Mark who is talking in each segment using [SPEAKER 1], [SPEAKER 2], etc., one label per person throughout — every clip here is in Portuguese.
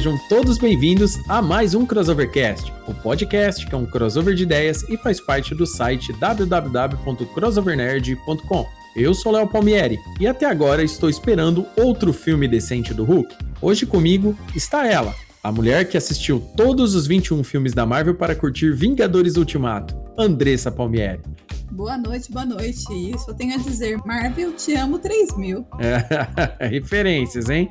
[SPEAKER 1] Sejam todos bem-vindos a mais um Crossovercast, o podcast que é um crossover de ideias e faz parte do site www.crossovernerd.com. Eu sou Léo Palmieri e até agora estou esperando outro filme decente do Hulk. Hoje comigo está ela, a mulher que assistiu todos os 21 filmes da Marvel para curtir Vingadores Ultimato, Andressa Palmieri.
[SPEAKER 2] Boa noite, boa noite. E só tenho a dizer, Marvel, te amo 3000.
[SPEAKER 1] É, referências, hein?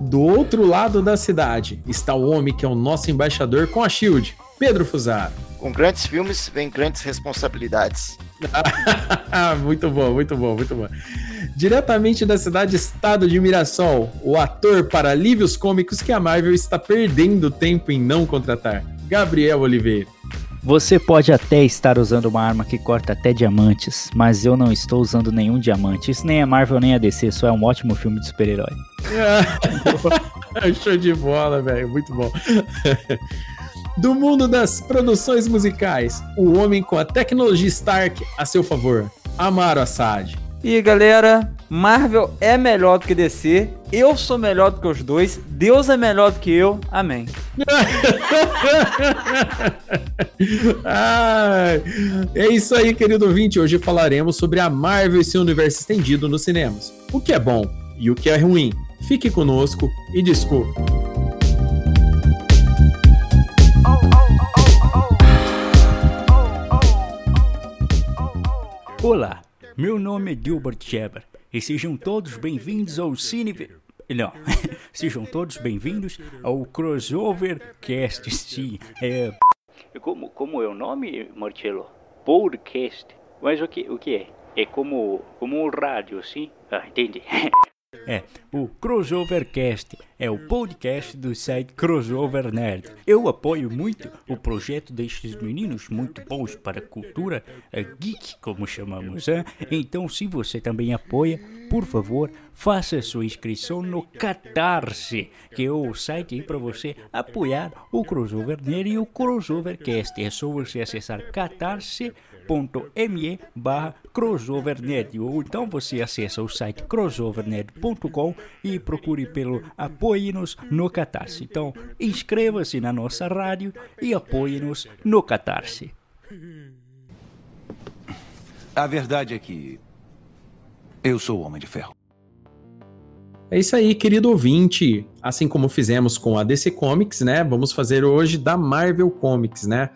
[SPEAKER 1] Do outro lado da cidade está o homem que é o nosso embaixador com a Shield, Pedro Fusaro.
[SPEAKER 3] Com grandes filmes vem grandes responsabilidades.
[SPEAKER 1] muito bom, muito bom, muito bom. Diretamente da cidade Estado de Mirassol, o ator para alívios cômicos que a Marvel está perdendo tempo em não contratar, Gabriel Oliveira.
[SPEAKER 4] Você pode até estar usando uma arma que corta até diamantes, mas eu não estou usando nenhum diamante. Isso nem é Marvel nem é DC, só é um ótimo filme de super-herói.
[SPEAKER 1] Show de bola, velho, muito bom. Do mundo das produções musicais, o homem com a tecnologia Stark a seu favor, Amaro Assad.
[SPEAKER 5] E galera, Marvel é melhor do que DC, eu sou melhor do que os dois, Deus é melhor do que eu, amém.
[SPEAKER 1] Ai, é isso aí, querido ouvinte. Hoje falaremos sobre a Marvel e seu universo estendido nos cinemas. O que é bom e o que é ruim. Fique conosco e desculpe.
[SPEAKER 6] Olá, meu nome é Gilbert Sheber e sejam todos bem-vindos ao Cine... Não, sejam todos bem-vindos ao Crossover Cast, sim. É... Como, como é o nome, Marcelo? Podcast. Mas o que, o que é? É como, como um rádio, sim? Ah, entendi. É, o Crossovercast é o podcast do site Crossover Nerd. Eu apoio muito o projeto destes meninos muito bons para a cultura a geek, como chamamos. Hein? Então, se você também apoia, por favor, faça sua inscrição no Catarse, que é o site para você apoiar o Crossover Nerd e o Crossovercast. É só você acessar catarse.com me barra crossovernerd ou então você acessa o site crossovernerd.com e procure pelo Apoie-nos no Catarse. Então inscreva-se na nossa rádio e apoie-nos no Catarse.
[SPEAKER 7] A verdade é que eu sou o Homem de Ferro.
[SPEAKER 1] É isso aí, querido ouvinte. Assim como fizemos com a DC Comics, né? Vamos fazer hoje da Marvel Comics, né?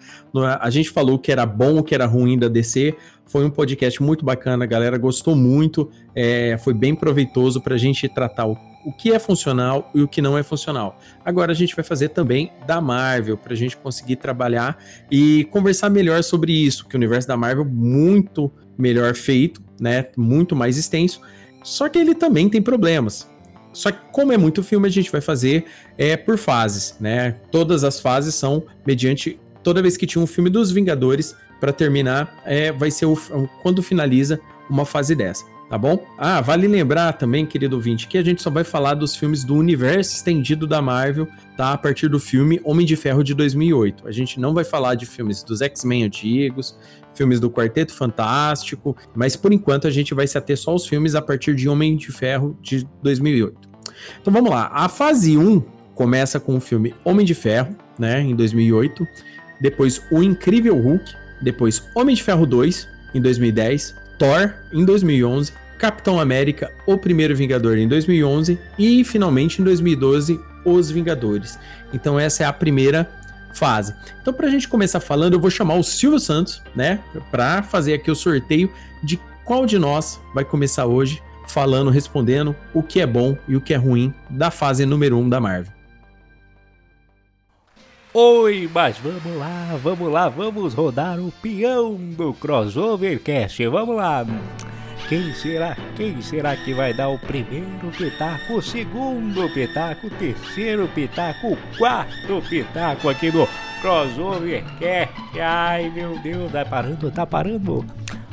[SPEAKER 1] A gente falou que era bom, que era ruim da DC. Foi um podcast muito bacana, a galera gostou muito. É, foi bem proveitoso para a gente tratar o, o que é funcional e o que não é funcional. Agora a gente vai fazer também da Marvel, para a gente conseguir trabalhar e conversar melhor sobre isso, que o universo da Marvel muito melhor feito, né? Muito mais extenso. Só que ele também tem problemas. Só que, como é muito filme, a gente vai fazer é, por fases, né? Todas as fases são mediante. Toda vez que tinha um filme dos Vingadores, para terminar, é, vai ser o, quando finaliza uma fase dessa, tá bom? Ah, vale lembrar também, querido ouvinte, que a gente só vai falar dos filmes do universo estendido da Marvel, tá? A partir do filme Homem de Ferro de 2008. A gente não vai falar de filmes dos X-Men antigos, filmes do Quarteto Fantástico, mas por enquanto a gente vai se ater só aos filmes a partir de Homem de Ferro de 2008. Então vamos lá. A fase 1 começa com o filme Homem de Ferro, né, em 2008, depois O Incrível Hulk, depois Homem de Ferro 2 em 2010, Thor em 2011, Capitão América, O Primeiro Vingador em 2011 e finalmente em 2012 Os Vingadores. Então essa é a primeira fase. Então para a gente começar falando, eu vou chamar o Silvio Santos, né, para fazer aqui o sorteio de qual de nós vai começar hoje falando, respondendo o que é bom e o que é ruim da fase número 1 um da Marvel.
[SPEAKER 6] Oi, mas vamos lá, vamos lá, vamos rodar o peão do Crossovercast. Vamos lá.
[SPEAKER 8] Quem será? Quem será que vai dar o primeiro pitaco, o segundo pitaco, o terceiro pitaco, o quarto pitaco aqui no Crossover Cast? Ai meu Deus, tá parando, tá parando.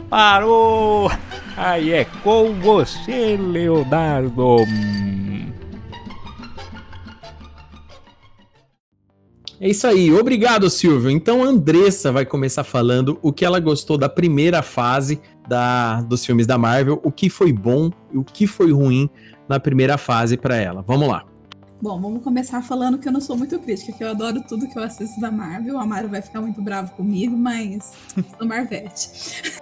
[SPEAKER 8] Parou! Aí é com você, Leonardo.
[SPEAKER 1] É isso aí, obrigado Silvio. Então a Andressa vai começar falando o que ela gostou da primeira fase da, dos filmes da Marvel, o que foi bom e o que foi ruim na primeira fase para ela. Vamos lá.
[SPEAKER 2] Bom, vamos começar falando que eu não sou muito crítica, que eu adoro tudo que eu assisto da Marvel. A Marvel vai ficar muito bravo comigo, mas sou Marvete.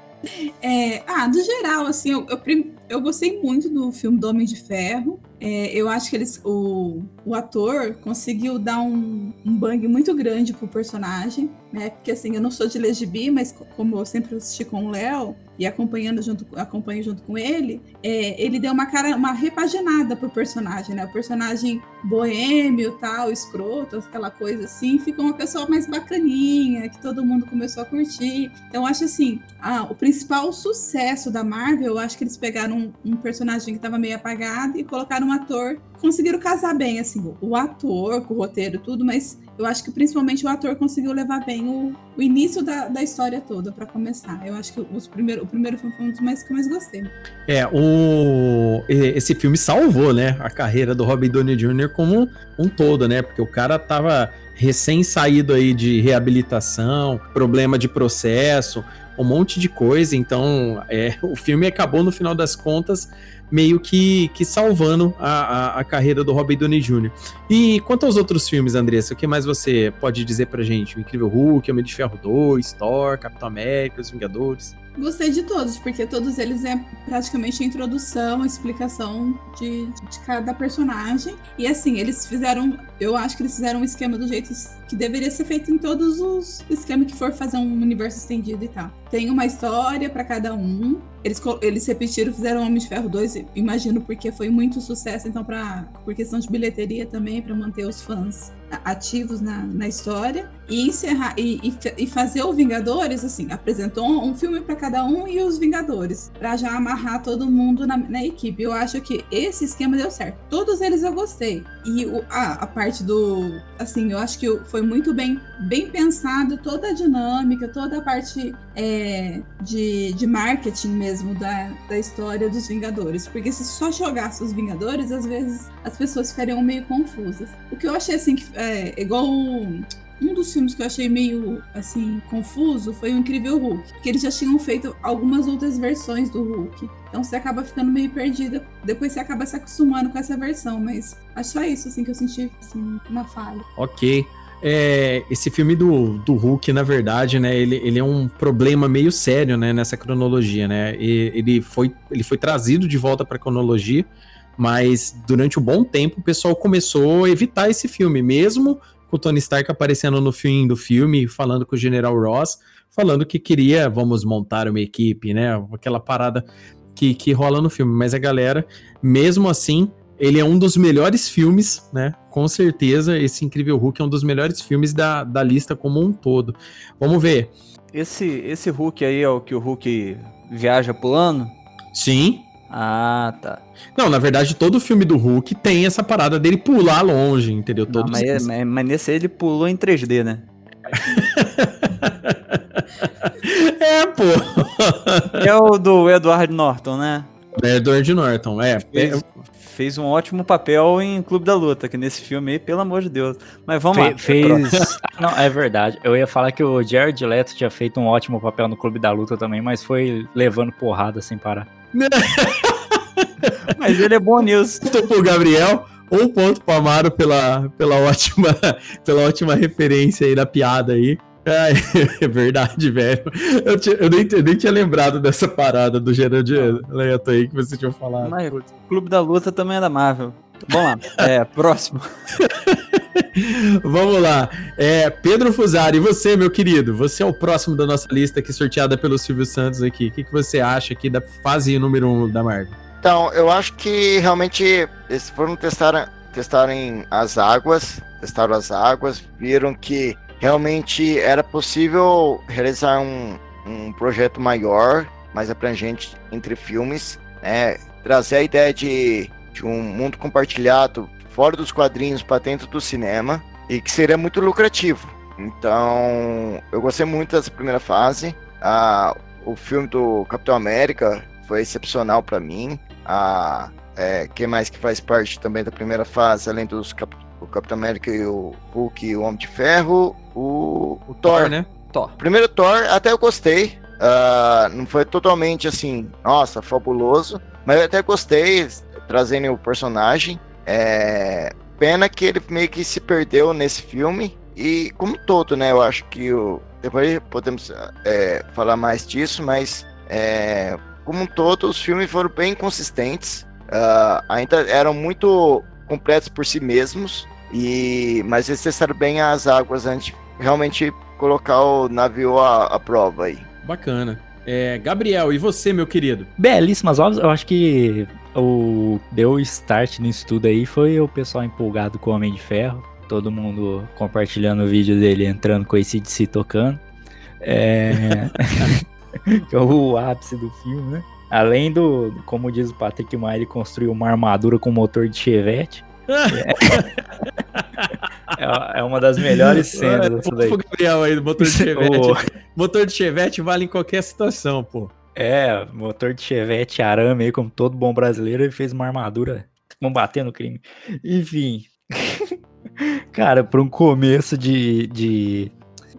[SPEAKER 2] É, ah, do geral, assim, eu, eu, eu, gostei muito do filme do Homem de Ferro. É, eu acho que eles, o, o ator conseguiu dar um, um bang muito grande pro personagem, né? Porque assim, eu não sou de Legibi, mas como eu sempre assisti com o Léo, e acompanhando junto, acompanho junto com ele, é, ele deu uma cara, uma repaginada pro personagem, né? O personagem boêmio, tal, escroto, aquela coisa assim, ficou uma pessoa mais bacaninha, que todo mundo começou a curtir. Então, acho assim, ah, o principal sucesso da Marvel, eu acho que eles pegaram um, um personagem que estava meio apagado e colocaram um ator, conseguiram casar bem, assim, o ator, com o roteiro tudo, mas eu acho que principalmente o ator conseguiu levar bem o, o início da, da história toda para começar. Eu acho que os primeiro, o primeiro filme foi um dos mais que eu mais gostei.
[SPEAKER 1] É, o, esse filme salvou, né, a carreira do Robert Downey Jr. como um todo, né? Porque o cara tava recém saído aí de reabilitação, problema de processo, um monte de coisa. Então, é, o filme acabou no final das contas meio que, que salvando a, a, a, carreira do Robert Downey Jr. E quanto aos outros filmes, Andressa, o que mais você pode dizer pra gente? O Incrível Hulk, Homem de Ferro 2, Thor, Capitão América, Os Vingadores?
[SPEAKER 2] Gostei de todos, porque todos eles é praticamente a introdução, a explicação de, de cada personagem. E assim, eles fizeram, eu acho que eles fizeram um esquema do jeito que deveria ser feito em todos os esquemas que for fazer um universo estendido e tal. Tem uma história para cada um. Eles, eles repetiram, fizeram Homem de Ferro 2, imagino porque foi muito sucesso, então pra, por questão de bilheteria também, para manter os fãs ativos na, na história e encerrar e, e, e, fazer o Vingadores assim apresentou um filme para cada um e os Vingadores para já amarrar todo mundo na, na, equipe. Eu acho que esse esquema deu certo. Todos eles eu gostei e o, a, a parte do assim eu acho que foi muito bem bem pensado toda a dinâmica toda a parte é, de, de marketing mesmo da, da história dos Vingadores. Porque se só jogasse os Vingadores às vezes as pessoas ficariam meio confusas. O que eu achei assim que é, igual um dos filmes que eu achei meio assim confuso foi o Incrível Hulk, porque eles já tinham feito algumas outras versões do Hulk. Então você acaba ficando meio perdida, depois você acaba se acostumando com essa versão, mas acho só isso assim que eu senti assim, uma falha.
[SPEAKER 1] OK. É, esse filme do, do Hulk, na verdade, né, ele, ele é um problema meio sério, né, nessa cronologia, né? E, ele foi ele foi trazido de volta para a cronologia mas durante um bom tempo o pessoal começou a evitar esse filme, mesmo com o Tony Stark aparecendo no fim do filme, falando com o General Ross, falando que queria, vamos montar uma equipe, né? Aquela parada que, que rola no filme. Mas a galera, mesmo assim, ele é um dos melhores filmes, né? Com certeza, esse Incrível Hulk é um dos melhores filmes da, da lista como um todo. Vamos ver.
[SPEAKER 5] Esse, esse Hulk aí é o que o Hulk viaja pulando?
[SPEAKER 1] Sim.
[SPEAKER 5] Ah, tá.
[SPEAKER 1] Não, na verdade, todo filme do Hulk tem essa parada dele pular longe, entendeu?
[SPEAKER 5] Não, Todos mas, mas, mas, nesse ele pulou em 3D, né?
[SPEAKER 1] é, pô.
[SPEAKER 5] É o do Edward Norton, né?
[SPEAKER 1] É Edward Norton, é.
[SPEAKER 5] Fez, fez, um ótimo papel em Clube da Luta, que nesse filme aí, pelo amor de Deus. Mas vamos Fe, lá.
[SPEAKER 6] Fez. Não, é verdade. Eu ia falar que o Jared Leto tinha feito um ótimo papel no Clube da Luta também, mas foi levando porrada sem parar.
[SPEAKER 5] Mas ele é bom nisso.
[SPEAKER 1] Ponto pro Gabriel, um ponto pro Amaro pela, pela, ótima, pela ótima referência aí da piada aí. É, é verdade, velho. Eu, tinha, eu nem, nem, tinha lembrado dessa parada do Gerard Leto aí que você tinha falado. Mas
[SPEAKER 5] Clube da Luta também é da Marvel. Vamos lá, é, próximo.
[SPEAKER 1] Vamos lá. É, Pedro Fusari, você, meu querido? Você é o próximo da nossa lista aqui, sorteada pelo Silvio Santos aqui. O que, que você acha aqui da fase número 1 um da Marvel?
[SPEAKER 3] Então, eu acho que realmente eles foram testar, testarem as águas, testaram as águas, viram que realmente era possível realizar um, um projeto maior mais abrangente entre filmes, né? Trazer a ideia de, de um mundo compartilhado fora dos quadrinhos para dentro do cinema e que seria muito lucrativo. Então, eu gostei muito dessa primeira fase. Ah, o filme do Capitão América foi excepcional para mim. Ah, é, quem mais que faz parte também da primeira fase, além dos Cap o Capitão América e o Hulk e o Homem de Ferro, o, o Thor,
[SPEAKER 1] Thor, né?
[SPEAKER 5] Thor.
[SPEAKER 3] Primeiro Thor, até eu gostei. Ah, não foi totalmente assim, nossa, fabuloso. Mas eu até gostei, trazendo o personagem. É, pena que ele meio que se perdeu nesse filme. E como um todo, né? Eu acho que o. Depois podemos é, falar mais disso, mas é, como um todo, os filmes foram bem consistentes. Ah, ainda eram muito completos por si mesmos. E, mas eles testaram bem as águas antes de realmente colocar o navio à, à prova aí.
[SPEAKER 1] Bacana. É, Gabriel, e você, meu querido?
[SPEAKER 6] Belíssimas obras. Eu acho que o deu start nisso tudo aí foi o pessoal empolgado com o Homem de Ferro. Todo mundo compartilhando o vídeo dele entrando com esse de si tocando. É... que é o ápice do filme, né? Além do, como diz o Patrick Maia, ele construiu uma armadura com motor de chevette. É, é uma das melhores cenas dessa daí.
[SPEAKER 1] Gabriel aí do motor de chevette.
[SPEAKER 6] O-
[SPEAKER 1] motor de chevette vale em qualquer situação, pô.
[SPEAKER 6] É, motor de chevette, arame aí, como todo bom brasileiro, ele fez uma armadura combatendo o crime. Enfim. Cara, para um começo de, de,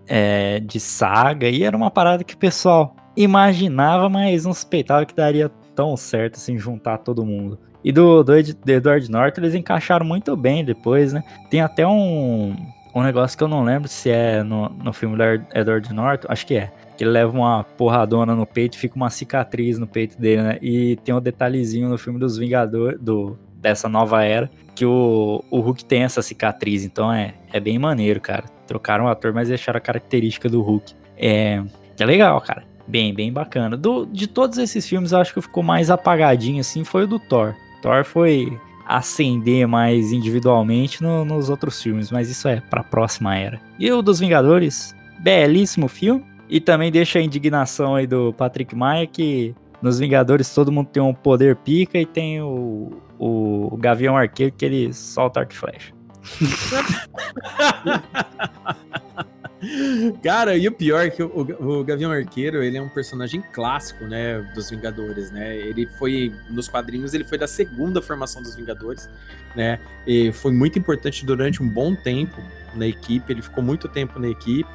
[SPEAKER 6] é, de saga, e era uma parada que o pessoal imaginava, mas não suspeitava que daria tão certo assim, juntar todo mundo. E do, do, do Edward Norton eles encaixaram muito bem depois, né? Tem até um, um negócio que eu não lembro se é no, no filme do Edward Norton, acho que é. Que ele leva uma porradona no peito fica uma cicatriz no peito dele, né? E tem um detalhezinho no filme dos Vingadores, do, dessa nova era, que o, o Hulk tem essa cicatriz. Então é, é bem maneiro, cara. Trocaram o ator, mas deixaram a característica do Hulk. É, é legal, cara. Bem, bem bacana. Do, de todos esses filmes, acho que ficou mais apagadinho, assim, foi o do Thor. Thor foi ascender mais individualmente no- nos outros filmes, mas isso é pra próxima era. E o dos Vingadores, belíssimo filme. E também deixa a indignação aí do Patrick Maia que nos Vingadores todo mundo tem um poder pica e tem o, o Gavião Arqueiro que ele solta arco e flecha.
[SPEAKER 1] Cara, e o pior é que o, o- o Gavião Arqueiro, ele é um personagem clássico, né, dos Vingadores, né? Ele foi, nos quadrinhos, ele foi da segunda formação dos Vingadores, né? E foi muito importante durante um bom tempo na equipe, ele ficou muito tempo na equipe.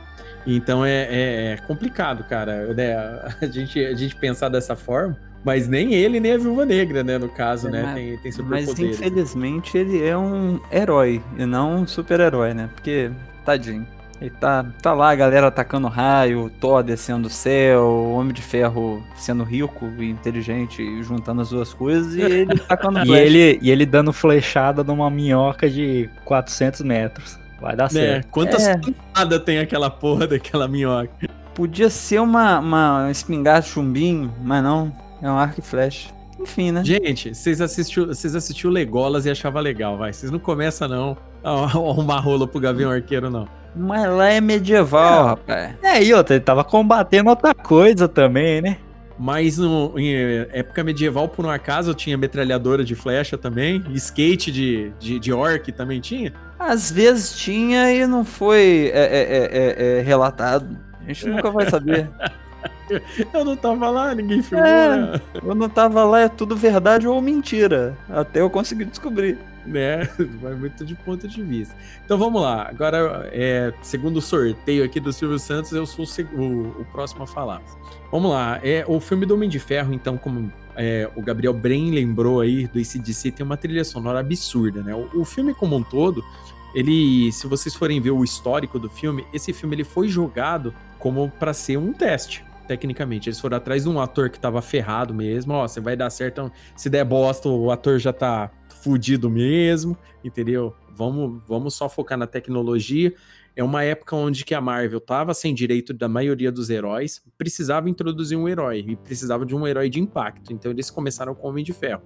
[SPEAKER 1] Então é, é- é complicado, cara, né? A gente, a gente pensar dessa forma, mas nem ele, nem a Viúva Negra, né, no caso,
[SPEAKER 5] É,
[SPEAKER 1] né,
[SPEAKER 5] mas-
[SPEAKER 1] tem, tem
[SPEAKER 5] Mas
[SPEAKER 1] superpoderes.
[SPEAKER 5] infelizmente ele é um herói e não um super-herói, né? Porque, tadinho. Ele tá, tá lá, a galera atacando raio, o Thor descendo do céu, o Homem de Ferro sendo rico e inteligente juntando as duas coisas e ele tacando
[SPEAKER 6] E ele, e ele dando flechada numa minhoca de 400 metros. Vai dar
[SPEAKER 1] Né?
[SPEAKER 6] certo.
[SPEAKER 1] Quantas
[SPEAKER 5] É.
[SPEAKER 1] toneladas tem aquela porra daquela minhoca?
[SPEAKER 5] Podia ser uma, uma espingarda chumbinho, mas não. É um arco e flecha. Enfim, né?
[SPEAKER 1] Gente, vocês assistiu, vocês assistiu Legolas e achava legal, vai. Vocês não começam, não, a arrumar rolo pro Gavião Arqueiro, não.
[SPEAKER 5] Mas lá é medieval, rapaz.
[SPEAKER 6] É, e outra, ele tava combatendo outra coisa também, né?
[SPEAKER 1] Mas no, em época medieval, por um acaso, tinha metralhadora de flecha também. Skate de, de, de orc também tinha.
[SPEAKER 5] Às vezes tinha e não foi é, é, é, é, é, relatado. A gente nunca vai saber.
[SPEAKER 1] Eu não tava lá, ninguém filmou.
[SPEAKER 5] É.
[SPEAKER 1] né?
[SPEAKER 5] Eu não tava lá, é tudo verdade ou mentira. Até eu conseguir descobrir.
[SPEAKER 1] né? Vai muito de ponto de vista. Então vamos lá. Agora, é, segundo o sorteio aqui do Silvio Santos, eu sou o, o- o próximo a falar. Vamos lá. É, o filme do Homem de Ferro, então, como é, o Gabriel Bren lembrou aí do ACDC, tem uma trilha sonora absurda, né? O, o filme como um todo, ele, se vocês forem ver o histórico do filme, esse filme ele foi jogado como para ser um teste. Tecnicamente, eles foram atrás de um ator que tava ferrado mesmo. Ó, você vai dar certo. então, Se der bosta, o ator já tá fudido mesmo, entendeu? Vamos, vamos só focar na tecnologia. É uma época onde que a Marvel tava sem direito da maioria dos heróis, precisava introduzir um herói e precisava de um herói de impacto. Então eles começaram com o Homem de Ferro.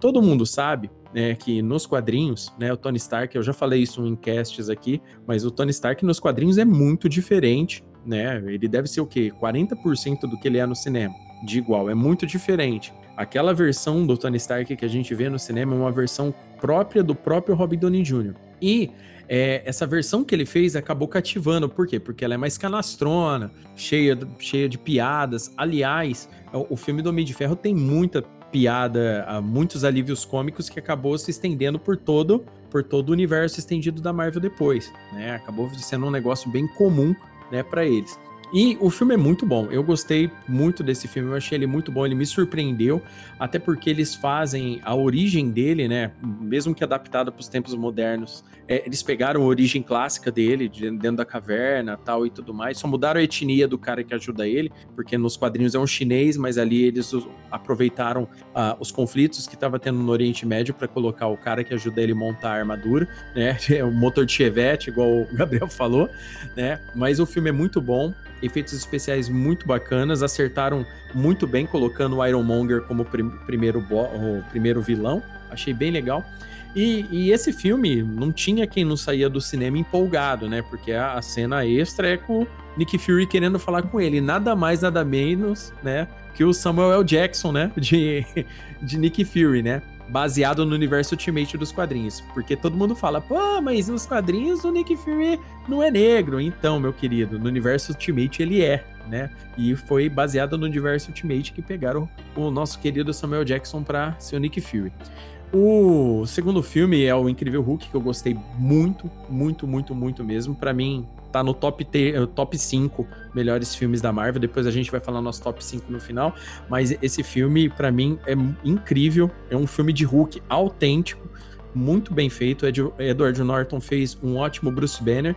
[SPEAKER 1] Todo mundo sabe, né, que nos quadrinhos, né, o Tony Stark, eu já falei isso em casts aqui, mas o Tony Stark nos quadrinhos é muito diferente, né? Ele deve ser o quê? 40% do que ele é no cinema. de igual, é muito diferente. Aquela versão do Tony Stark que a gente vê no cinema é uma versão própria do próprio Robert Downey Jr. E é, essa versão que ele fez acabou cativando. Por quê? Porque ela é mais canastrona, cheia, cheia de piadas. Aliás, o, filme do Homem de Ferro tem muita piada, muitos alívios cômicos que acabou se estendendo por todo, por todo o universo estendido da Marvel depois. Né? Acabou sendo um negócio bem comum né, para eles. E o filme é muito bom. Eu gostei muito desse filme. Eu achei ele muito bom. Ele me surpreendeu, até porque eles fazem a origem dele, né? Mesmo que adaptada para os tempos modernos, é, eles pegaram a origem clássica dele, de dentro da caverna, tal e tudo mais. Só mudaram a etnia do cara que ajuda ele, porque nos quadrinhos é um chinês, mas ali eles aproveitaram uh, os conflitos que estava tendo no Oriente Médio para colocar o cara que ajuda ele a montar a armadura, né? O motor de Chevette, igual o Gabriel falou, né? Mas o filme é muito bom efeitos especiais muito bacanas, acertaram muito bem colocando o Ironmonger como prim primeiro, o primeiro vilão, achei bem legal. E, e, esse filme não tinha quem não saía do cinema empolgado, né? Porque a, a, cena extra é com Nick Fury querendo falar com ele, nada mais, nada menos, né? Que o Samuel L. Jackson, né? De, de Nick Fury, né? baseado no universo Ultimate dos quadrinhos. Porque todo mundo fala, pô, mas nos quadrinhos o Nick Fury não é negro. Então, meu querido, no universo Ultimate ele é, né? E foi baseado no universo Ultimate que pegaram o nosso querido Samuel Jackson para ser o Nick Fury. O segundo filme é o Incrível Hulk, que eu gostei muito, muito, muito, muito mesmo. Para mim, tá no top, eh, top 5 melhores filmes da Marvel. Depois a gente vai falar nosso top 5 no final. Mas esse filme, para mim, é incrível. É um filme de Hulk autêntico, muito bem feito. Edward Norton fez um ótimo Bruce Banner.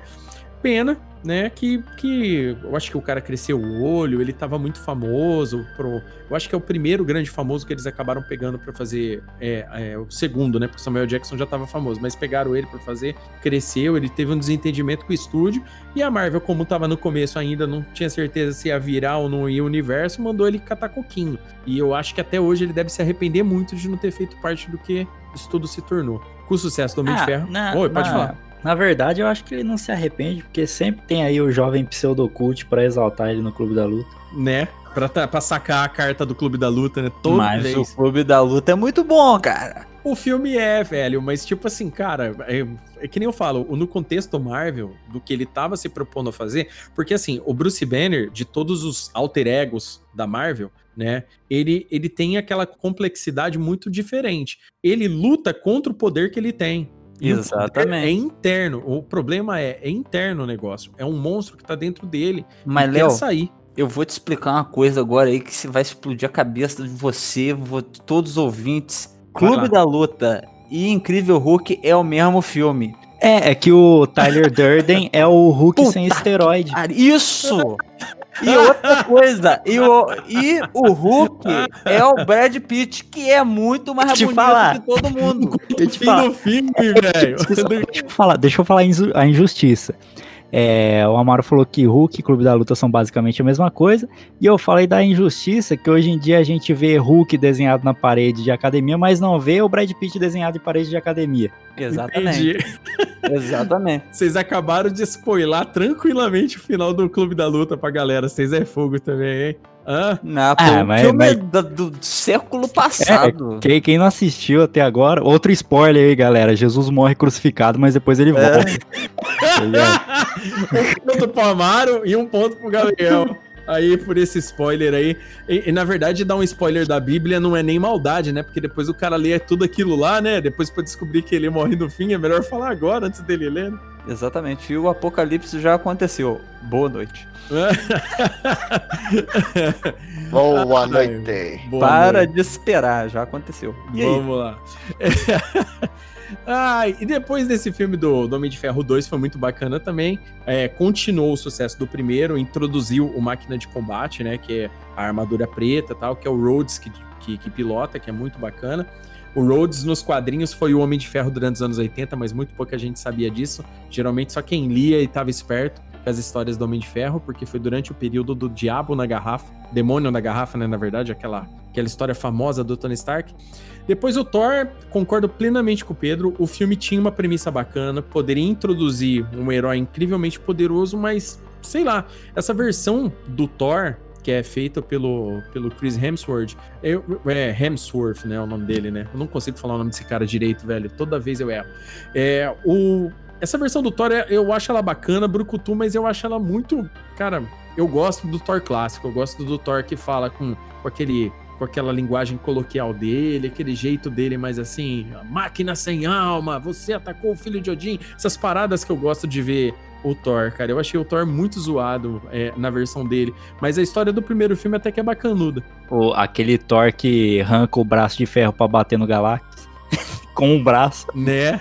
[SPEAKER 1] Pena né? Que, que eu acho que o cara cresceu o olho, ele tava muito famoso. Pro, eu acho que é o primeiro grande famoso que eles acabaram pegando para fazer. É, é, o segundo, né? Porque Samuel Jackson já tava famoso, mas pegaram ele para fazer, cresceu, ele teve um desentendimento com o estúdio. E a Marvel, como tava no começo ainda, não tinha certeza se ia virar ou não ia o universo, mandou ele catar coquinho. E eu acho que até hoje ele deve se arrepender muito de não ter feito parte do que isso tudo se tornou. Com o sucesso do Homem ah, de Ferro.
[SPEAKER 6] Na, Oi, pode na... falar. Na verdade, eu acho que ele não se arrepende, porque sempre tem aí o jovem pseudocult para exaltar ele no Clube da Luta.
[SPEAKER 1] Né? Pra, pra sacar a carta do Clube da Luta, né? Toda
[SPEAKER 6] mas vez. o Clube da Luta é muito bom, cara.
[SPEAKER 1] O filme é, velho, mas tipo assim, cara, é, é, que nem eu falo, no contexto Marvel, do que ele tava se propondo a fazer, porque assim, o Bruce Banner, de todos os alter egos da Marvel, né, ele, ele tem aquela complexidade muito diferente. Ele luta contra o poder que ele tem.
[SPEAKER 6] Exatamente.
[SPEAKER 1] É, interno. O problema é, é interno o negócio. É um monstro que tá dentro dele.
[SPEAKER 6] Mas, Léo, sair. Eu vou te explicar uma coisa agora aí que vai explodir a cabeça de você, de todos os ouvintes. Clube da Luta e Incrível Hulk é o mesmo filme. É, é que o Tyler Durden é o Hulk Puta sem esteroide.
[SPEAKER 5] Isso! E outra coisa, e o, e o Hulk é o Brad Pitt, que é muito mais
[SPEAKER 6] bonito falar.
[SPEAKER 5] que todo mundo.
[SPEAKER 1] No fim do filme, velho.
[SPEAKER 6] Deixa eu falar, deixa eu falar a injustiça. É, o Amaro falou que Hulk e Clube da Luta são basicamente a mesma coisa. E eu falei da injustiça que hoje em dia a gente vê Hulk desenhado na parede de academia, mas não vê o Brad Pitt desenhado em parede de academia.
[SPEAKER 5] Exatamente. Exatamente.
[SPEAKER 1] Vocês acabaram de spoiler tranquilamente o final do Clube da Luta pra galera. Vocês é fogo também, hein?
[SPEAKER 5] Ah, não, ah, mas, filme mas... do, do, século passado.
[SPEAKER 6] É, quem, quem, não assistiu até agora, outro spoiler aí, galera. Jesus morre crucificado, mas depois ele é. volta.
[SPEAKER 1] um ponto pro Amaro e um ponto pro Gabriel. Aí, por esse spoiler aí. E, e, na verdade, dar um spoiler da Bíblia não é nem maldade, né? Porque depois o cara lê tudo aquilo lá, né? Depois pra descobrir que ele morre no fim, é melhor falar agora, antes dele ler. Né?
[SPEAKER 5] Exatamente. E o apocalipse já aconteceu. Boa noite.
[SPEAKER 3] Boa noite.
[SPEAKER 5] Boa Para noite. de esperar, já aconteceu.
[SPEAKER 1] E Vamos aí? lá. ah, e depois desse filme do, do Homem de Ferro 2 foi muito bacana também. É, continuou o sucesso do primeiro, introduziu o máquina de combate, né? Que é a armadura preta tal, que é o Rhodes que, que, que pilota, que é muito bacana. O Rhodes nos quadrinhos foi o Homem de Ferro durante os anos 80, mas muito pouca gente sabia disso. Geralmente só quem lia e estava esperto com as histórias do Homem de Ferro, porque foi durante o período do Diabo na Garrafa, Demônio na Garrafa, né, na verdade, aquela, aquela história famosa do Tony Stark. Depois o Thor, concordo plenamente com o Pedro, o filme tinha uma premissa bacana, poderia introduzir um herói incrivelmente poderoso, mas sei lá, essa versão do Thor que é feito pelo, pelo Chris Hemsworth. Eu, é, Hemsworth, né, o nome dele, né? Eu não consigo falar o nome desse cara direito, velho. Toda vez eu erro. É, o, essa versão do Thor, é, eu acho ela bacana, Brucutu, mas eu acho ela muito... Cara, eu gosto do Thor clássico, eu gosto do Thor que fala com, com aquele com aquela linguagem coloquial dele, aquele jeito dele mais assim, máquina sem alma, você atacou o filho de Odin, essas paradas que eu gosto de ver o Thor, cara. Eu achei o Thor muito zoado é, na versão dele, mas a história do primeiro filme até que é bacanuda.
[SPEAKER 6] O, aquele Thor que arranca o braço de ferro para bater no Galactus com um braço.
[SPEAKER 1] Né?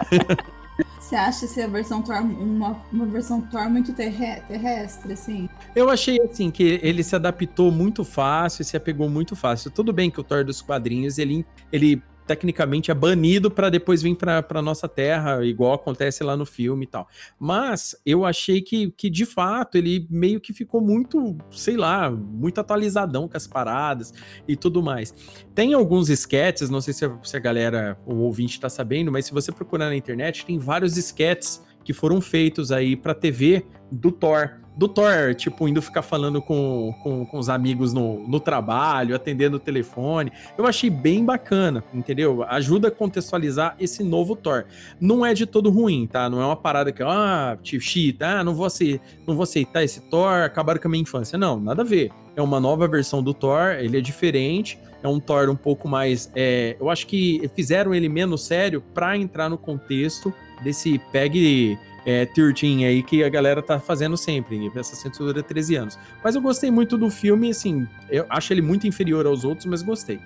[SPEAKER 2] Você acha essa versão Thor uma, uma versão Thor muito terre terrestre, assim?
[SPEAKER 1] Eu achei assim que ele se adaptou muito fácil, se apegou muito fácil. Tudo bem que o Thor dos quadrinhos ele, ele tecnicamente é banido para depois vir para nossa terra, igual acontece lá no filme e tal. Mas eu achei que, que de fato ele meio que ficou muito, sei lá, muito atualizadão com as paradas e tudo mais. Tem alguns sketches, não sei se a, se a galera, o ouvinte está sabendo, mas se você procurar na internet, tem vários sketches que foram feitos aí para TV do Thor do Thor, tipo, indo ficar falando com, com, com os amigos no, no trabalho, atendendo o telefone. Eu achei bem bacana, entendeu? Ajuda a contextualizar esse novo Thor. Não é de todo ruim, tá? Não é uma parada que, ah, tio Chita, ah, não vou, aceitar, não vou aceitar esse Thor, acabaram com a minha infância. Não, nada a ver. É uma nova versão do Thor, ele é diferente, é um Thor um pouco mais. É, eu acho que fizeram ele menos sério para entrar no contexto desse pegue é, 13 aí que a galera tá fazendo sempre, essa censura 13 anos. Mas eu gostei muito do filme, assim, eu acho ele muito inferior aos outros, mas gostei.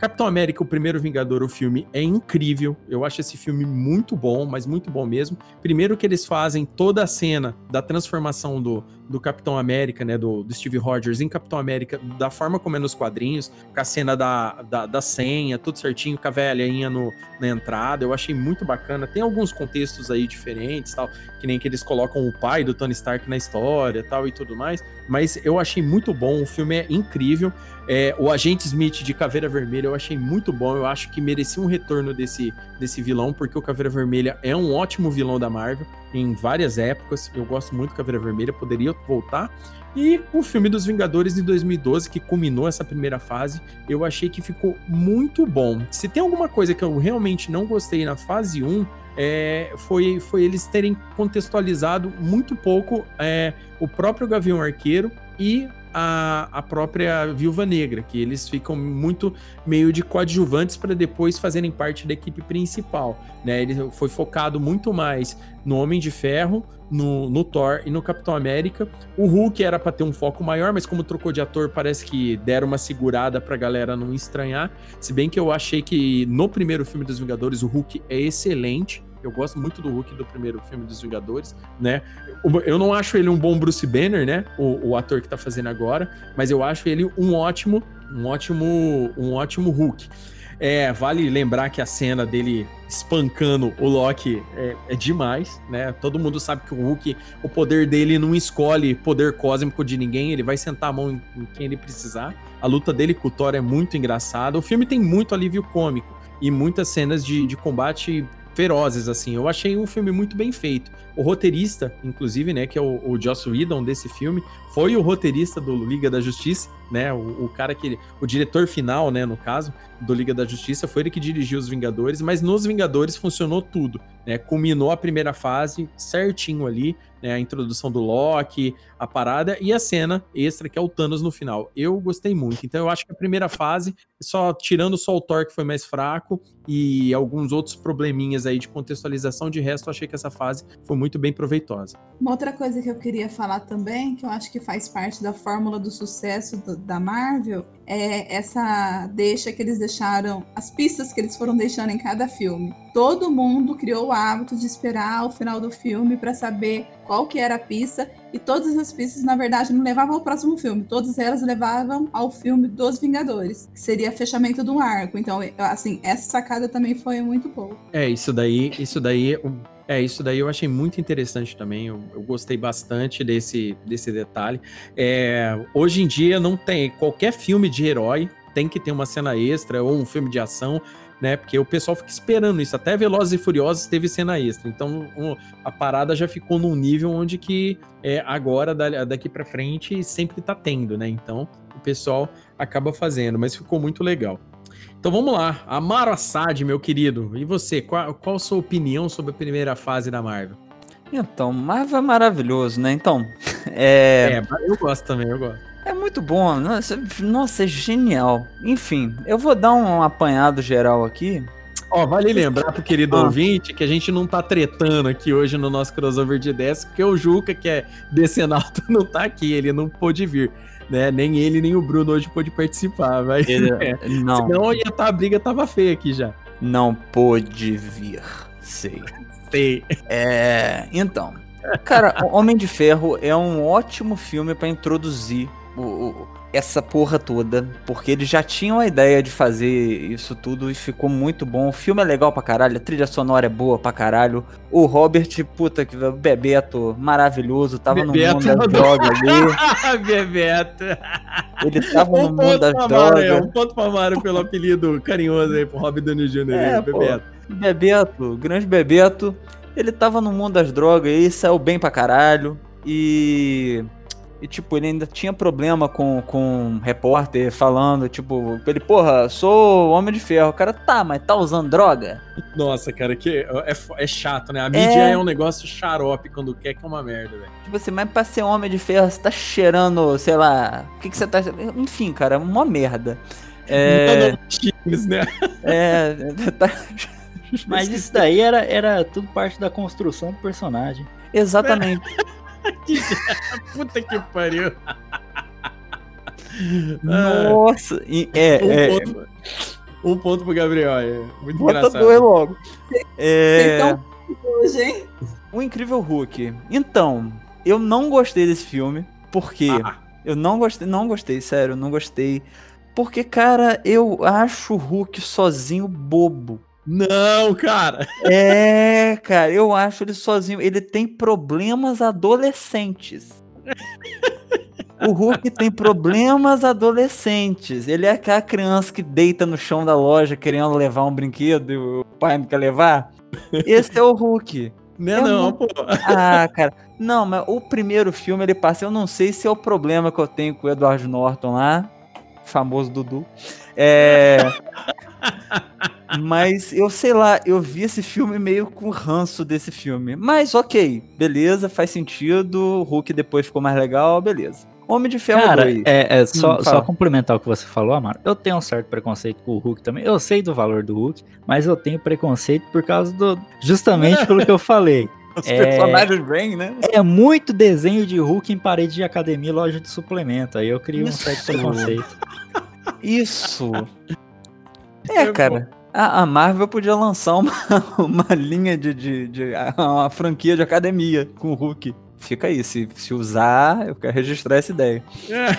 [SPEAKER 1] Capitão América, o primeiro Vingador, o filme é incrível. Eu acho esse filme muito bom, mas muito bom mesmo. Primeiro que eles fazem toda a cena da transformação do, do Capitão América, né, do, do Steve Rogers em Capitão América, da forma como é nos quadrinhos, com a cena da, da, da senha, tudo certinho, com a velhinha no, na entrada. Eu achei muito bacana. Tem alguns contextos aí diferentes, tal, que nem que eles colocam o pai do Tony Stark na história, tal e tudo mais. Mas eu achei muito bom. O filme é incrível. É, o Agente Smith de Caveira Vermelha eu achei muito bom. Eu acho que merecia um retorno desse, desse vilão, porque o Caveira Vermelha é um ótimo vilão da Marvel em várias épocas. Eu gosto muito do Caveira Vermelha, poderia voltar. E o filme dos Vingadores de 2012, que culminou essa primeira fase, eu achei que ficou muito bom. Se tem alguma coisa que eu realmente não gostei na fase 1, é, foi, foi eles terem contextualizado muito pouco é, o próprio Gavião Arqueiro e a, a própria Viúva Negra, que eles ficam muito meio de coadjuvantes para depois fazerem parte da equipe principal. Né? Ele foi focado muito mais no Homem de Ferro, no, no Thor e no Capitão América. O Hulk era para ter um foco maior, mas como trocou de ator, parece que deram uma segurada pra galera não estranhar. Se bem que eu achei que no primeiro filme dos Vingadores o Hulk é excelente. Eu gosto muito do Hulk do primeiro filme dos Vingadores, né? Eu não acho ele um bom Bruce Banner, né? O, o ator que tá fazendo agora, mas eu acho ele um ótimo, um ótimo, um ótimo Hulk. É, vale lembrar que a cena dele espancando o Loki é, é, demais, né? Todo mundo sabe que o Hulk, o poder dele não escolhe poder cósmico de ninguém, ele vai sentar a mão em, em quem ele precisar. A luta dele com o Thor é muito engraçada. O filme tem muito alívio cômico e muitas cenas de, de combate ferozes, assim. Eu achei um filme muito bem feito. O roteirista, inclusive, né, que é o, o Joss Whedon desse filme, foi o roteirista do Liga da Justiça, né, o, o, cara que... O diretor final, né, no caso, do Liga da Justiça, foi ele que dirigiu os Vingadores, mas nos Vingadores funcionou tudo, né, culminou a primeira fase certinho ali, né, a introdução do Loki, a parada e a cena extra que é o Thanos no final. Eu gostei muito. Então eu acho que a primeira fase, só tirando só o Thor que foi mais fraco e alguns outros probleminhas aí de contextualização, de resto eu achei que essa fase foi muito bem proveitosa.
[SPEAKER 2] Uma outra coisa que eu queria falar também, que eu acho que faz parte da fórmula do sucesso do, da Marvel, é essa deixa que eles deixaram, as pistas que eles foram deixando em cada filme. Todo mundo criou o hábito de esperar o final do filme para saber qual que era a pista e todas as pistas na verdade não levavam ao próximo filme, todas elas levavam ao filme dos Vingadores, que seria fechamento de um arco. Então, assim, essa sacada também foi muito boa.
[SPEAKER 1] É, isso daí, isso daí é, isso daí eu achei muito interessante também. Eu, eu gostei bastante desse, desse detalhe. É, hoje em dia não tem qualquer filme de herói tem que ter uma cena extra ou um filme de ação, né? Porque o pessoal fica esperando isso. Até Velozes e Furiosos teve cena extra. Então um, a parada já ficou num nível onde que é, agora, da- daqui pra frente, sempre tá tendo, né? Então o pessoal acaba fazendo, mas ficou muito legal. Então vamos lá, Amaro Assad, meu querido. E você, qual, qual a sua opinião sobre a primeira fase da Marvel?
[SPEAKER 5] Então, Marvel é maravilhoso, né? Então, é,
[SPEAKER 1] É, eu gosto também, eu gosto.
[SPEAKER 5] é muito bom. Nossa, nossa, é genial. Enfim, eu vou dar um apanhado geral aqui.
[SPEAKER 1] Ó, vale lembrar pro querido
[SPEAKER 5] Ah.
[SPEAKER 1] ouvinte que a gente não tá tretando aqui hoje no nosso crossover de 10, porque o Juca, que é decenalto, não tá aqui, ele não pôde vir, né? Nem ele, nem o Bruno hoje pôde participar, mas é.
[SPEAKER 5] Não,
[SPEAKER 1] senão ia tá, a briga tava feia aqui já.
[SPEAKER 5] não pôde vir. Sei.
[SPEAKER 1] Sei.
[SPEAKER 5] É. Então. Cara, Homem de Ferro é um ótimo filme pra introduzir o- o- essa porra toda. Porque eles já tinham a ideia de fazer isso tudo e ficou muito bom. O filme é legal pra caralho, a trilha sonora é boa pra caralho. O Robert, puta que Bebeto, maravilhoso, tava
[SPEAKER 1] Bebeto
[SPEAKER 5] no mundo das drogas ali.
[SPEAKER 1] Bebeto.
[SPEAKER 5] Ele tava no
[SPEAKER 1] Um
[SPEAKER 5] mundo
[SPEAKER 1] ponto
[SPEAKER 5] das
[SPEAKER 1] Mário,
[SPEAKER 5] drogas.
[SPEAKER 1] um ponto pra Mário pelo apelido carinhoso aí pro Robert Downey Jr.
[SPEAKER 5] É, pô.
[SPEAKER 1] Bebeto.
[SPEAKER 5] Bebeto, grande Bebeto, ele tava no mundo das drogas e saiu bem pra caralho. E. E, tipo, ele ainda tinha problema com, com um repórter falando, tipo, ele, porra, sou homem de ferro. O cara, tá, mas tá usando droga?
[SPEAKER 1] Nossa, cara, que é, fo- é chato, né? A mídia é. um negócio xarope quando quer que é uma merda, velho.
[SPEAKER 5] Tipo assim, mas pra ser homem de ferro, você tá cheirando, sei lá, o que que você tá. Enfim, cara, é uma merda. É.
[SPEAKER 1] Não, não, X, né?
[SPEAKER 5] é tá-
[SPEAKER 6] Mas isso daí era, era tudo parte da construção do personagem.
[SPEAKER 5] Exatamente.
[SPEAKER 1] Puta que pariu.
[SPEAKER 5] Nossa. é,
[SPEAKER 1] um,
[SPEAKER 5] é,
[SPEAKER 1] ponto, um ponto pro Gabriel. É muito
[SPEAKER 5] Bota
[SPEAKER 1] engraçado.
[SPEAKER 5] dois logo. É...
[SPEAKER 2] Hoje, hein?
[SPEAKER 5] O Incrível Hulk. Então, eu não gostei desse filme. Porque
[SPEAKER 1] Ah,
[SPEAKER 5] eu não gostei, não gostei, sério, não gostei. Porque, cara, eu acho o Hulk sozinho bobo.
[SPEAKER 1] Não, cara.
[SPEAKER 5] É, cara, eu acho ele sozinho. Ele tem problemas adolescentes. O Hulk tem problemas adolescentes. Ele é aquela criança que deita no chão da loja querendo levar um brinquedo e o pai não quer levar. Esse é o Hulk.
[SPEAKER 1] Né,
[SPEAKER 5] É
[SPEAKER 1] não,
[SPEAKER 5] muito-
[SPEAKER 1] pô.
[SPEAKER 5] Ah, cara. Não, mas o primeiro filme ele passa. Eu não sei se é o problema que eu tenho com o Edward Norton lá, famoso Dudu. É. Mas eu sei lá, eu vi esse filme meio com ranço desse filme. Mas ok, beleza, faz sentido. O Hulk depois ficou mais legal, beleza. Homem de Ferro
[SPEAKER 6] Cara,
[SPEAKER 5] 2.
[SPEAKER 6] é, é só,
[SPEAKER 5] Hum,
[SPEAKER 6] só complementar o que você falou, Amaro. Eu tenho um certo preconceito com o Hulk também. Eu sei do valor do Hulk, mas eu tenho preconceito por causa do. Justamente pelo que eu falei.
[SPEAKER 5] Os
[SPEAKER 6] é-
[SPEAKER 5] personagens bem, né?
[SPEAKER 6] É muito desenho de Hulk em parede de academia e loja de suplemento. Aí eu criei um
[SPEAKER 5] Isso.
[SPEAKER 6] certo preconceito.
[SPEAKER 5] Isso. É,
[SPEAKER 1] É
[SPEAKER 5] cara. A, a Marvel podia lançar uma, uma linha de, de, de- uma franquia de academia com o Hulk. Fica aí, se, se usar, eu quero registrar essa ideia.
[SPEAKER 1] já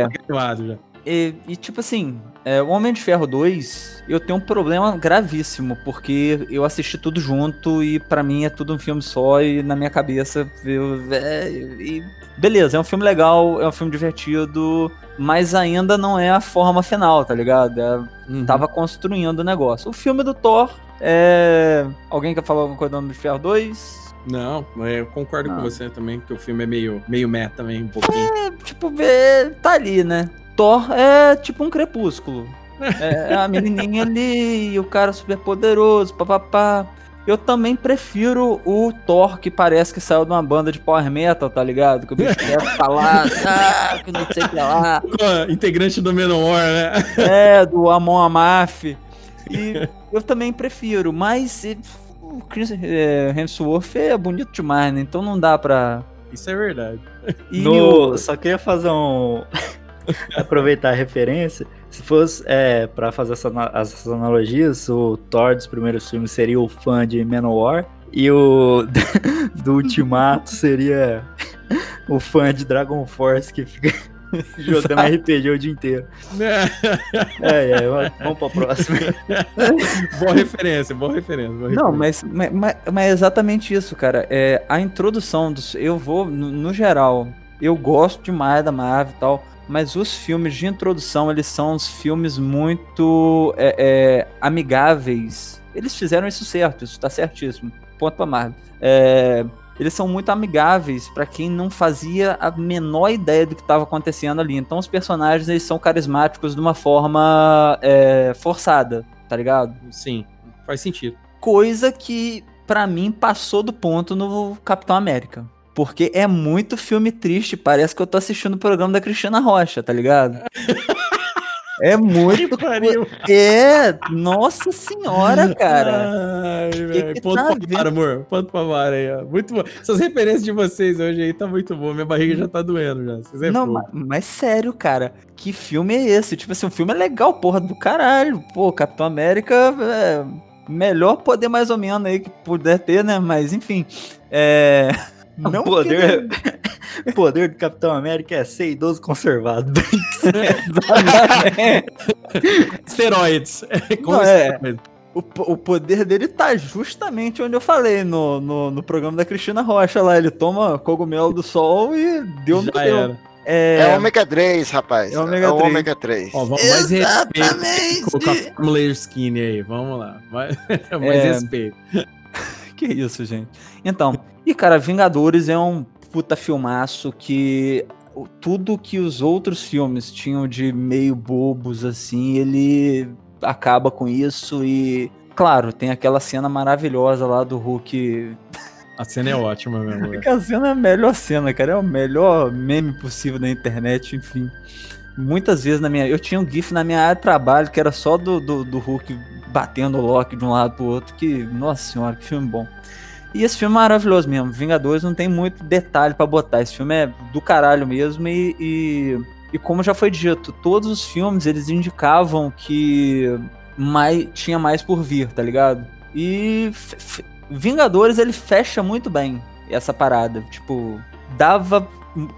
[SPEAKER 1] tô acostumado já.
[SPEAKER 5] E, e, tipo assim, é, o Homem de Ferro 2, eu tenho um problema gravíssimo, porque eu assisti tudo junto e pra mim é tudo um filme só e na minha cabeça. Eu, é, e beleza, é um filme legal, é um filme divertido, mas ainda não é a forma final, tá ligado? É,
[SPEAKER 1] Uhum.
[SPEAKER 5] tava construindo o negócio. O filme do Thor é. Alguém quer falar alguma coisa do Homem de Ferro 2?
[SPEAKER 1] Não, eu concordo com
[SPEAKER 5] Não.
[SPEAKER 1] você também, que o filme é meio, meio meta também, um pouquinho.
[SPEAKER 5] tipo, é, tá ali, né? Thor é tipo um crepúsculo. É a menininha ali, e o cara super poderoso, papapá. Eu também prefiro o Thor que parece que saiu de uma banda de power metal, tá ligado? Que o bicho quer falar, ah, que não sei o que lá.
[SPEAKER 1] Integrante do Menor, né?
[SPEAKER 5] É, do Amon Amarth. E eu também prefiro, mas o Chris é, Hemsworth é bonito demais, né? Então não dá pra...
[SPEAKER 1] Isso é verdade.
[SPEAKER 5] E
[SPEAKER 6] No-
[SPEAKER 5] o-
[SPEAKER 6] Só queria fazer um. Aproveitar a referência. Se fosse é, para fazer essa essas analogias, o Thor dos primeiros filmes seria o fã de Manowar e o do Ultimato seria o fã de Dragon Force que fica jogando RPG o dia inteiro. É, é, vamos- vamos pra próxima.
[SPEAKER 1] boa referência, boa referência. Boa
[SPEAKER 5] Não,
[SPEAKER 1] referência.
[SPEAKER 5] mas, mas, mas- mas é exatamente isso, cara. É, a introdução dos. Eu vou, no, no geral, eu gosto demais da Marvel e tal, mas os filmes de introdução, eles são uns filmes muito é, é, amigáveis. Eles fizeram isso certo, isso tá certíssimo. Ponto pra Marvel. É, eles são muito amigáveis para quem não fazia a menor ideia do que estava acontecendo ali. Então os personagens eles são carismáticos de uma forma é, forçada, tá ligado?
[SPEAKER 1] Sim, faz sentido.
[SPEAKER 5] Coisa que para mim passou do ponto no Capitão América. Porque é muito filme triste, parece que eu tô assistindo o programa da Cristina Rocha, tá ligado? É muito. É, nossa senhora, cara.
[SPEAKER 1] Ai,
[SPEAKER 5] Que
[SPEAKER 1] velho.
[SPEAKER 5] que
[SPEAKER 1] Ponto
[SPEAKER 5] tá
[SPEAKER 1] pra
[SPEAKER 5] vendo?
[SPEAKER 1] VAR, amor. Ponto pra VAR aí, ó. Muito bom. Essas referências de vocês hoje aí tá muito boa. Minha barriga já tá doendo já. Vocês é
[SPEAKER 5] Não, mas, mas sério, cara, que filme é esse? Tipo assim, o filme é legal, porra, do caralho. Pô, Capitão América é melhor poder mais ou menos aí que puder ter, né? Mas enfim, é. Não
[SPEAKER 6] o poder, o poder do Capitão América é ser idoso conservado.
[SPEAKER 1] Esteroides. É, com
[SPEAKER 5] Não, é. O, o poder dele tá justamente onde eu falei, no, no, no programa da Cristina Rocha lá. Ele toma cogumelo do sol e deu no deu. É,
[SPEAKER 3] É ômega 3, rapaz.
[SPEAKER 5] É ômega
[SPEAKER 3] É o
[SPEAKER 5] 3.
[SPEAKER 3] ômega 3.
[SPEAKER 1] Ó, vamos mais respeito o Family Skinny aí. Vamos lá. Mais, mais
[SPEAKER 5] É.
[SPEAKER 1] respeito.
[SPEAKER 5] Que isso, gente. Então, e cara, Vingadores é um puta filmaço que tudo que os outros filmes tinham de meio bobos assim, ele acaba com isso e claro, tem aquela cena maravilhosa lá do Hulk.
[SPEAKER 1] A cena é ótima, meu amor.
[SPEAKER 5] Aquela cena é a melhor cena, cara, é o melhor meme possível da internet, enfim. Muitas vezes na minha. Eu tinha um GIF na minha área de trabalho que era só do, do, do Hulk batendo o Loki de um lado pro outro. Que, nossa senhora, que filme bom. E esse filme é maravilhoso mesmo. Vingadores não tem muito detalhe pra botar. Esse filme é do caralho mesmo. E, e, e como já foi dito, todos os filmes eles indicavam que mais, tinha mais por vir, tá ligado? E Vingadores ele fecha muito bem essa parada. Tipo, dava.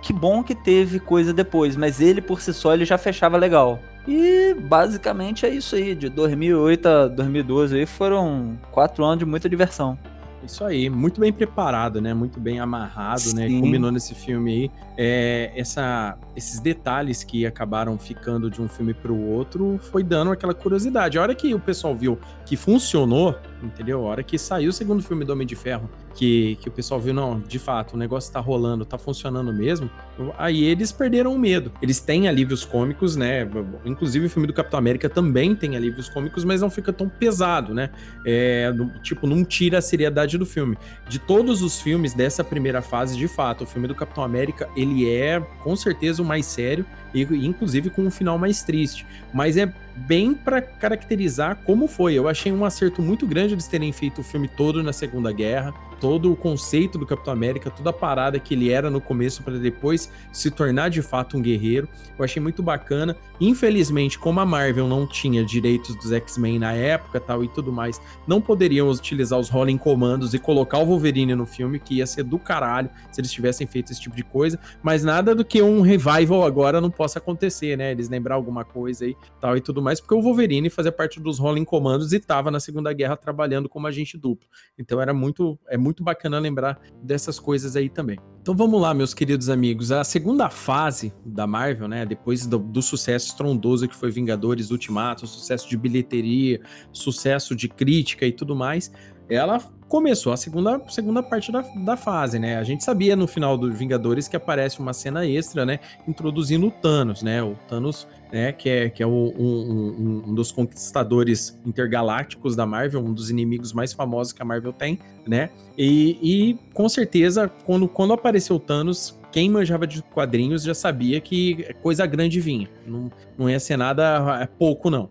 [SPEAKER 5] Que bom que teve coisa depois, mas ele por si só ele já fechava legal. E basicamente é isso aí. De 2008 a 2012 aí foram quatro anos de muita diversão.
[SPEAKER 1] Isso aí, muito bem preparado, né? Muito bem amarrado, né?
[SPEAKER 5] Sim.
[SPEAKER 1] Combinou nesse filme aí. É, essa, esses detalhes que acabaram ficando de um filme pro outro foi dando aquela curiosidade. A hora que o pessoal viu que funcionou, entendeu? A hora que saiu o segundo filme do Homem de Ferro, que, que o pessoal viu, não, de fato, o negócio tá rolando, tá funcionando mesmo, aí eles perderam o medo. Eles têm alívios cômicos, né? Inclusive o filme do Capitão América também tem alívios cômicos, mas não fica tão pesado, né? É, tipo, não tira a seriedade do filme. De todos os filmes dessa primeira fase, de fato, o filme do Capitão América, ele é com certeza o mais sério e inclusive com um final mais triste, mas é bem pra caracterizar como foi. Eu achei um acerto muito grande eles terem feito o filme todo na Segunda Guerra, todo o conceito do Capitão América, toda a parada que ele era no começo para depois se tornar de fato um guerreiro. Eu achei muito bacana. Infelizmente, como a Marvel não tinha direitos dos X-Men na época, tal e tudo mais, não poderiam utilizar os Rolling Comandos e colocar o Wolverine no filme, que ia ser do caralho se eles tivessem feito esse tipo de coisa, mas nada do que um revival agora não possa acontecer, né? Eles lembrar alguma coisa aí, tal e tudo mais, porque o Wolverine fazia parte dos Rolling Comandos e tava na Segunda Guerra trabalhando como agente duplo. Então era muito é muito bacana lembrar dessas coisas aí também. Então vamos lá, meus queridos amigos. A segunda fase da Marvel, né? Depois do, do sucesso estrondoso que foi Vingadores Ultimato, sucesso de bilheteria, sucesso de crítica e tudo mais, ela começou a segunda, segunda parte da, da fase, né? A gente sabia no final do Vingadores que aparece uma cena extra, né? Introduzindo o Thanos, né? O Thanos, né? Que é, que é um, um- um dos conquistadores intergalácticos da Marvel, um dos inimigos mais famosos que a Marvel tem, né? E, e, com certeza, quando, quando apareceu Thanos, quem manjava de quadrinhos já sabia que coisa grande vinha. Não, não ia ser nada é, pouco, não.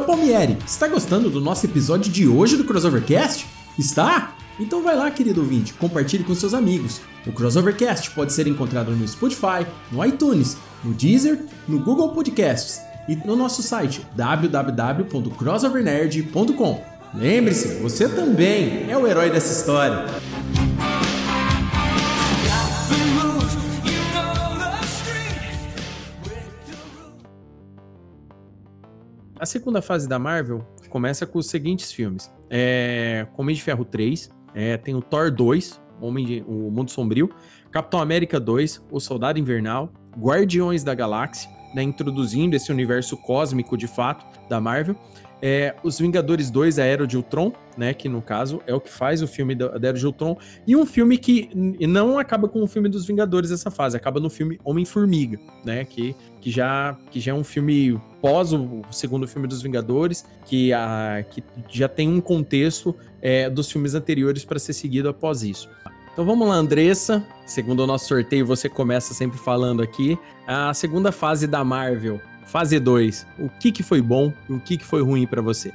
[SPEAKER 9] Léo Palmieri. Está gostando do nosso episódio de hoje do Crossovercast? Está? Então vai lá, querido ouvinte, compartilhe com seus amigos. O Crossovercast pode ser encontrado no Spotify, no iTunes, no Deezer, no Google Podcasts e no nosso site www.crossovernerd.com. Lembre-se, você também é o herói dessa história.
[SPEAKER 1] A segunda fase da Marvel começa com os seguintes filmes: é, Homem de Ferro 3, é, tem o Thor 2, Homem de, o Mundo Sombrio, Capitão América 2, O Soldado Invernal, Guardiões da Galáxia, né, introduzindo esse universo cósmico de fato da Marvel. É, Os Vingadores 2, a Era de Ultron, né? Que no caso é o que faz o filme da, da Era de Ultron. E um filme que não acaba com o filme dos Vingadores essa fase, acaba no filme Homem-Formiga, né? Que, que, já, que já é um filme pós o segundo filme dos Vingadores, que, a, que já tem um contexto é, dos filmes anteriores para ser seguido após isso. Então vamos lá, Andressa. Segundo o nosso sorteio, você começa sempre falando aqui. A segunda fase da Marvel, fase 2. O que, que foi bom e o que, que foi ruim para você?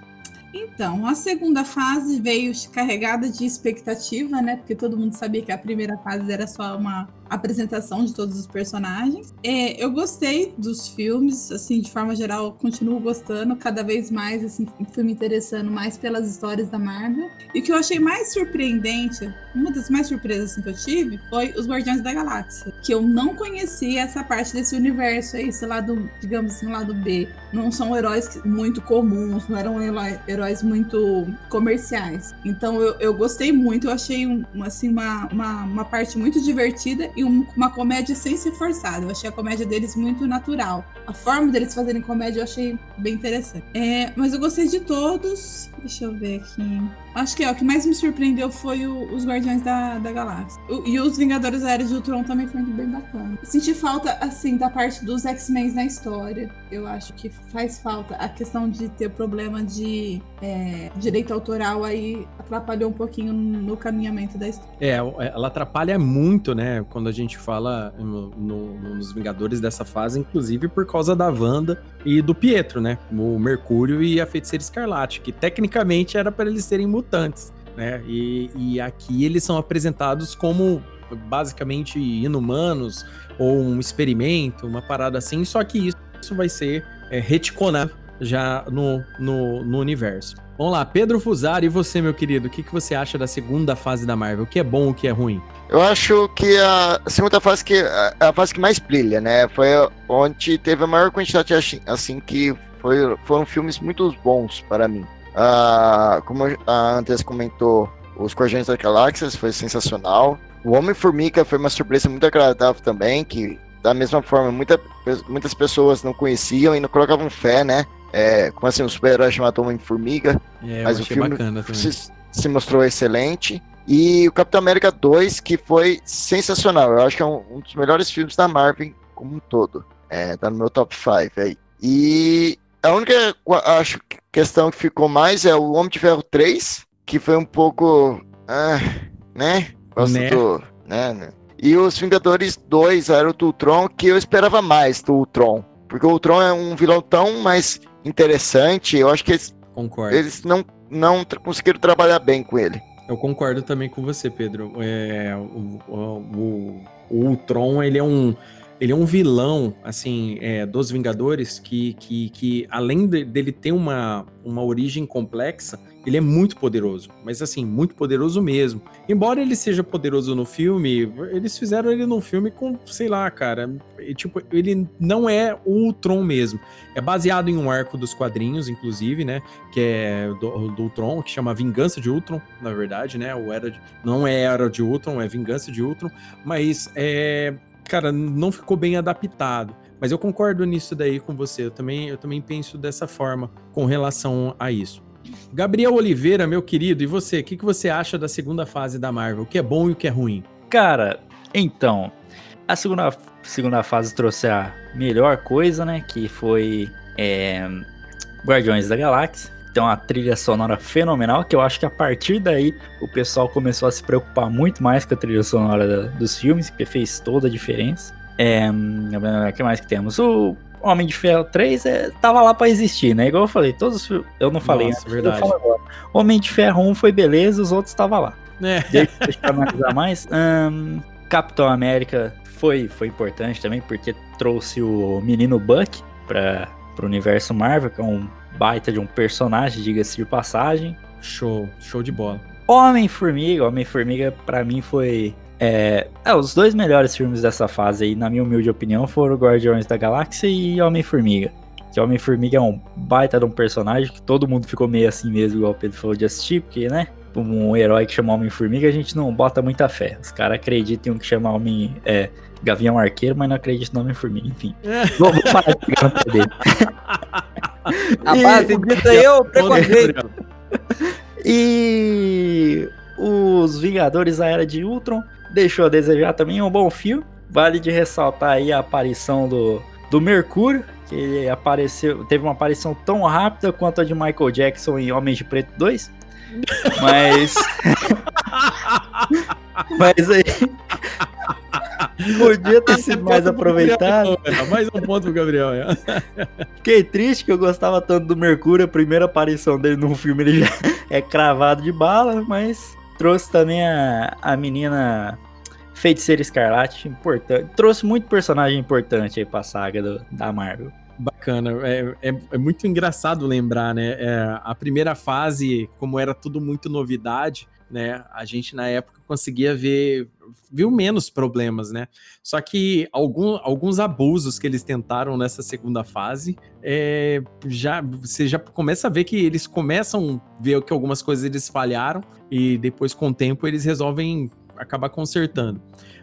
[SPEAKER 2] Então, a segunda fase veio carregada de expectativa, né? Porque todo mundo sabia que a primeira fase era só uma apresentação de todos os personagens. É, eu gostei dos filmes, assim, de forma geral, continuo gostando cada vez mais, assim, fui me interessando mais pelas histórias da Marvel. E o que eu achei mais surpreendente, uma das mais surpresas assim, que eu tive, foi os Guardiões da Galáxia, que eu não conhecia essa parte desse universo aí, esse lado, digamos assim, lado B. Não são heróis muito comuns, não eram heró- heróis muito comerciais. Então eu, eu gostei muito, eu achei um, assim, uma, uma, uma parte muito divertida e um- uma comédia sem ser forçada. Eu achei a comédia deles muito natural. A forma deles fazerem comédia eu achei bem interessante. É, mas eu gostei de todos. Deixa eu ver aqui. Acho que é, o que mais me surpreendeu foi o- os Guardiões da, da Galáxia. O- e os Vingadores Era de Ultron também foi bem bacana. Senti falta, assim, da parte dos X-Men na história. Eu acho que faz falta. A questão de ter problema de é, direito autoral aí atrapalhou um pouquinho no caminhamento da história.
[SPEAKER 1] É, ela atrapalha muito, né? Quando a gente fala no- no- nos Vingadores dessa fase, inclusive por causa da Wanda e do Pietro, né? O Mercúrio e a Feiticeira Escarlate, que tecnicamente era para eles serem mutantes, né? E, e aqui eles são apresentados como basicamente inumanos ou um experimento, uma parada assim, só que isso, isso vai ser é, reticonado já no, no, no universo. Vamos lá, Pedro Fusari, e você, meu querido, o que, que você acha da segunda fase da Marvel? O que é bom, o que é ruim?
[SPEAKER 3] Eu acho que a segunda fase que é a fase que mais brilha, né? Foi onde teve a maior quantidade assim que foi, foram filmes muito bons para mim. Ah, como a Andrés comentou, os Guardiões da Galáxia foi sensacional. O Homem-Formiga foi uma surpresa muito agradável também, que da mesma forma muita, muitas pessoas não conheciam e não colocavam fé, né? É, como assim, um super-herói chamado Homem-Formiga.
[SPEAKER 1] É,
[SPEAKER 3] Mas o filme se, se mostrou excelente. E o Capitão América 2, que foi sensacional. Eu acho que é um, um dos melhores filmes da Marvel como um todo. É, tá no meu top 5 aí. E a única acho, que questão que ficou mais é o Homem de Ferro 3, que foi um pouco. ah, né?
[SPEAKER 1] Né?
[SPEAKER 3] do. Né, né? E os Vingadores 2 era o do Ultron, que eu esperava mais do Ultron. Porque o Ultron é um vilão tão mais interessante. Eu acho que eles,
[SPEAKER 1] Concordo.
[SPEAKER 3] eles não, não conseguiram trabalhar bem com ele.
[SPEAKER 1] Eu concordo também com você, Pedro. É, o, o, o- o Ultron, ele é um. Ele é um vilão, assim, é, dos Vingadores, que, que, que além de- dele ter uma, uma origem complexa, ele é muito poderoso. Mas, assim, muito poderoso mesmo. Embora ele seja poderoso no filme, eles fizeram ele no filme com, sei lá, cara. e, Tipo, ele não é o Ultron mesmo. É baseado em um arco dos quadrinhos, inclusive, né? Que é do, do Ultron, que chama Vingança de Ultron, na verdade, né? O era de, não é Era de Ultron, é Vingança de Ultron. Mas, é, cara, não ficou bem adaptado. Mas eu concordo nisso daí com você. Eu também, eu também penso dessa forma com relação a isso. Gabriel Oliveira, meu querido, e você? O que, que você acha da segunda fase da Marvel? O que é bom e o que é ruim?
[SPEAKER 6] Cara, então, a segunda, segunda fase trouxe a melhor coisa, né? Que foi é, Guardiões da Galáxia. Então, a trilha sonora fenomenal, que eu acho que a partir daí o pessoal começou a se preocupar muito mais com a trilha sonora da- dos filmes, que fez toda a diferença. É, o que mais que temos? O Homem de Ferro 3 é, tava lá pra existir, né? Igual eu falei, todos os filmes. Eu não falei
[SPEAKER 1] Nossa,
[SPEAKER 6] antes,
[SPEAKER 1] verdade.
[SPEAKER 6] falo agora. Homem de Ferro 1 foi beleza, os outros estavam lá.
[SPEAKER 1] É.
[SPEAKER 6] Deixa deixa eu analisar mais. Ahn, Capitão América foi, foi importante também, porque trouxe o menino Buck pra, pro universo Marvel, que é um baita de um personagem, diga-se de passagem.
[SPEAKER 1] Show, show de bola.
[SPEAKER 6] Homem-Formiga, Homem-Formiga pra mim foi. É, é, os dois melhores filmes dessa fase aí, na minha humilde opinião, foram Guardiões da Galáxia e Homem-Formiga. Que Homem-Formiga é um baita de um personagem que todo mundo ficou meio assim mesmo, igual o Pedro falou de assistir, porque, né? Um herói que chama Homem-Formiga, a gente não bota muita fé. Os caras acreditam em um que chama Homem. É, Gavião Arqueiro, mas não acreditam no Homem-Formiga, enfim. vou, vou parar de pegar no pé dele.
[SPEAKER 5] A base dita eu, preconceito.
[SPEAKER 6] E os Vingadores a Era de Ultron deixou a desejar também um bom filme. Vale de ressaltar aí a aparição do, do Mercúrio, que ele apareceu, teve uma aparição tão rápida quanto a de Michael Jackson em Homens de Preto 2. Mas. Mas aí. Podia ter sido mais aproveitado.
[SPEAKER 1] Mais um ponto pro Gabriel. É.
[SPEAKER 6] Fiquei triste que eu gostava tanto do Mercúrio. A primeira aparição dele num filme ele já é cravado de bala, mas trouxe também a, a menina Feiticeira Escarlate, importante. Trouxe muito personagem importante aí pra saga do, da Marvel.
[SPEAKER 1] Bacana, é, é, é, muito engraçado lembrar, né? É, a primeira fase, como era tudo muito novidade, né? A gente na época conseguia ver, viu menos problemas, né? Só que algum, alguns abusos que eles tentaram nessa segunda fase, é, já você já começa a ver que eles começam a ver que algumas coisas eles falharam e depois com o tempo eles resolvem acabar consertando.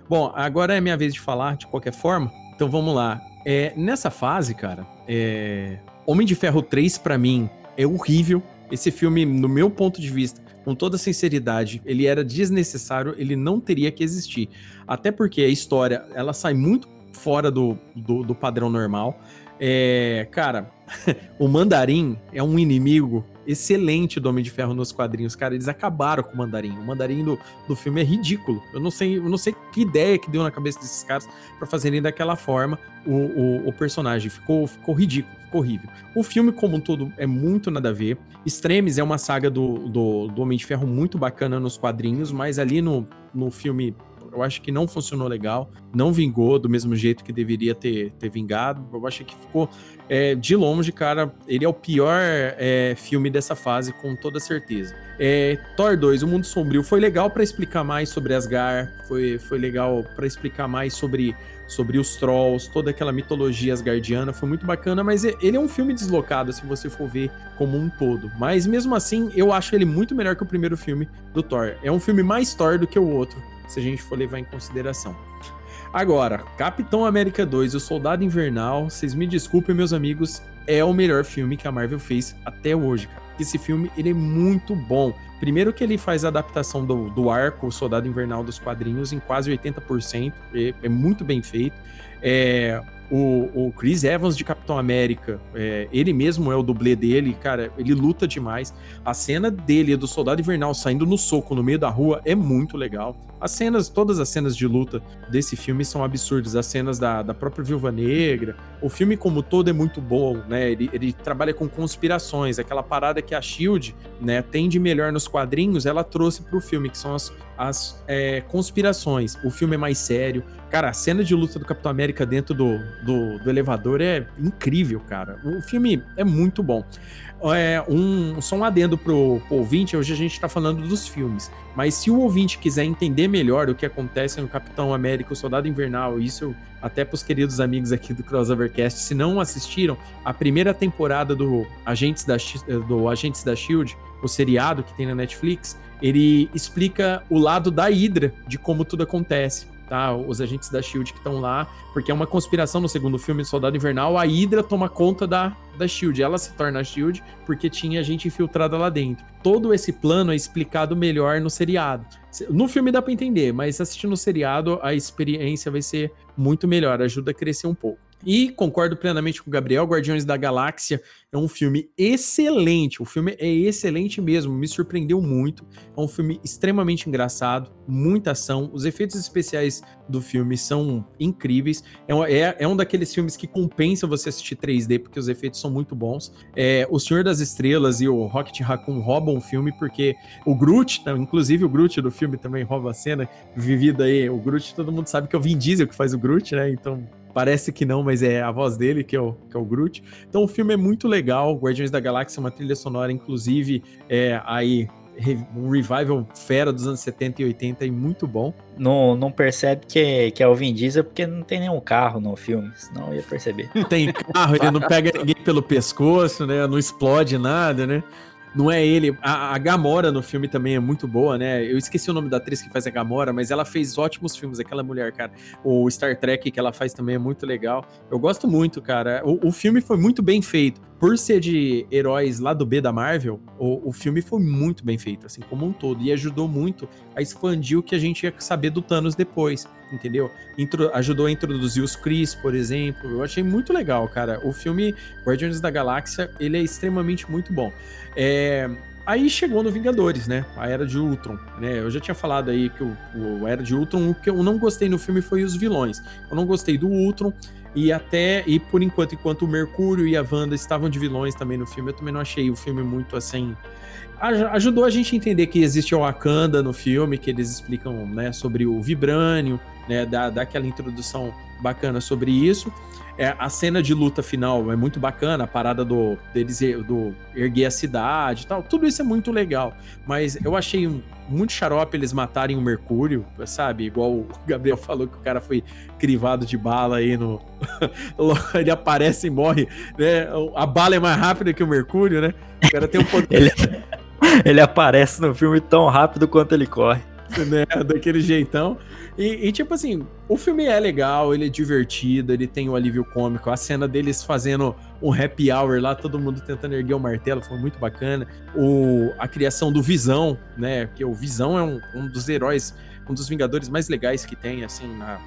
[SPEAKER 1] Bom, agora é minha vez de falar de qualquer forma. Então vamos lá. É, nessa fase, cara, é, Homem de Ferro 3 para mim é horrível. Esse filme, no meu ponto de vista, com toda sinceridade, ele era desnecessário, ele não teria que existir. Até porque a história, ela sai muito fora do, do, do padrão normal. É, cara, o Mandarim é um inimigo excelente do Homem de Ferro nos quadrinhos, cara. Eles acabaram com o Mandarim. O Mandarim do, do filme é ridículo. Eu não sei, eu não sei que ideia que deu na cabeça desses caras para fazerem daquela forma o, o, o, personagem. Ficou, ficou ridículo, ficou horrível. O filme, como um todo, é muito nada a ver. Extremes é uma saga do, do, do Homem de Ferro muito bacana nos quadrinhos, mas ali no, no filme eu acho que não funcionou legal, não vingou do mesmo jeito que deveria ter, ter vingado. Eu acho que ficou é, de longe, cara. Ele é o pior é, filme dessa fase, com toda certeza. É, Thor 2, O Mundo Sombrio, foi legal para explicar mais sobre Asgard, foi, foi legal para explicar mais sobre, sobre os Trolls, toda aquela mitologia asgardiana, foi muito bacana, mas ele é um filme deslocado, se você for ver como um todo. Mas mesmo assim, eu acho ele muito melhor que o primeiro filme do Thor. É um filme mais Thor do que o outro se a gente for levar em consideração. Agora, Capitão América 2 e o Soldado Invernal, vocês me desculpem, meus amigos, é o melhor filme que a Marvel fez até hoje, cara. Esse filme, ele é muito bom. Primeiro que ele faz a adaptação do, do arco, o Soldado Invernal dos quadrinhos, em quase 80%, é, é muito bem feito. É, o, o, Chris Evans de Capitão América, é, ele mesmo é o dublê dele, cara, ele luta demais. A cena dele, do Soldado Invernal saindo no soco no meio da rua, é muito legal. As cenas, todas as cenas de luta desse filme são absurdas. As cenas da, da própria Viúva Negra. O filme, como todo, é muito bom, né? Ele, ele trabalha com conspirações. Aquela parada que a Shield né, tem de melhor nos quadrinhos, ela trouxe pro filme, que são as, as é, conspirações. O filme é mais sério. Cara, a cena de luta do Capitão América dentro do, do, do elevador é incrível, cara. O filme é muito bom. É, um, só um adendo pro, pro ouvinte, hoje a gente tá falando dos filmes. Mas se o ouvinte quiser entender melhor o que acontece no Capitão América, o Soldado Invernal, isso até pros queridos amigos aqui do Crossovercast, se não assistiram, a primeira temporada do Agentes da, do Agentes da Shield, o seriado que tem na Netflix, ele explica o lado da Hydra de como tudo acontece tá? Os agentes da Shield que estão lá, porque é uma conspiração no segundo filme Soldado Invernal, a Hydra toma conta da, da Shield, ela se torna a Shield porque tinha gente infiltrada lá dentro. Todo esse plano é explicado melhor no seriado. No filme dá para entender, mas assistindo o seriado a experiência vai ser muito melhor, ajuda a crescer um pouco. E concordo plenamente com o Gabriel, Guardiões da Galáxia é um filme excelente. O filme é excelente mesmo, me surpreendeu muito. É um filme extremamente engraçado, muita ação. Os efeitos especiais do filme são incríveis. É, um, é, é um daqueles filmes que compensa você assistir 3D, porque os efeitos são muito bons. É, o Senhor das Estrelas e o Rocket Raccoon roubam o filme, porque o Groot, inclusive o Groot do filme também rouba a cena, vivida aí. O Groot, todo mundo sabe que é o Vin Diesel que faz o Groot, né? Então Parece que não, mas é a voz dele que é o, que é o Groot. Então o filme é muito legal. Guardiões da Galáxia é uma trilha sonora, inclusive, é aí um revival fera dos anos 70 e 80 e muito bom.
[SPEAKER 6] Não, não percebe que é, que é o Vin Diesel porque não tem nenhum carro no filme, senão eu ia perceber.
[SPEAKER 1] Não tem carro, ele não pega ninguém pelo pescoço, né? Não explode nada, né? Não é ele. A, a Gamora no filme também é muito boa, né? Eu esqueci o nome da atriz que faz a Gamora, mas ela fez ótimos filmes, aquela mulher, cara. O Star Trek que ela faz também é muito legal. Eu gosto muito, cara. O, o filme foi muito bem feito. Por ser de heróis lá do B da Marvel, o, o filme foi muito bem feito, assim, como um todo. E ajudou muito a expandir o que a gente ia saber do Thanos depois, entendeu? Intro- ajudou a introduzir os Chris, por exemplo. Eu achei muito legal, cara. O filme Guardiões da Galáxia, ele é extremamente muito bom. É, Aí chegou no Vingadores, né? A Era de Ultron, né? Eu já tinha falado aí que o, o Era de Ultron, o que eu não gostei no filme foi os vilões. Eu não gostei do Ultron e até, e por enquanto, enquanto o Mercúrio e a Wanda estavam de vilões também no filme, eu também não achei o filme muito assim. aj- Ajudou a gente a entender que existe o Wakanda no filme, que eles explicam, né, sobre o Vibrânio, né, dá, dá aquela introdução bacana sobre isso. É, a cena de luta final é muito bacana, a parada do deles do erguer a cidade e tal, tudo isso é muito legal. Mas eu achei um- muito xarope eles matarem o Mercúrio, sabe? Igual o Gabriel falou que o cara foi crivado de bala aí no. Ele aparece e morre, né? A bala é mais rápida que o Mercúrio, né? O cara tem um poder.
[SPEAKER 6] Ele, ele aparece no filme tão rápido quanto ele corre.
[SPEAKER 1] né? Daquele jeitão. E, e, tipo assim, o filme é legal, ele é divertido, ele tem o alívio cômico. A cena deles fazendo um happy hour lá, todo mundo tentando erguer o martelo, foi muito bacana. O, a criação do Visão, né? Que o Visão é um, um dos heróis, um dos Vingadores mais legais que tem, assim, na-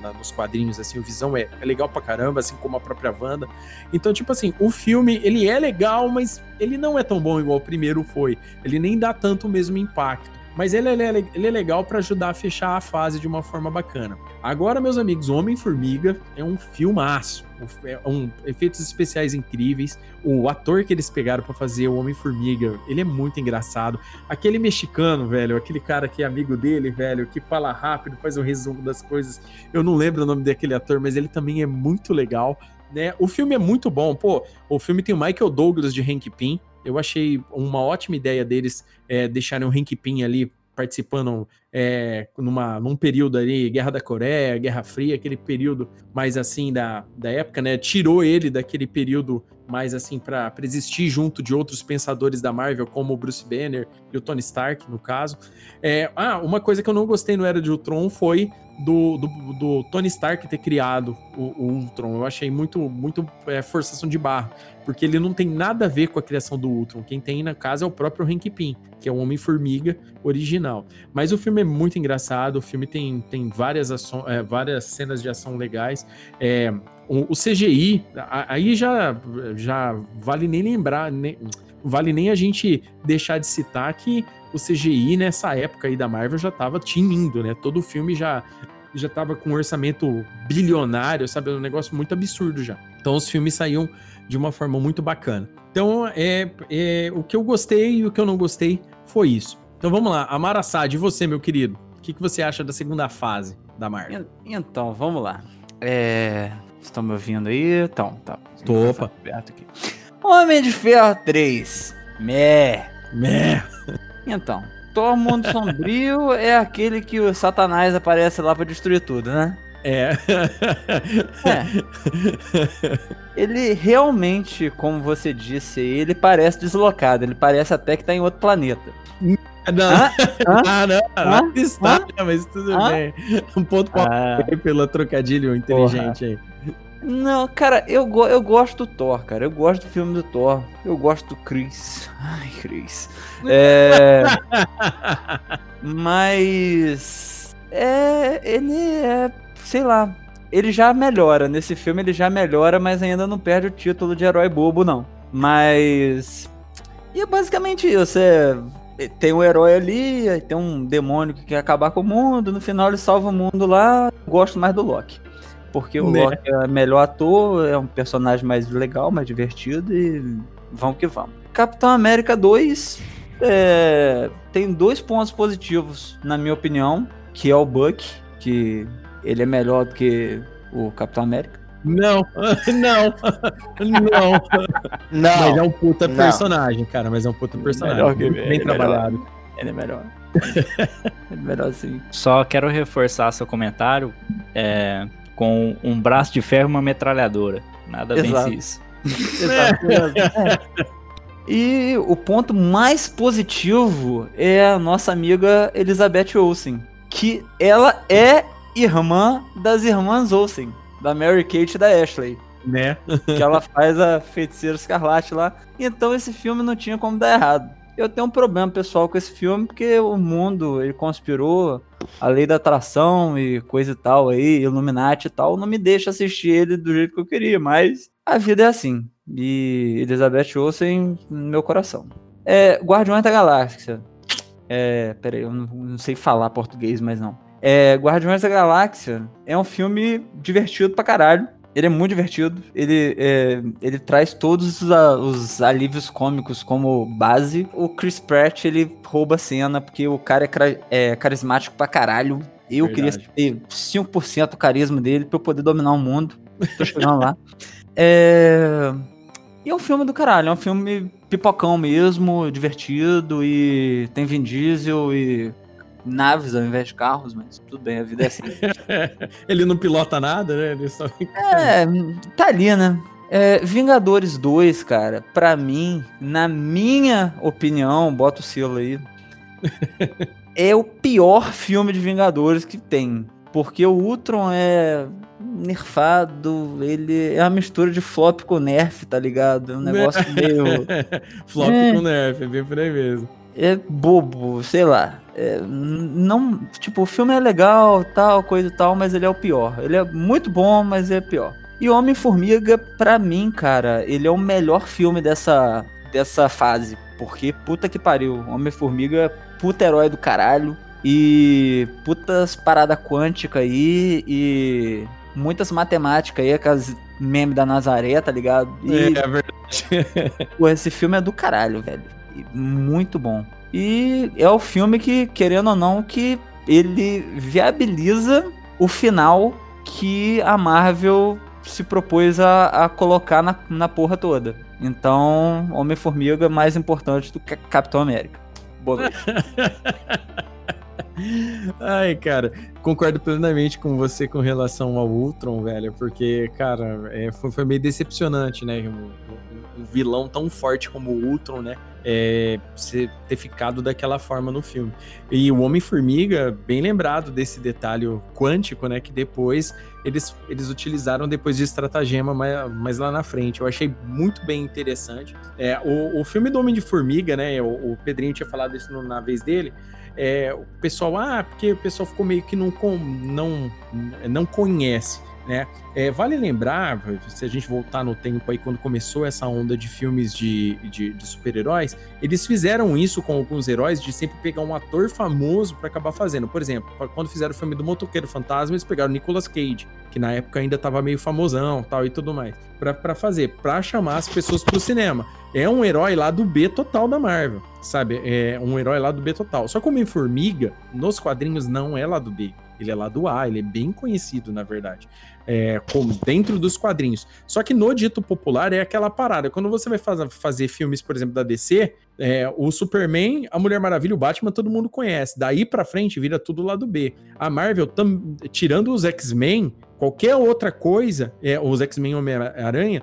[SPEAKER 1] na- nos quadrinhos, assim, o Visão é, é legal pra caramba, assim como a própria Wanda. Então, tipo assim, o filme, ele é legal, mas ele não é tão bom igual o primeiro foi. Ele nem dá tanto o mesmo impacto. Mas ele, ele é, ele é legal pra ajudar a fechar a fase de uma forma bacana. Agora, meus amigos, Homem-Formiga é um filmaço. É um, efeitos especiais incríveis. O ator que eles pegaram pra fazer o Homem-Formiga, ele é muito engraçado. Aquele mexicano, velho, aquele cara que é amigo dele, velho, que fala rápido, faz um resumo das coisas. Eu não lembro o nome daquele ator, mas ele também é muito legal. Né? O filme é muito bom. Pô, o filme tem o Michael Douglas de Hank Pym. Eu achei uma ótima ideia deles é, deixarem o Hank Pym ali participando é, numa, num período ali, Guerra da Coreia, Guerra Fria, aquele período mais assim da, da época, né? Tirou ele daquele período mais assim para existir junto de outros pensadores da Marvel, como o Bruce Banner e o Tony Stark, no caso. É, ah, uma coisa que eu não gostei no Era de Ultron foi do, do, do Tony Stark ter criado o, o Ultron. Eu achei muito, muito é, forçação de barra, porque ele não tem nada a ver com a criação do Ultron. Quem tem na casa é o próprio Hank Pym, que é o Homem-Formiga original. Mas o filme é muito engraçado, o filme tem, tem várias, aço- é, várias cenas de ação legais. É, o, CGI, aí já, já vale nem lembrar, nem, vale nem a gente deixar de citar que o CGI nessa época aí da Marvel já tava tinindo, né? Todo filme já já tava com um orçamento bilionário, sabe? Um negócio muito absurdo já. Então os filmes saíam de uma forma muito bacana. Então, é, é, o que eu gostei e o que eu não gostei foi isso. Então vamos lá, Amara Sad, e você, meu querido? O que, que você acha da segunda fase da Marvel?
[SPEAKER 5] En- Então, vamos lá. É. Estão me ouvindo aí? Então, tá.
[SPEAKER 1] Tô, opa.
[SPEAKER 5] Aberto aqui. Homem de Ferro 3. Meh.
[SPEAKER 1] Meh.
[SPEAKER 5] Então, Thor Mundo Sombrio é aquele que o Satanás aparece lá pra destruir tudo, né?
[SPEAKER 1] É.
[SPEAKER 5] Ele realmente, como você disse, ele parece deslocado. Ele parece até que tá em outro planeta.
[SPEAKER 1] Não?
[SPEAKER 5] Hã?
[SPEAKER 1] ah, não, não está, né, mas tudo bem. Um ponto
[SPEAKER 5] Ah.
[SPEAKER 1] ah. pelo trocadilho inteligente aí.
[SPEAKER 5] Não, cara, eu, go eu gosto do Thor, cara. Eu gosto do filme do Thor. Eu gosto do Chris. Ai, Chris. É. Mas. É. Ele é. Sei lá. Ele já melhora. Nesse filme ele já melhora, mas ainda não perde o título de herói bobo, não. Mas. E é basicamente isso. É. Tem um herói ali, tem um demônio que quer acabar com o mundo. No final ele salva o mundo lá. Gosto mais do Loki. Porque o
[SPEAKER 1] Né?
[SPEAKER 5] Loki é melhor ator, é um personagem mais legal, mais divertido e vamos que vamos. Capitão América 2 é, tem dois pontos positivos, na minha opinião, que é o Buck, que ele é melhor do que o Capitão América.
[SPEAKER 1] Não, não, não.
[SPEAKER 3] Não.
[SPEAKER 1] Mas é um puta
[SPEAKER 3] Não.
[SPEAKER 1] personagem, cara. Mas é um puta personagem.
[SPEAKER 5] Melhor que-
[SPEAKER 1] bem
[SPEAKER 5] é melhor.
[SPEAKER 1] trabalhado.
[SPEAKER 5] Ele é melhor. Ele é melhor sim.
[SPEAKER 6] Só quero reforçar seu comentário é, com um braço de ferro e uma metralhadora. Nada
[SPEAKER 5] Exato.
[SPEAKER 6] vence isso.
[SPEAKER 5] Exato. É. E o ponto mais positivo é a nossa amiga Elizabeth Olsen, que ela é irmã das irmãs Olsen, da Mary Kate e da Ashley,
[SPEAKER 1] Né?
[SPEAKER 5] que ela faz a feiticeira escarlate lá. Então esse filme não tinha como dar errado. Eu tenho um problema pessoal com esse filme porque o mundo ele conspirou a lei da atração e coisa e tal aí, Illuminati e tal, não me deixa assistir ele do jeito que eu queria, mas a vida é assim. E Elizabeth Olsen no meu coração. É, Guardiões da Galáxia. É, peraí, eu não, não sei falar português, mas não. É, Guardiões da Galáxia é um filme divertido pra caralho. Ele é muito divertido. Ele, é, ele traz todos os, a- os alívios cômicos como base. O Chris Pratt, ele rouba a cena porque o cara é, cra- é carismático pra caralho. Eu
[SPEAKER 1] Verdade.
[SPEAKER 5] queria ter 5% do carisma dele pra eu poder dominar o mundo. Tô chegando lá. É... E é um filme do caralho, é um filme pipocão mesmo, divertido e tem Vin Diesel e naves ao invés de carros, mas tudo bem, a vida é assim.
[SPEAKER 1] Ele não pilota nada, né? Ele só...
[SPEAKER 5] É, tá ali, né? É, Vingadores 2, cara, pra mim, na minha opinião, bota o selo aí, é o pior filme de Vingadores que tem. Porque o Ultron é nerfado, ele é uma mistura de flop com nerf, tá ligado? É um negócio meio.
[SPEAKER 1] Flop
[SPEAKER 5] É.
[SPEAKER 1] com nerf, é bem por aí mesmo.
[SPEAKER 5] É bobo, sei lá. É, não, tipo, o filme é legal, tal, coisa e tal, mas ele é o pior. Ele é muito bom, mas é pior. E Homem-Formiga, pra mim, cara, ele é o melhor filme dessa, dessa fase. Porque puta que pariu, Homem-Formiga é puta herói do caralho. E putas parada quântica aí. E muitas matemáticas aí, aquelas memes da Nazaré, tá ligado? E
[SPEAKER 1] É, é verdade.
[SPEAKER 5] Pô, esse filme é do caralho, velho. Muito bom. E é o filme que, querendo ou não, que ele viabiliza o final que a Marvel se propôs a, a colocar na, na porra toda. Então, Homem-Formiga é mais importante do que Capitão América. Boa noite.
[SPEAKER 1] Ai, cara, concordo plenamente com você com relação ao Ultron, velho, porque, cara, é, foi, foi meio decepcionante, né? Um, um- vilão tão forte como o Ultron, né? É, ter ficado daquela forma no filme. E o Homem-Formiga, bem lembrado desse detalhe quântico, né? Que depois eles, eles utilizaram depois de estratagema mais, mais lá na frente. Eu achei muito bem interessante. É, o, o filme do Homem Formiga, né? O, o Pedrinho tinha falado isso na vez dele é, o pessoal, ah, porque o pessoal ficou meio que não, não, não conhece, né? É, vale lembrar, se a gente voltar no tempo aí, quando começou essa onda de filmes de, de, de super-heróis, eles fizeram isso com alguns heróis de sempre pegar um ator famoso pra acabar fazendo. Por exemplo, quando fizeram o filme do Motoqueiro Fantasma, eles pegaram Nicolas Cage, que na época ainda tava meio famosão tal e tudo mais, pra fazer, pra chamar as pessoas pro cinema é um herói lá do B total da Marvel, sabe? É um herói lá do B total. Só que o Homem-Formiga, nos quadrinhos, não é lá do B. Ele é lá do A, ele é bem conhecido, na verdade. É, como dentro dos quadrinhos. Só que no dito popular é aquela parada. Quando você vai faz- fazer filmes, por exemplo, da DC, é, o Superman, a Mulher Maravilha, o Batman, todo mundo conhece. Daí pra frente vira tudo lá do B. A Marvel, tam- tirando os X-Men, qualquer outra coisa, é, os X-Men Homem-Aranha,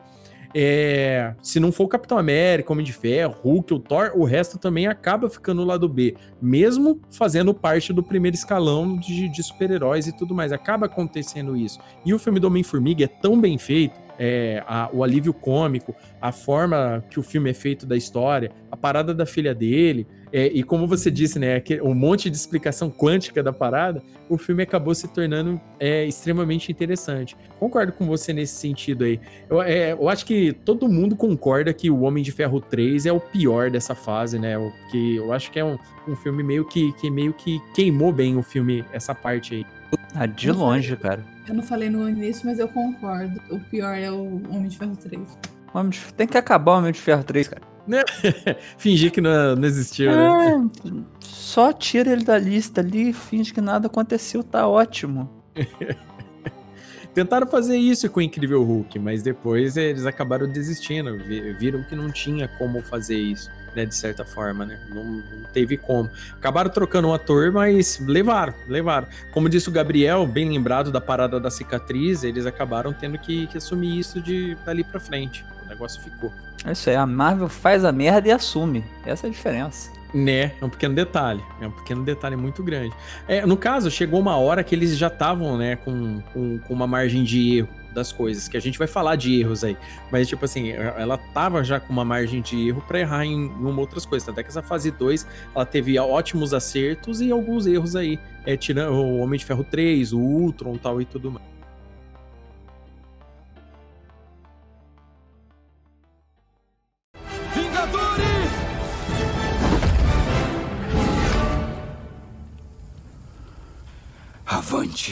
[SPEAKER 1] é, se não for o Capitão América, Homem de Ferro, Hulk, o Thor, o resto também acaba ficando no lado B, mesmo fazendo parte do primeiro escalão de, de super-heróis e tudo mais. Acaba acontecendo isso. E o filme do Homem-Formiga é tão bem feito, é, a- o alívio cômico, a forma que o filme é feito da história, a parada da filha dele, é, e como você disse, né, aquele- um monte de explicação quântica da parada, o filme acabou se tornando é, extremamente interessante. Concordo com você nesse sentido aí. Eu, é, eu acho que todo mundo concorda que o Homem de Ferro 3 é o pior dessa fase, né? O que eu acho que é um, um filme meio que, que meio que queimou bem o filme, essa parte aí.
[SPEAKER 5] Ah, de longe, cara.
[SPEAKER 2] Eu não falei no início, mas eu concordo. O pior é o Homem de Ferro 3.
[SPEAKER 5] Homem de- Tem que acabar o Homem de Ferro 3, cara.
[SPEAKER 1] Fingir que não, não existiu, né?
[SPEAKER 5] É, só tira ele da lista ali finge que nada aconteceu, tá ótimo.
[SPEAKER 1] Tentaram fazer isso com o Incrível Hulk, mas depois eles acabaram desistindo, vi- viram que não tinha como fazer isso, né, de certa forma, né? Não, não teve como. Acabaram trocando um ator, mas levaram, levaram. Como disse o Gabriel, bem lembrado da parada da cicatriz, eles acabaram tendo que, que assumir isso de dali pra frente. O negócio ficou.
[SPEAKER 5] É isso aí, a Marvel faz a merda e assume. Essa é a diferença.
[SPEAKER 1] Né, é um pequeno detalhe, é um pequeno detalhe muito grande. É, no caso, chegou uma hora que eles já estavam, né, com, com, com uma margem de erro das coisas, que a gente vai falar de erros aí, mas tipo assim, ela tava já com uma margem de erro pra errar em, em uma outras coisas, até que essa fase 2, ela teve ótimos acertos e alguns erros aí, é, tirando o Homem de Ferro 3, o Ultron tal e tudo mais.
[SPEAKER 7] Avante.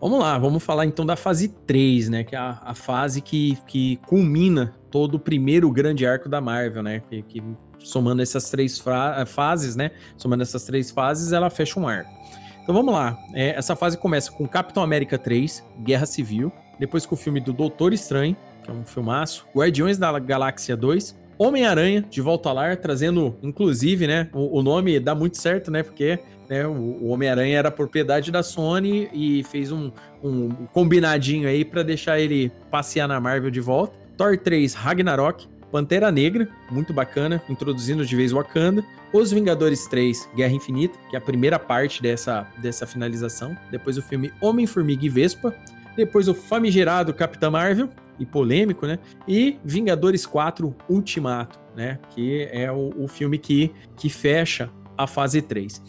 [SPEAKER 1] Vamos lá, vamos falar então da fase 3, né? Que é a, a fase que, que culmina todo o primeiro grande arco da Marvel, né? Que, que somando essas três fases, né? Somando essas três fases, ela fecha um arco. Então vamos lá. É, essa fase começa com Capitão América 3, Guerra Civil. Depois com o filme do Doutor Estranho, que é um filmaço. Guardiões da Galáxia 2. Homem-Aranha, de volta ao lar, trazendo, inclusive, né? O, o nome dá muito certo, né? Porque né, o, o Homem-Aranha era propriedade da Sony e fez um, um combinadinho aí pra deixar ele passear na Marvel de volta. Thor 3, Ragnarok. Pantera Negra, muito bacana, introduzindo de vez Wakanda. Os Vingadores 3, Guerra Infinita, que é a primeira parte dessa, dessa finalização. Depois o filme Homem-Formiga e Vespa. Depois o famigerado Capitã Marvel, e polêmico, né? E Vingadores 4 Ultimato, né? Que é o, o filme que, que fecha a fase 3.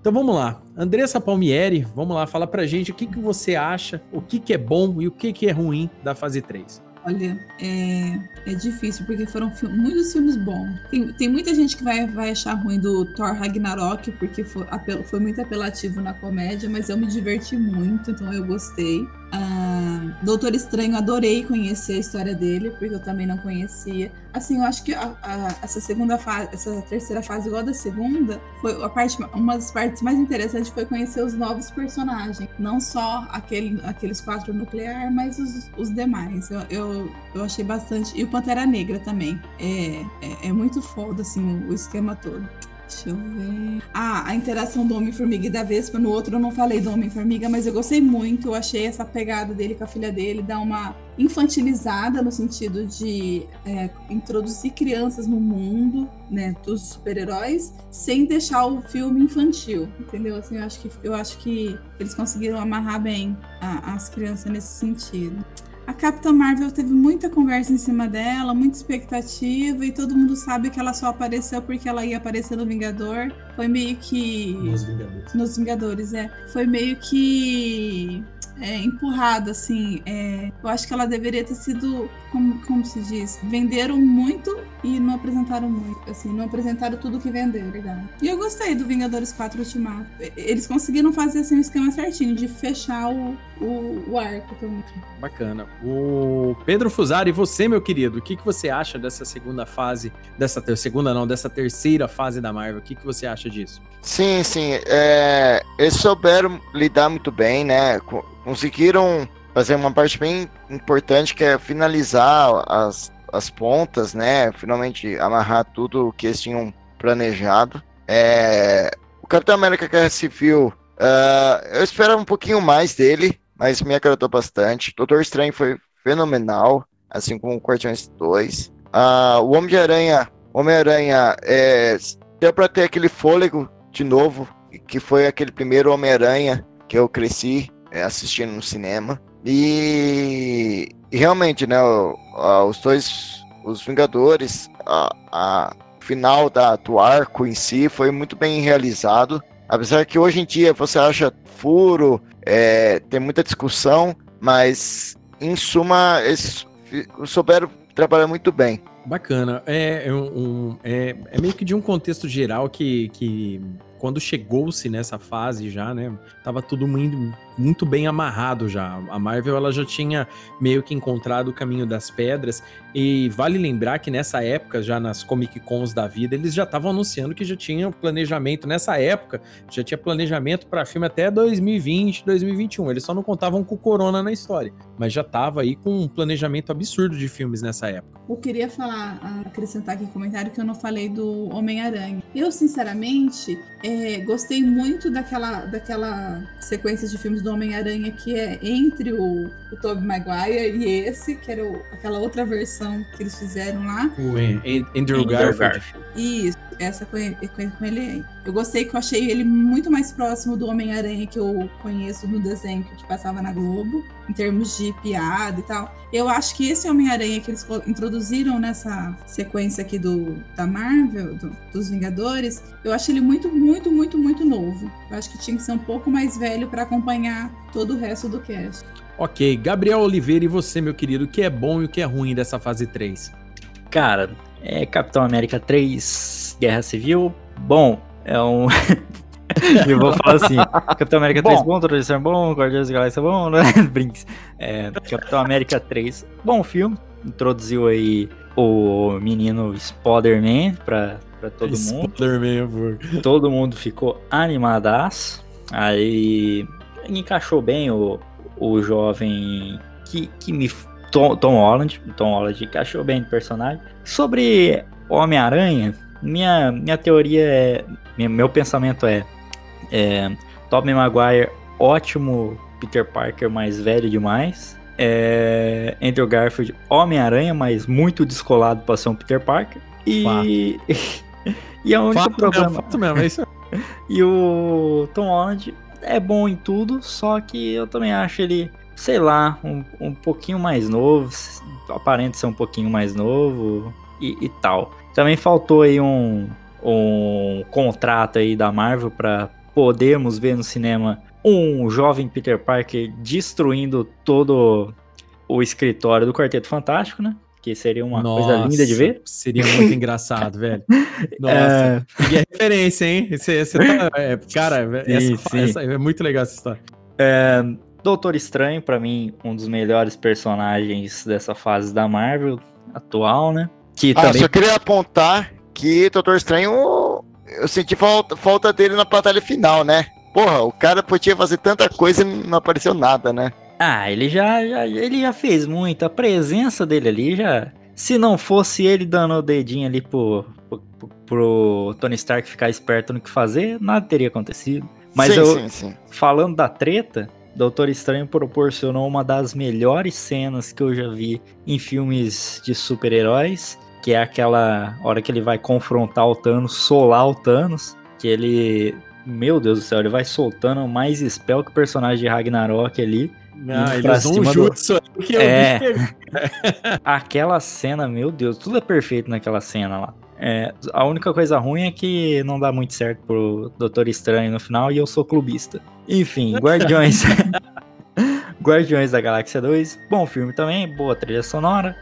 [SPEAKER 1] Então vamos lá. Andressa Palmieri, vamos lá, fala pra gente o que, que você acha, o que, que é bom e o que, que é ruim da fase 3.
[SPEAKER 2] Olha, é, é difícil, porque foram muitos filmes bons. Tem, tem muita gente que vai, vai achar ruim do Thor Ragnarok, porque foi, apel- foi muito apelativo na comédia, mas eu me diverti muito, então eu gostei. Ah, Doutor Estranho, adorei conhecer a história dele, porque eu também não conhecia. Assim, eu acho que a- a- essa segunda fase, essa terceira fase, igual da segunda, foi a parte, uma das partes mais interessantes foi conhecer os novos personagens. Não só aquele, aqueles quatro nuclear, mas os, os demais. Eu, eu, eu achei bastante. E o Pantera Negra também. É, é, é muito foda, assim, o, o esquema todo. Deixa eu ver. Ah, a interação do Homem-Formiga e da Vespa. No outro eu não falei do Homem-Formiga, mas eu gostei muito. Eu achei essa pegada dele com a filha dele, dar uma infantilizada no sentido de é, introduzir crianças no mundo, né, dos super-heróis, sem deixar o filme infantil, entendeu? Assim, eu acho que, eu acho que eles conseguiram amarrar bem a- as crianças nesse sentido. A Capitã Marvel teve muita conversa em cima dela, muita expectativa, e todo mundo sabe que ela só apareceu porque ela ia aparecer no Vingador. Foi meio que.
[SPEAKER 9] Nos Vingadores.
[SPEAKER 2] Nos Vingadores, é. Foi meio que. É, empurrada, assim. é. eu acho que ela deveria ter sido. Como, como se diz? Venderam muito e não apresentaram muito. Assim, não apresentaram tudo que venderam, verdade. E eu gostei do Vingadores 4 Ultimato. Eles conseguiram fazer assim, um esquema certinho de fechar o, o, o arco também.
[SPEAKER 1] Bacana. O Pedro Fusari, você, meu querido, o que, que você acha dessa segunda fase, dessa ter- segunda não, dessa terceira fase da Marvel? O que, que você acha disso?
[SPEAKER 3] Sim, sim. é, eles souberam lidar muito bem, né? Co- Conseguiram fazer uma parte bem importante que é finalizar as, as pontas, né? Finalmente amarrar tudo o que eles tinham planejado. É, o Capitão América Guerra Civil, ah, eu esperava um pouquinho mais dele, mas me agradou bastante. Doutor Estranho foi fenomenal, assim como o Guardiões 2. Ah, o Homem-Aranha, Homem-Aranha, é, deu pra ter aquele fôlego de novo, que foi aquele primeiro Homem-Aranha que eu cresci assistindo no cinema. E, e realmente, né, os dois, os Vingadores, a, a final da, do arco em si foi muito bem realizado. Apesar que hoje em dia você acha furo, é, tem muita discussão, mas em suma eles souberam trabalhar muito bem.
[SPEAKER 1] Bacana. É, é, um, é, é meio que de um contexto geral que, que quando chegou-se nessa fase já, né, tava tudo muito, muito bem amarrado já. A Marvel ela já tinha meio que encontrado o caminho das pedras e vale lembrar que nessa época, já nas Comic Cons da vida, eles já estavam anunciando que já tinha planejamento nessa época, já tinha planejamento para filme até 2020, 2021. Eles só não contavam com o Corona na história, mas já tava aí com um planejamento absurdo de filmes nessa época.
[SPEAKER 2] Eu queria falar, acrescentar aqui um comentário que eu não falei do Homem-Aranha. Eu, sinceramente, é, gostei muito daquela, daquela sequência de filmes do Homem-Aranha que é entre o, o Tobey Maguire e esse, que era o, aquela outra versão que eles fizeram lá.
[SPEAKER 1] O Andrew Garfield.
[SPEAKER 2] Isso, essa com ele, com ele aí. Eu gostei que eu achei ele muito mais próximo do Homem-Aranha que eu conheço no desenho que passava na Globo, em termos de piada e tal. Eu acho que esse Homem-Aranha que eles introduziram nessa sequência aqui do, da Marvel, do, dos Vingadores, eu acho ele muito, muito, muito, muito novo. Eu acho que tinha que ser um pouco mais velho para acompanhar todo o resto do cast.
[SPEAKER 1] Ok, Gabriel Oliveira, e você, meu querido, o que é bom e o que é ruim dessa fase 3?
[SPEAKER 6] Cara, é Capitão América 3, Guerra Civil, bom, é um. eu vou falar assim: Capitão América 3 bom, Tradição bom, Guardiões da Galáxia bom, né? Brinks. É, Capitão América 3, bom filme. Introduziu aí o menino Spider-Man pra, pra todo mundo.
[SPEAKER 1] Spider-Man,
[SPEAKER 6] Todo mundo ficou animadaço. Aí encaixou bem o, o jovem que, que me. Tom, Tom Holland. Tom Holland encaixou bem no personagem. Sobre Homem-Aranha, minha, minha teoria é. Meu pensamento é. é Tobey Maguire, ótimo Peter Parker, mais velho demais. É, Andrew Garfield, Homem-Aranha, mas muito descolado para ser um Peter Parker. E. e é o único
[SPEAKER 1] fato
[SPEAKER 6] problema.
[SPEAKER 1] Mesmo, fato mesmo, é isso.
[SPEAKER 6] e o Tom Holland é bom em tudo, só que eu também acho ele, sei lá, um, um pouquinho mais novo, aparenta ser um pouquinho mais novo e, e tal. Também faltou aí um, um contrato aí da Marvel para podermos ver no cinema um jovem Peter Parker destruindo todo o escritório do Quarteto Fantástico, né? Que seria uma
[SPEAKER 1] Nossa,
[SPEAKER 6] coisa linda de ver.
[SPEAKER 1] Seria muito engraçado, velho. Nossa, é... é referência, hein? Você, você tá, é, cara, sim, essa, sim. Essa, é muito legal essa história.
[SPEAKER 6] É, Doutor Estranho, para mim, um dos melhores personagens dessa fase da Marvel atual, né?
[SPEAKER 3] Que ah, também... só queria apontar que Doutor Estranho, eu senti falta, falta dele na batalha final, né? Porra, o cara podia fazer tanta coisa e não apareceu nada, né?
[SPEAKER 6] Ah, ele já, já, ele já fez muito. A presença dele ali já. Se não fosse ele dando o dedinho ali pro, pro, pro Tony Stark ficar esperto no que fazer, nada teria acontecido. Mas sim, eu, sim, sim. falando da treta, Doutor Estranho proporcionou uma das melhores cenas que eu já vi em filmes de super-heróis, que é aquela hora que ele vai confrontar o Thanos, solar o Thanos, que ele, meu Deus do céu, ele vai soltando mais spell que o personagem de Ragnarok ali.
[SPEAKER 1] Ah, ele usou um jutsu do... que
[SPEAKER 6] é, Aquela cena, meu Deus, tudo é perfeito naquela cena lá. É, a única coisa ruim é que não dá muito certo pro Doutor Estranho no final e eu sou clubista. Enfim, Guardiões. Guardiões da Galáxia 2, bom filme também, boa trilha sonora.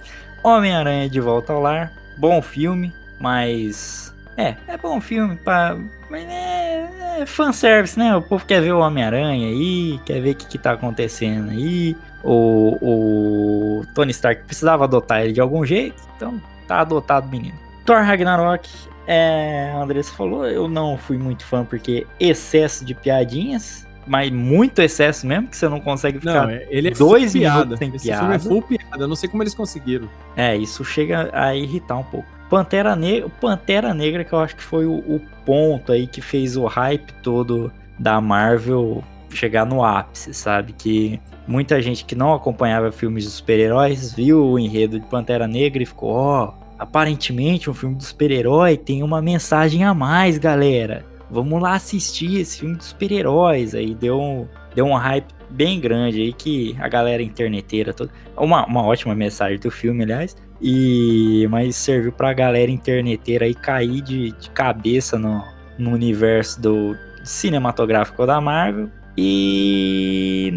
[SPEAKER 6] Homem-Aranha de Volta ao Lar, bom filme, mas. É, é bom filme, pra... mas é, é fanservice, né? O povo quer ver o Homem-Aranha aí, quer ver o que, que tá acontecendo aí. O, o Tony Stark precisava adotar ele de algum jeito, então tá adotado o menino. Thor Ragnarok, é, a Andressa falou, eu não fui muito fã porque excesso de piadinhas, mas muito excesso mesmo, que você não consegue ficar
[SPEAKER 1] não, ele é
[SPEAKER 6] dois
[SPEAKER 1] piada.
[SPEAKER 6] sem
[SPEAKER 1] Esse
[SPEAKER 6] piada.
[SPEAKER 1] filme é full piada, eu não sei como eles conseguiram.
[SPEAKER 6] É, isso chega a irritar um pouco. Pantera Negra, Pantera Negra que eu acho que foi o, o ponto aí que fez o hype todo da Marvel chegar no ápice, sabe? Que muita gente que não acompanhava filmes de super-heróis viu o enredo de Pantera Negra e ficou, ó, oh, aparentemente um filme de super-herói tem uma mensagem a mais, galera. Vamos lá assistir esse filme de super-heróis. Aí deu um, deu um hype bem grande aí que a galera interneteira toda. Uma, uma ótima mensagem do filme, aliás. E mas serviu pra galera interneteira aí cair de, de cabeça no, no universo do cinematográfico da Marvel. E.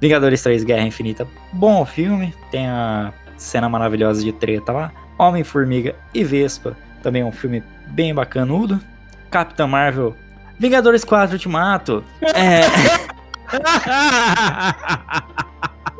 [SPEAKER 6] Vingadores 3 Guerra Infinita, bom filme. Tem a cena maravilhosa de treta lá. Homem-Formiga e Vespa, também um filme bem bacanudo. Capitã Marvel, Vingadores 4 Ultimato. É,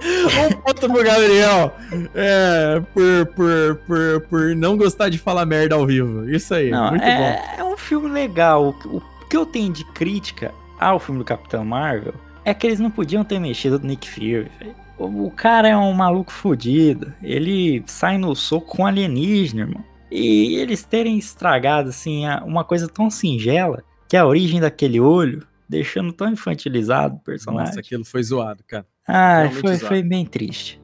[SPEAKER 1] um ponto pro Gabriel. É, por, por, por, por não gostar de falar merda ao vivo. Isso aí,
[SPEAKER 6] não,
[SPEAKER 1] muito bom.
[SPEAKER 6] é, é um filme legal. O, que eu tenho de crítica ao filme do Capitão Marvel é que eles não podiam ter mexido no Nick Fury, velho. O, cara é um maluco fudido. Ele sai no soco com alienígena, irmão. E eles terem estragado, assim, uma coisa tão singela, que é a origem daquele olho, deixando tão infantilizado o personagem.
[SPEAKER 1] Nossa, aquilo foi zoado, cara.
[SPEAKER 6] Ah,
[SPEAKER 1] realmente
[SPEAKER 6] foi,
[SPEAKER 1] zoado.
[SPEAKER 6] foi bem triste.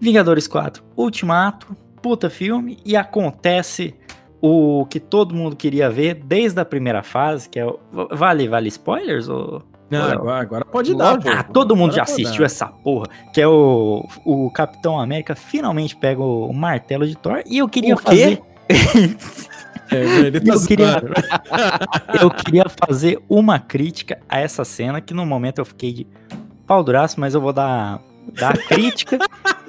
[SPEAKER 6] Vingadores 4, Ultimato, puta filme, e acontece o que todo mundo queria ver desde a primeira fase, que é o... Vale, vale spoilers? Ou...
[SPEAKER 1] Não, agora, agora pode dar, pô.
[SPEAKER 6] Ah, todo mundo já
[SPEAKER 1] Agora
[SPEAKER 6] assistiu
[SPEAKER 1] dar.
[SPEAKER 6] essa porra, que é o, o Capitão América finalmente pega o martelo de Thor, e eu queria
[SPEAKER 5] O quê?
[SPEAKER 6] fazer...
[SPEAKER 1] É, ele tá
[SPEAKER 6] Eu queria- eu queria fazer uma crítica a essa cena, que no momento eu fiquei de pau duraço, mas eu vou dar, dar a crítica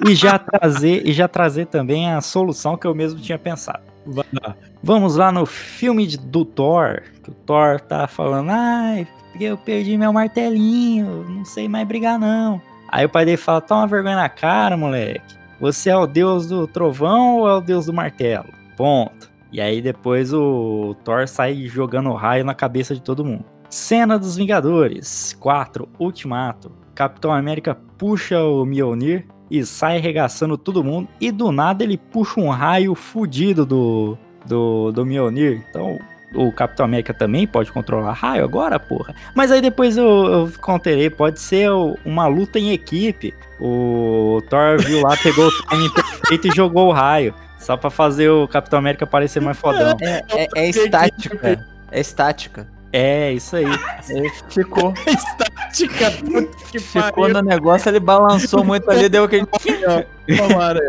[SPEAKER 6] e já trazer e já trazer também a solução que eu mesmo tinha pensado.
[SPEAKER 1] Lá.
[SPEAKER 6] Vamos lá no filme de- do Thor, que o Thor tá falando, ai, eu perdi meu martelinho, não sei mais brigar não. Aí o pai dele fala, toma vergonha na cara, moleque. Você é o deus do trovão ou é o deus do martelo? Ponto. E aí depois o Thor sai jogando raio na cabeça de todo mundo. Cena dos Vingadores 4, Ultimato. Capitão América puxa o Mjolnir e sai arregaçando todo mundo. E do nada ele puxa um raio fudido do, do, do Mjolnir. Então o Capitão América também pode controlar raio agora, porra. Mas aí depois eu, eu conterei, pode ser uma luta em equipe. O Thor viu lá, pegou o timing perfeito e jogou o raio. Só pra fazer o Capitão América parecer mais fodão.
[SPEAKER 5] É, é- é estática. É estática.
[SPEAKER 6] É, isso aí.
[SPEAKER 5] Ele ficou,
[SPEAKER 1] Estática, puta que
[SPEAKER 5] ficou
[SPEAKER 1] pariu.
[SPEAKER 5] no negócio, ele balançou muito ali, deu aquele.
[SPEAKER 1] Tomara.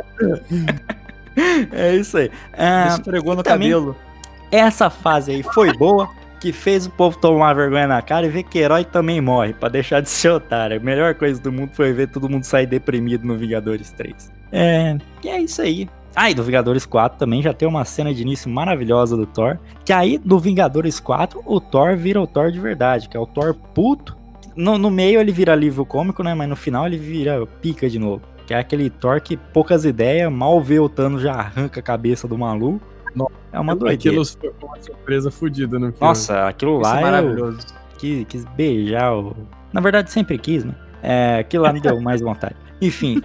[SPEAKER 6] É isso aí. Ah,
[SPEAKER 5] esfregou no
[SPEAKER 6] também-
[SPEAKER 5] cabelo.
[SPEAKER 6] essa fase aí foi boa, que fez o povo tomar vergonha na cara e ver que herói também morre, pra deixar de ser otário. A melhor coisa do mundo foi ver todo mundo sair deprimido no Vingadores 3. É, e é isso aí. Ah, e do Vingadores 4 também já tem uma cena de início maravilhosa do Thor. Que aí, do Vingadores 4, o Thor vira o Thor de verdade, que é o Thor puto. No, no meio ele vira alívio cômico, né? Mas no final ele vira pica de novo. Que é aquele Thor que poucas ideias, mal vê o Thanos já arranca a cabeça do maluco. É uma doideira.
[SPEAKER 1] Aquilo foi uma surpresa fodida no filme.
[SPEAKER 6] Nossa, aquilo
[SPEAKER 5] Isso
[SPEAKER 6] lá
[SPEAKER 5] é
[SPEAKER 6] eu
[SPEAKER 5] maravilhoso.
[SPEAKER 6] quis, quis beijar o. Na verdade, sempre quis, né? É, aquilo lá me deu mais vontade. Enfim.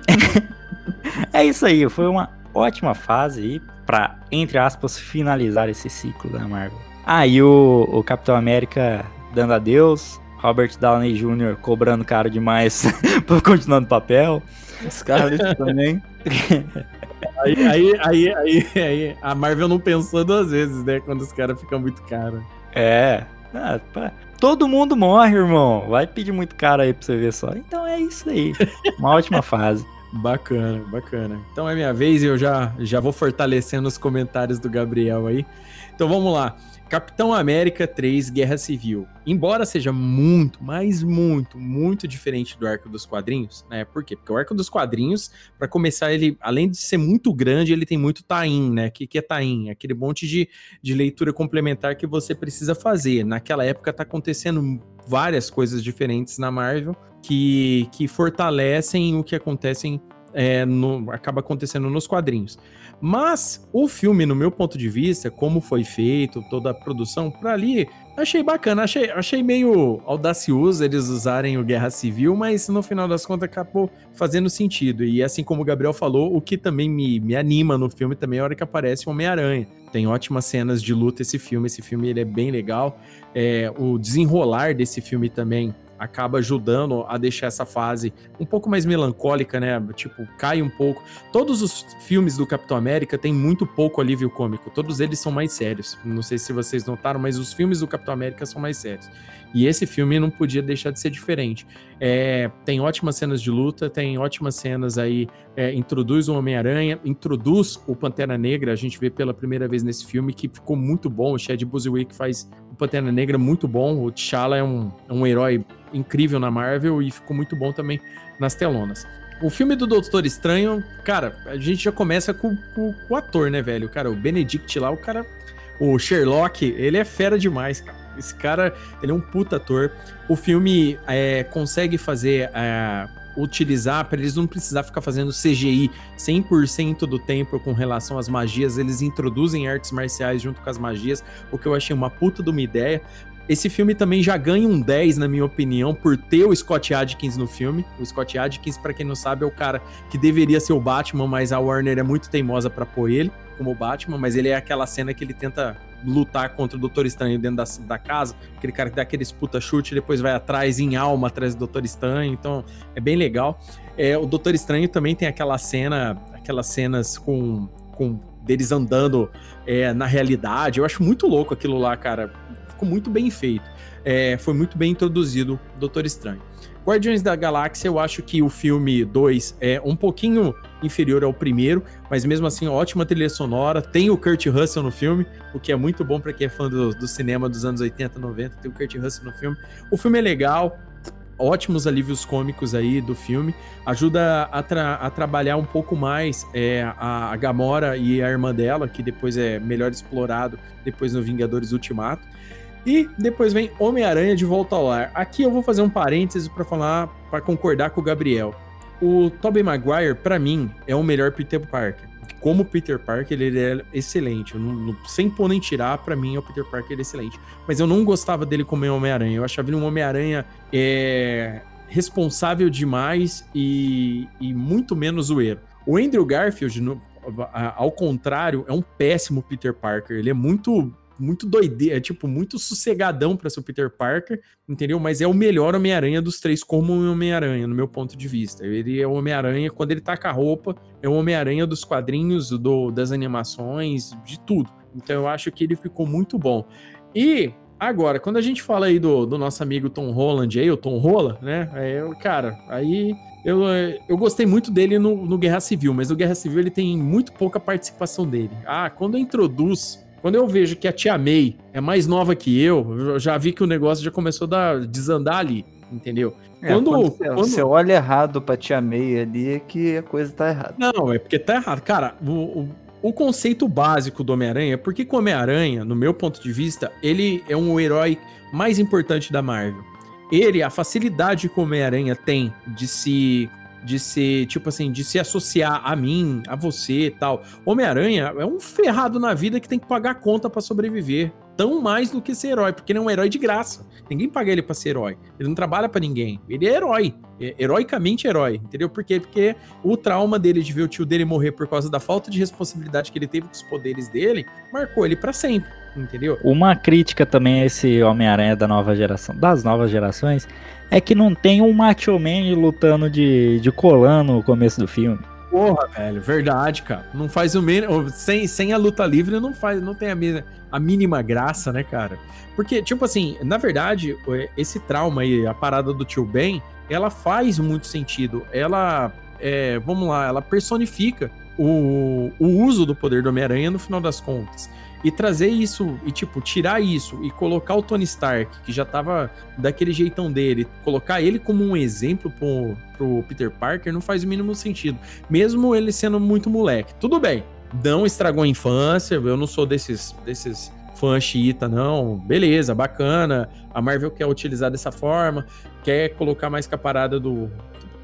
[SPEAKER 6] é isso aí. Foi uma ótima fase aí pra, entre aspas, finalizar esse ciclo da Marvel. Aí o, o Capitão América dando adeus. Robert Downey Jr. cobrando caro demais pra continuar no papel.
[SPEAKER 5] Scarlett também.
[SPEAKER 1] Aí, aí, aí, aí, aí, a Marvel não pensou duas vezes, né? Quando os caras ficam muito caros.
[SPEAKER 6] É. Ah. Todo mundo morre, irmão. Vai pedir muito caro aí pra você ver só. Então é isso aí. Uma ótima fase.
[SPEAKER 1] Bacana, bacana. Então é minha vez e eu já, já vou fortalecendo os comentários do Gabriel aí. Então vamos lá. Capitão América 3 Guerra Civil. Embora seja muito, mas muito, muito diferente do arco dos quadrinhos, né? Por quê? Porque o arco dos quadrinhos, para começar, ele, além de ser muito grande, ele tem muito tain, né? O que, que é tain? Aquele monte de, de leitura complementar que você precisa fazer. Naquela época tá acontecendo várias coisas diferentes na Marvel que, que fortalecem o que acontecem é, no- acaba acontecendo nos quadrinhos. Mas o filme, no meu ponto de vista, como foi feito, toda a produção, pra ali, achei bacana, achei, achei meio audacioso eles usarem o Guerra Civil, mas no final das contas acabou fazendo sentido. E assim como o Gabriel falou, o que também me, me anima no filme também é a hora que aparece o Homem-Aranha. Tem ótimas cenas de luta esse filme, esse filme ele é bem legal. É, o desenrolar desse filme também acaba ajudando a deixar essa fase um pouco mais melancólica, né? Tipo, cai um pouco. Todos os filmes do Capitão América têm muito pouco alívio cômico. Todos eles são mais sérios. Não sei se vocês notaram, mas os filmes do Capitão América são mais sérios. E esse filme não podia deixar de ser diferente. É, tem ótimas cenas de luta, tem ótimas cenas aí. é, introduz o Homem-Aranha, introduz o Pantera Negra. A gente vê pela primeira vez nesse filme que ficou muito bom. O Chad Boswick faz o Pantera Negra muito bom. O T'Challa é um, é um herói incrível na Marvel e ficou muito bom também nas telonas. o filme do Doutor Estranho, cara, a gente já começa com, com- com o ator, né, velho? Cara, o Benedict lá, o cara. O Sherlock, ele é fera demais, cara. Esse cara, ele é um puta ator. O filme é, consegue fazer. é, utilizar para eles não precisar ficar fazendo CGI 100% do tempo com relação às magias, eles introduzem artes marciais junto com as magias, o que eu achei uma puta de uma ideia. Esse filme também já ganha um 10, na minha opinião, por ter o Scott Adkins no filme. O Scott Adkins, pra quem não sabe, é o cara que deveria ser o Batman, mas a Warner é muito teimosa pra pôr ele como Batman, mas ele é aquela cena que ele tenta lutar contra o Doutor Estranho dentro da, da casa, aquele cara que dá aqueles puta chute e depois vai atrás em alma atrás do Doutor Estranho, então é bem legal. É, o Doutor Estranho também tem aquela cena, aquelas cenas com, com deles andando é, na realidade, eu acho muito louco aquilo lá, cara, ficou muito bem feito. É, foi muito bem introduzido o Doutor Estranho. Guardiões da Galáxia, eu acho que o filme 2 é um pouquinho inferior ao primeiro, mas mesmo assim, ótima trilha sonora. Tem o Kurt Russell no filme, o que é muito bom para quem é fã do, do, cinema dos anos 80, 90. Tem o Kurt Russell no filme. O filme é legal, ótimos alívios cômicos aí do filme. Ajuda a, tra a trabalhar um pouco mais é, a, a Gamora e a irmã dela, que depois é melhor explorado depois no Vingadores Ultimato. E depois vem Homem-Aranha de Volta ao Lar. Aqui eu vou fazer um parênteses para falar, para concordar com o Gabriel. O Tobey Maguire, para mim, é o melhor Peter Parker. Como Peter Parker, ele é excelente. Não, sem pôr nem tirar, para mim, é o Peter Parker ele é excelente. Mas eu não gostava dele como Homem-Aranha. Eu achava ele um Homem-Aranha é, responsável demais e, e muito menos zoeiro. O Andrew Garfield, no, ao contrário, é um péssimo Peter Parker. Ele é muito muito doideira, é tipo, muito sossegadão para ser o Peter Parker, entendeu? Mas é o melhor Homem-Aranha dos três como Homem-Aranha, no meu ponto de vista. Ele é o Homem-Aranha, quando ele tá com a roupa, é o Homem-Aranha dos quadrinhos, do, das animações, de tudo. Então eu acho que ele ficou muito bom. E agora, quando a gente fala aí do, do nosso amigo Tom Holland, aí, o Tom Rola, né? É, cara, aí eu, eu gostei muito dele no, no Guerra Civil, mas no Guerra Civil ele tem muito pouca participação dele. Ah, quando introduz quando eu vejo que a tia May é mais nova que eu, eu já vi que o negócio já começou a dar, desandar ali, entendeu?
[SPEAKER 5] É, quando, quando, você, quando, você, olha errado pra tia May ali, é que a coisa tá errada.
[SPEAKER 1] Não, é porque tá errado. Cara, o, o, o conceito básico do Homem-Aranha é porque o Homem-Aranha, no meu ponto de vista, ele é um herói mais importante da Marvel. Ele, a facilidade que o Homem-Aranha tem de se de ser, tipo assim, de se associar a mim, a você e tal. Homem-Aranha é um ferrado na vida que tem que pagar conta para sobreviver. Tão mais do que ser herói, porque ele é um herói de graça. Ninguém paga ele pra ser herói. Ele não trabalha para ninguém. Ele é herói. É heroicamente herói. Entendeu? Por quê? Porque o trauma dele de ver o tio dele morrer por causa da falta de responsabilidade que ele teve com os poderes dele marcou ele para sempre. Entendeu?
[SPEAKER 6] Uma crítica também a esse Homem-Aranha da nova geração, das novas gerações, é que não tem um Macho Man lutando de, de colã no começo do filme.
[SPEAKER 1] Porra, velho, verdade, cara. Não faz o mínimo. Sem, sem a luta livre, não faz, não tem a, a mínima graça, né, cara? Porque, tipo assim, na verdade, esse trauma aí, a parada do tio Ben, ela faz muito sentido. Ela, é, vamos lá, ela personifica o, o uso do poder do Homem-Aranha no final das contas. E trazer isso, e tipo, tirar isso e colocar o Tony Stark, que já tava daquele jeitão dele, colocar ele como um exemplo pro, pro Peter Parker não faz o mínimo sentido. Mesmo ele sendo muito moleque. Tudo bem, não estragou a infância, eu não sou desses, desses fã xiita, não. Beleza, bacana. A Marvel quer utilizar dessa forma, quer colocar mais com a parada do,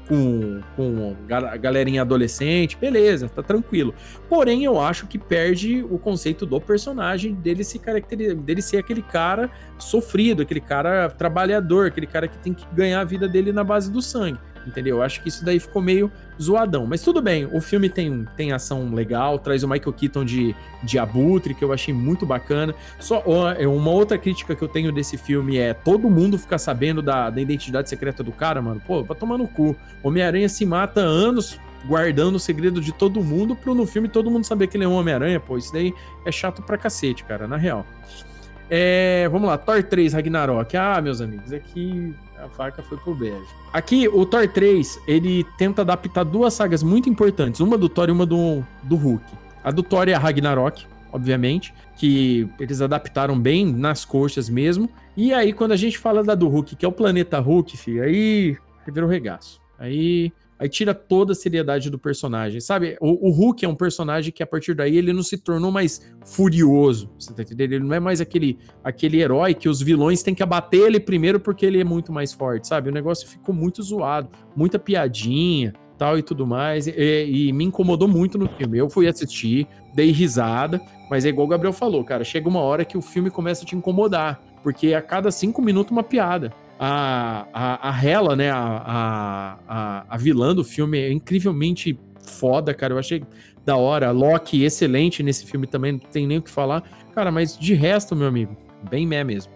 [SPEAKER 1] com, com galerinha adolescente, beleza, tá tranquilo. Porém, eu acho que perde o conceito do personagem dele se caracterizar, dele ser aquele cara sofrido, aquele cara trabalhador, aquele cara que tem que ganhar a vida dele na base do sangue. Entendeu? Eu acho que isso daí ficou meio zoadão. Mas tudo bem, o filme tem, tem ação legal, traz o Michael Keaton de, de Abutre, que eu achei muito bacana. Só uma outra crítica que eu tenho desse filme é todo mundo ficar sabendo da, da identidade secreta do cara, mano. Pô, pra tomar no cu. Homem-Aranha se mata anos guardando o segredo de todo mundo pro no filme todo mundo saber que ele é um Homem-Aranha, pô. Isso daí é chato pra cacete, cara, na real. É, vamos lá, Thor 3 Ragnarok. Ah, meus amigos, aqui a faca foi pro beijo. Aqui, o Thor 3, ele tenta adaptar duas sagas muito importantes, uma do Thor e uma do, do Hulk. A do Thor é a Ragnarok, obviamente, que eles adaptaram bem nas coxas mesmo. E aí, quando a gente fala da do Hulk, que é o planeta Hulk, filho, aí virou regaço. Aí aí tira toda a seriedade do personagem, sabe? O, o, Hulk é um personagem que a partir daí ele não se tornou mais furioso, você tá entendendo? Ele não é mais aquele, aquele herói que os vilões têm que abater ele primeiro porque ele é muito mais forte, sabe? O negócio ficou muito zoado, muita piadinha, tal e tudo mais, e, e, me incomodou muito no filme. Eu fui assistir, dei risada, mas é igual o Gabriel falou, cara, chega uma hora que o filme começa a te incomodar, porque a cada cinco minutos uma piada. A, a, a Hela, né, a, a, a, vilã do filme é incrivelmente foda, cara, eu achei da hora. Loki, excelente nesse filme também, não tem nem o que falar. Cara, mas de resto, meu amigo, bem meh mesmo.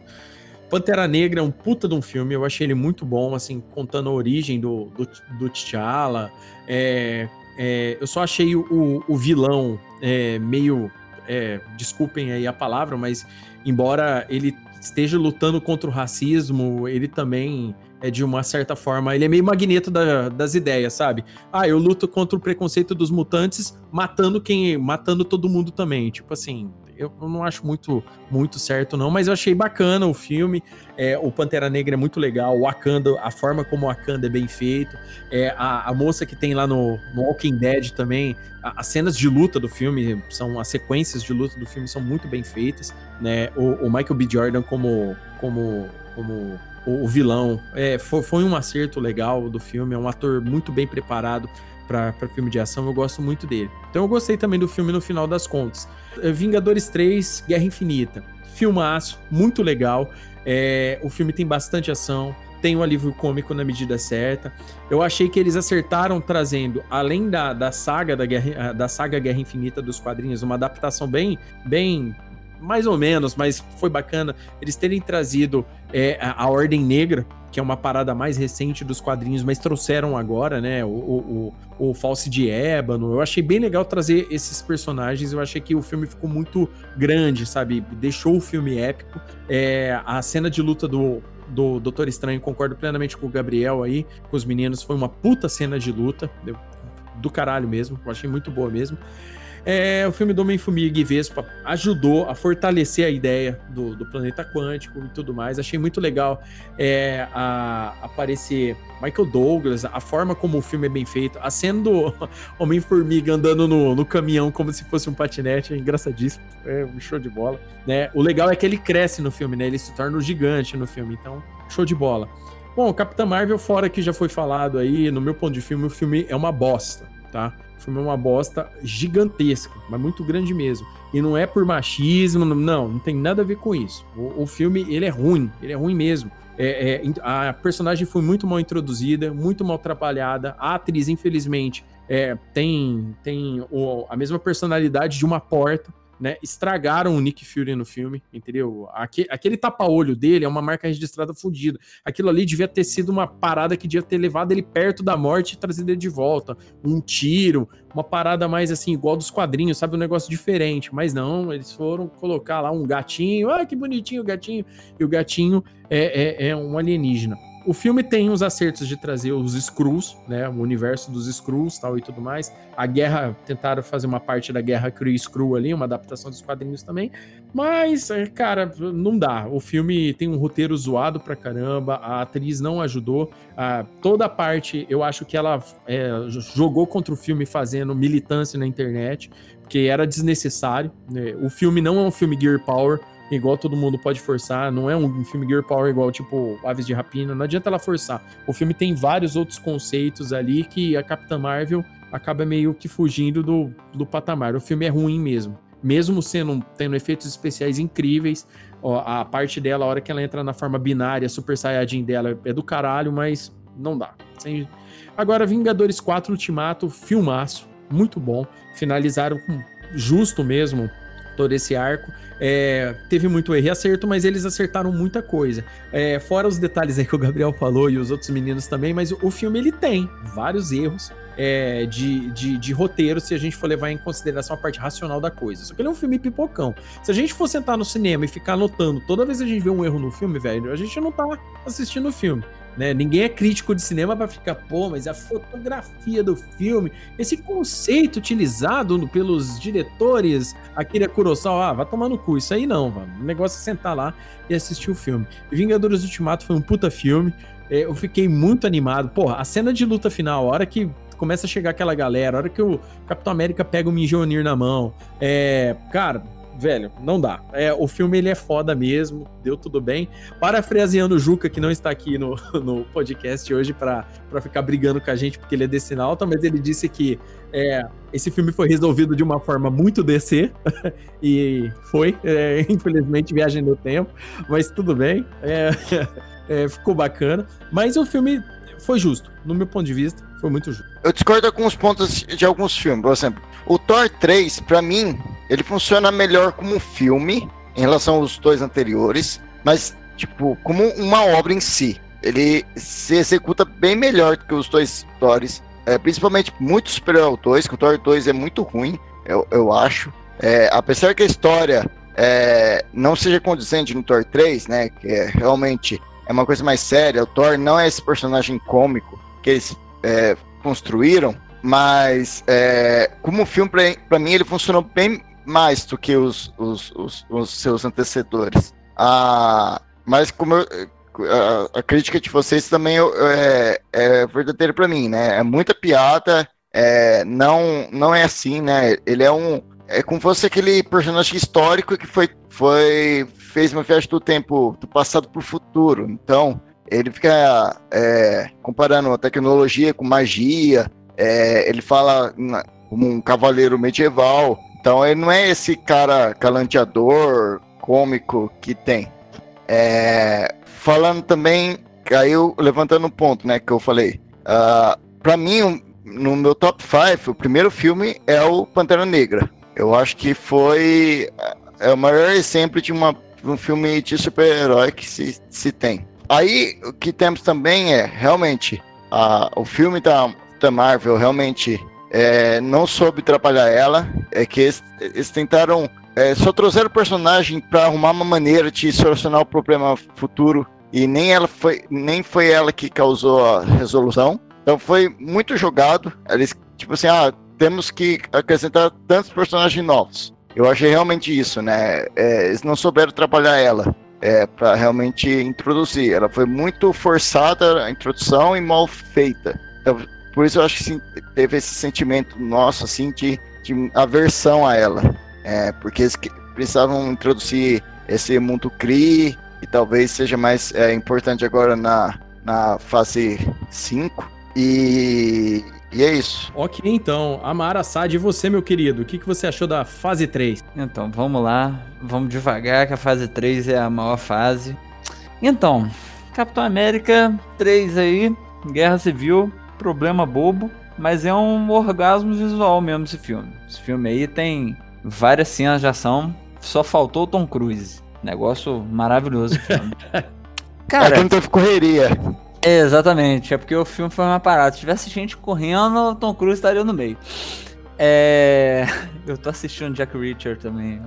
[SPEAKER 1] Pantera Negra é um puta de um filme, eu achei ele muito bom, assim, contando a origem do, do, do T'Challa. É, é, eu só achei o, o vilão é, meio. É, desculpem aí a palavra, mas embora ele esteja lutando contra o racismo, ele também é de uma certa forma, ele é meio magneto da, das ideias, sabe? Ah, eu luto contra o preconceito dos mutantes, matando quem, matando todo mundo também. Tipo assim, eu não acho muito, muito certo, não, mas eu achei bacana o filme. É, o Pantera Negra é muito legal, o Wakanda, a forma como o Wakanda é bem feito. É, a, a moça que tem lá no, no Walking Dead também, a, as cenas de luta do filme, são as sequências de luta do filme são muito bem feitas. Né? O, o Michael B. Jordan como, como, como o, vilão é, foi, foi um acerto legal do filme, é um ator muito bem preparado para filme de ação, eu gosto muito dele. Então eu gostei também do filme no final das contas. É, Vingadores 3, Guerra Infinita. Filmaço, muito legal. É, o filme tem bastante ação, tem um alívio cômico na medida certa. Eu achei que eles acertaram trazendo, além da, da saga da Guerra, da saga Guerra Infinita dos quadrinhos, uma adaptação bem, bem mais ou menos, mas foi bacana eles terem trazido é, a, a Ordem Negra que é uma parada mais recente dos quadrinhos, mas trouxeram agora, né? O, o, o, o False de Ébano. Eu achei bem legal trazer esses personagens. Eu achei que o filme ficou muito grande, sabe? Deixou o filme épico. É, a cena de luta do, do Doutor Estranho, concordo plenamente com o Gabriel aí, com os meninos. Foi uma puta cena de luta. Do caralho mesmo. Eu achei muito boa mesmo. É, o filme do Homem-Formiga e Vespa ajudou a fortalecer a ideia do, do, planeta quântico e tudo mais. Achei muito legal é, a, aparecer Michael Douglas, a forma como o filme é bem feito, a cena do Homem-Formiga andando no, no, caminhão como se fosse um patinete, é engraçadíssimo, é um show de bola. Né? O legal é que ele cresce no filme, né? ele se torna um gigante no filme, então show de bola. Bom, Capitã Marvel, fora que já foi falado aí, no meu ponto de filme, o filme é uma bosta, tá? O filme é uma bosta gigantesca, mas muito grande mesmo. E não é por machismo, não, não tem nada a ver com isso. O, o filme, ele é ruim, ele é ruim mesmo. É, é, a personagem foi muito mal introduzida, muito mal atrapalhada. A atriz, infelizmente, é, tem, tem o, a mesma personalidade de uma porta né, estragaram o Nick Fury no filme, entendeu? Aquele, tapa-olho dele é uma marca registrada fodida. Aquilo ali devia ter sido uma parada que devia ter levado ele perto da morte e trazido ele de volta. Um tiro, uma parada mais assim, igual dos quadrinhos, sabe? Um negócio diferente. Mas não, eles foram colocar lá um gatinho. Ah, que bonitinho o gatinho. E o gatinho é, é, é um alienígena. O filme tem os acertos de trazer os Skrulls, né? O universo dos Skrulls tal e tudo mais. A guerra, tentaram fazer uma parte da guerra Kree Skrull ali, uma adaptação dos quadrinhos também. Mas, é, cara, não dá. O filme tem um roteiro zoado pra caramba, a atriz não ajudou. Ah, toda a parte, eu acho que ela é, jogou contra o filme fazendo militância na internet, porque era desnecessário. Né? O filme não é um filme Gear Power igual todo mundo pode forçar. Não é um filme Gear Power igual, tipo, Aves de Rapina. Não adianta ela forçar. O filme tem vários outros conceitos ali que a Capitã Marvel acaba meio que fugindo do, do patamar. O filme é ruim mesmo. Mesmo sendo tendo efeitos especiais incríveis, ó, a parte dela, a hora que ela entra na forma binária, Super Saiyajin dela é do caralho, mas não dá. Sem... Agora, Vingadores 4 Ultimato, filmaço, muito bom. Finalizaram com justo mesmo todo esse arco. É, teve muito erro e acerto, mas eles acertaram muita coisa. É, fora os detalhes aí que o Gabriel falou e os outros meninos também, mas o filme ele tem vários erros é, de, de, de, roteiro se a gente for levar em consideração a parte racional da coisa. Só que ele é um filme pipocão. Se a gente for sentar no cinema e ficar anotando toda vez que a gente vê um erro no filme, velho, a gente não tá assistindo o filme. Né? Ninguém é crítico de cinema para ficar, pô, mas a fotografia do filme, esse conceito utilizado pelos diretores, Akira Kurosawa, ah, vai tomar no cu, isso aí não, mano. O negócio é sentar lá e assistir o filme. Vingadores Ultimato foi um puta filme, é, eu fiquei muito animado. Porra, a cena de luta final, a hora que começa a chegar aquela galera, a hora que o Capitão América pega o Mjolnir na mão, é, cara, velho, não dá. É, o filme ele é foda mesmo, deu tudo bem. Parafraseando o Juca, que não está aqui no, no podcast hoje para ficar brigando com a gente porque ele é desse alta, mas ele disse que é, esse filme foi resolvido de uma forma muito DC, e foi, é, infelizmente, viagem no tempo, mas tudo bem, é, é, ficou bacana. Mas o filme foi justo, no meu ponto de vista, foi muito justo.
[SPEAKER 3] Eu discordo com os pontos de alguns filmes, por exemplo, o Thor 3, para mim, ele funciona melhor como um filme em relação aos dois anteriores, mas, tipo, como uma obra em si. Ele se executa bem melhor que os dois Thors, é, principalmente muito superior ao 2, que o Thor 2 é muito ruim, eu, eu acho. É, apesar que a história é, não seja condizente no Thor 3, né, que é, realmente é uma coisa mais séria, o Thor não é esse personagem cômico que eles é, construíram, mas é, como filme, para mim, ele funcionou bem mais do que os, os, os, os seus antecessores. Ah, mas como eu, a, a, crítica de vocês também é, é verdadeira para mim, né? É muita piada, é, não, não é assim, né? Ele é um. É como se fosse aquele personagem histórico que foi, foi fez uma viagem do tempo do passado para o futuro. Então, ele fica é, comparando a tecnologia com magia. É, ele fala como um cavaleiro medieval. Então ele não é esse cara calanteador, cômico que tem. É, falando também, caiu levantando um ponto, né, que eu falei. Uh, para mim, no meu top 5, o primeiro filme é o Pantera Negra. Eu acho que foi é o maior exemplo de uma, um filme de super-herói que se, se tem. Aí o que temos também é realmente a, o filme da, da Marvel realmente é, não soube atrapalhar ela, é que eles, eles tentaram é, só trouxeram o personagem para arrumar uma maneira de solucionar o problema futuro e nem ela foi nem foi ela que causou a resolução. Então foi muito jogado. Eles tipo assim, ah, temos que acrescentar tantos personagens novos. Eu achei realmente isso, né? É, eles não souberam atrapalhar ela. É, para realmente introduzir. Ela foi muito forçada a introdução e mal feita. Então, por isso eu acho que sim, teve esse sentimento nosso, assim, de, de aversão a ela. É, porque eles precisavam introduzir esse mundo CRI, e talvez seja mais é, importante agora na, na fase 5. E, e é isso.
[SPEAKER 1] Ok, então. Amara Assad, e você, meu querido? O que, que você achou da fase 3?
[SPEAKER 5] Então, vamos lá. Vamos devagar, que a fase 3 é a maior fase. Então, Capitão América 3 aí, Guerra Civil, problema bobo, mas é um orgasmo visual mesmo esse filme. Esse filme aí tem várias cenas de ação, só faltou o Tom Cruise. Negócio maravilhoso.
[SPEAKER 3] Cara, é não teve correria.
[SPEAKER 5] Exatamente, é porque o filme foi uma parada. Se tivesse gente correndo, o Tom Cruise estaria no meio. É... Eu tô assistindo Jack Reacher também.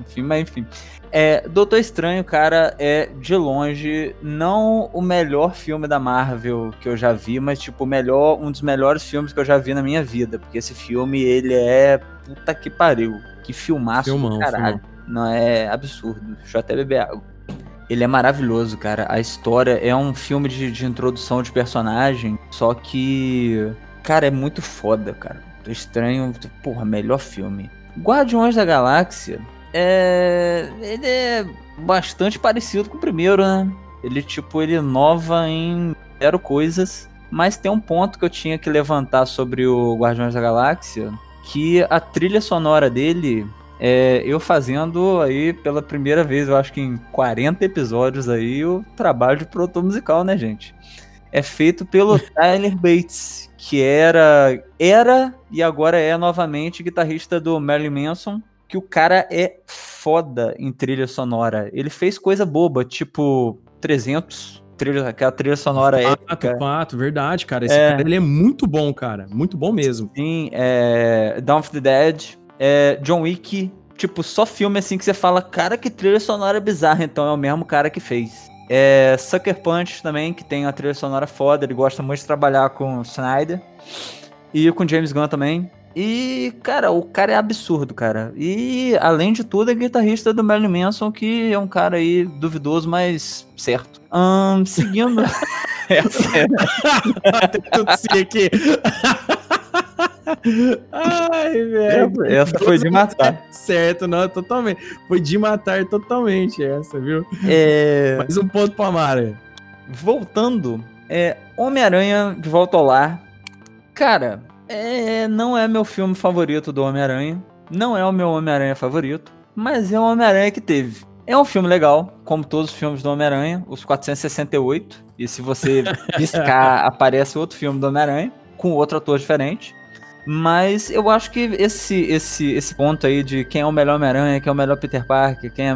[SPEAKER 5] Enfim, mas enfim. É, Doutor Estranho, cara, é de longe não o melhor filme da Marvel que eu já vi, mas tipo, melhor, um dos melhores filmes que eu já vi na minha vida, porque esse filme ele é puta que pariu, que filmaço filmão, do caralho. Filmão. Não é absurdo. Deixa eu até beber água. Ele é maravilhoso, cara. A história é um filme de, de introdução de personagem, só que cara, é muito foda, cara. Estranho, porra, melhor filme. Guardiões da Galáxia é. Ele é bastante parecido com o primeiro, né? Ele, tipo, ele inova em zero coisas. Mas tem um ponto que eu tinha que levantar sobre o Guardiões da Galáxia. Que a trilha sonora dele. É, eu fazendo aí pela primeira vez, eu acho que em 40 episódios aí, o trabalho de produtor musical, né, gente? É feito pelo Tyler Bates, que era, era e agora é novamente guitarrista do Marilyn Manson, que o cara é foda em trilha sonora. Ele fez coisa boba, tipo 300, trilha, aquela trilha sonora
[SPEAKER 1] fato, épica. Fato, verdade, cara. Esse é... cara, ele é muito bom, cara. Muito bom mesmo.
[SPEAKER 5] Sim, é... Dawn of the Dead, é... John Wick, tipo, só filme assim que você fala, cara, que trilha sonora bizarra, então é o mesmo cara que fez. É Sucker Punch também, que tem uma trilha sonora foda, ele gosta muito de trabalhar com Snyder. E com James Gunn também. E, cara, o cara é absurdo, cara. E, além de tudo, é guitarrista do Marilyn Manson, que é um cara aí duvidoso, mas certo. Ahn, seguindo. Essa é-
[SPEAKER 1] Tossi aqui. Ai, velho.
[SPEAKER 5] essa foi de matar.
[SPEAKER 1] Certo, não, totalmente. Foi de matar totalmente essa, viu?
[SPEAKER 5] É,
[SPEAKER 1] Mais um ponto pra Mara.
[SPEAKER 5] voltando, é Homem-Aranha de Volta ao Lar. Cara, é, não é meu filme favorito do Homem-Aranha. Não é o meu Homem-Aranha favorito. Mas é o Homem-Aranha que teve. É um filme legal, como todos os filmes do Homem-Aranha, os 468. E se você piscar, aparece outro filme do Homem-Aranha, com outro ator diferente. Mas eu acho que esse, esse, esse ponto aí de quem é o melhor Homem-Aranha, quem é o melhor Peter Parker, quem é.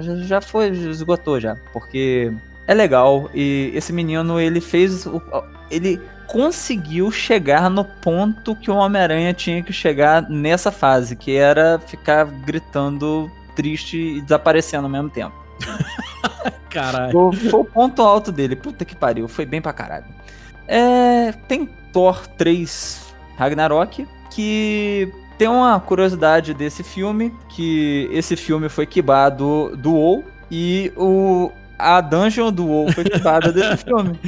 [SPEAKER 5] já- Já foi, já esgotou já. Porque é legal e esse menino ele fez. o- Ele conseguiu chegar no ponto que o Homem-Aranha tinha que chegar nessa fase, que era ficar gritando triste e desaparecendo ao mesmo tempo.
[SPEAKER 1] Caralho.
[SPEAKER 5] Foi, foi o ponto alto dele. Puta que pariu, foi bem pra caralho. É, tem Thor 3 Ragnarok, que tem uma curiosidade desse filme, que esse filme foi quibado do WoW e o, a dungeon do WoW foi quibada desse filme.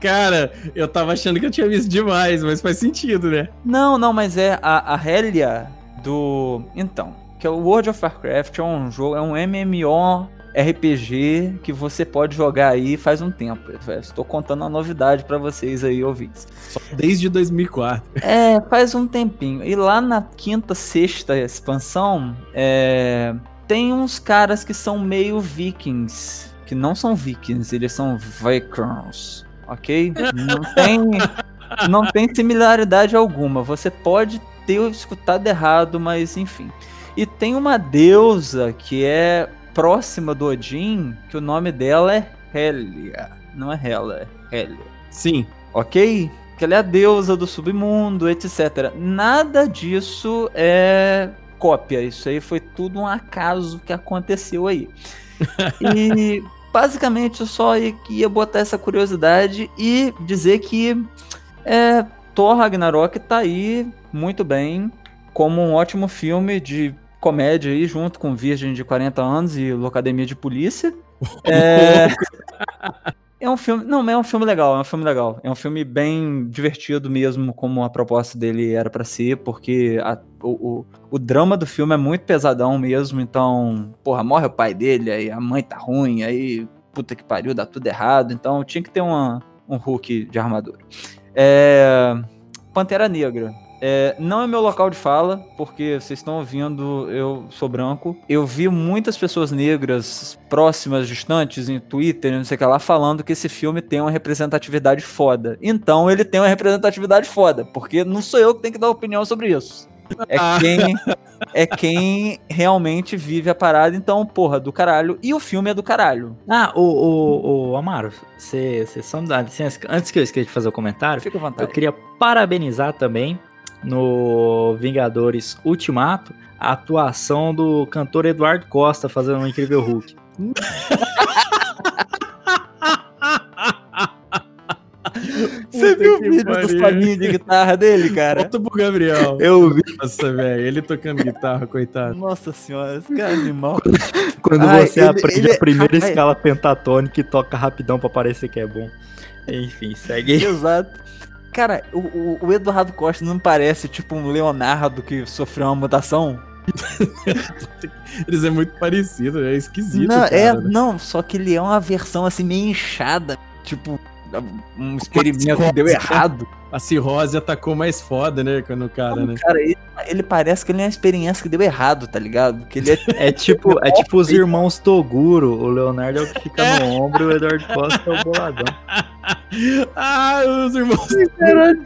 [SPEAKER 1] Cara, eu tava achando que eu tinha visto demais, mas faz sentido, né?
[SPEAKER 5] Não, não, mas é a, a Hellia do... Então, que é o World of Warcraft, é um jogo, é um MMO RPG que você pode jogar aí faz um tempo. Estou contando uma novidade pra vocês aí, ouvintes.
[SPEAKER 1] Só desde 2004.
[SPEAKER 5] É, faz um tempinho. E lá na quinta, sexta expansão, é, tem uns caras que são meio vikings. Que não são vikings, eles são Vikings. Ok? Não tem, não tem similaridade alguma. Você pode ter escutado errado, mas enfim. E tem uma deusa que é próxima do Odin, que o nome dela é Helia. Não é Hela, é Helia
[SPEAKER 1] Sim.
[SPEAKER 5] ok? Que ela é a deusa do submundo, etc. Nada disso é cópia. Isso aí foi tudo um acaso que aconteceu aí. E basicamente eu só ia, botar essa curiosidade e dizer que é, Thor Ragnarok tá aí muito bem como um ótimo filme de comédia aí, junto com Virgem de 40 anos e Locademia de Polícia. É, é um filme. Não, é um filme legal, é um filme legal. É um filme bem divertido mesmo, como a proposta dele era pra ser, porque a- o, o, o drama do filme é muito pesadão mesmo, então, porra, morre o pai dele, aí a mãe tá ruim, aí puta que pariu, dá tudo errado, então tinha que ter uma, um Hulk de armadura. É, Pantera Negra. É, não é meu local de fala, porque vocês estão ouvindo, eu sou branco. Eu vi muitas pessoas negras próximas, distantes, em Twitter, não sei o que lá, falando que esse filme tem uma representatividade foda. Então ele tem uma representatividade foda, porque não sou eu que tenho que dar opinião sobre isso. É quem, é quem realmente vive a parada, então, porra, do caralho. E o filme é do caralho.
[SPEAKER 6] Ah, o, o, o Amaro, você só me dá licença. Antes que eu esqueça de fazer o comentário,
[SPEAKER 5] Fica à
[SPEAKER 6] eu
[SPEAKER 5] vontade.
[SPEAKER 6] queria parabenizar também no Vingadores Ultimato a atuação do cantor Eduardo Costa fazendo um incrível Hulk.
[SPEAKER 5] Você
[SPEAKER 1] Puta
[SPEAKER 5] viu o vídeo
[SPEAKER 1] pariu.
[SPEAKER 5] do solinho de guitarra dele, cara?
[SPEAKER 1] Volta pro Gabriel.
[SPEAKER 6] Eu vi
[SPEAKER 1] Nossa, velho, ele tocando guitarra, coitado.
[SPEAKER 5] Nossa senhora, esse cara é animal.
[SPEAKER 6] quando
[SPEAKER 5] Ai,
[SPEAKER 6] você
[SPEAKER 5] ele-
[SPEAKER 6] aprende
[SPEAKER 5] ele-
[SPEAKER 6] a primeira
[SPEAKER 5] ai.
[SPEAKER 6] escala pentatônica e toca rapidão pra parecer que é bom. Enfim, segue aí.
[SPEAKER 5] Exato. Cara, o, o- Eduardo Costa não parece tipo um Leonardo que sofreu uma mutação?
[SPEAKER 1] Eles é muito parecido, é esquisito.
[SPEAKER 5] não,
[SPEAKER 1] cara,
[SPEAKER 5] é,
[SPEAKER 1] né?
[SPEAKER 5] não, só que ele é uma versão assim meio inchada. Tipo, um experimento que deu errado.
[SPEAKER 1] A cirrose atacou mais foda, né? Quando o cara, né?
[SPEAKER 5] Cara, ele, ele parece que ele é uma experiência que deu errado, tá ligado? Que ele é
[SPEAKER 6] É tipo, é tipo os irmãos Toguro. O Leonardo é o que fica no ombro e o Eduardo Costa é o boladão.
[SPEAKER 1] ah, os irmãos.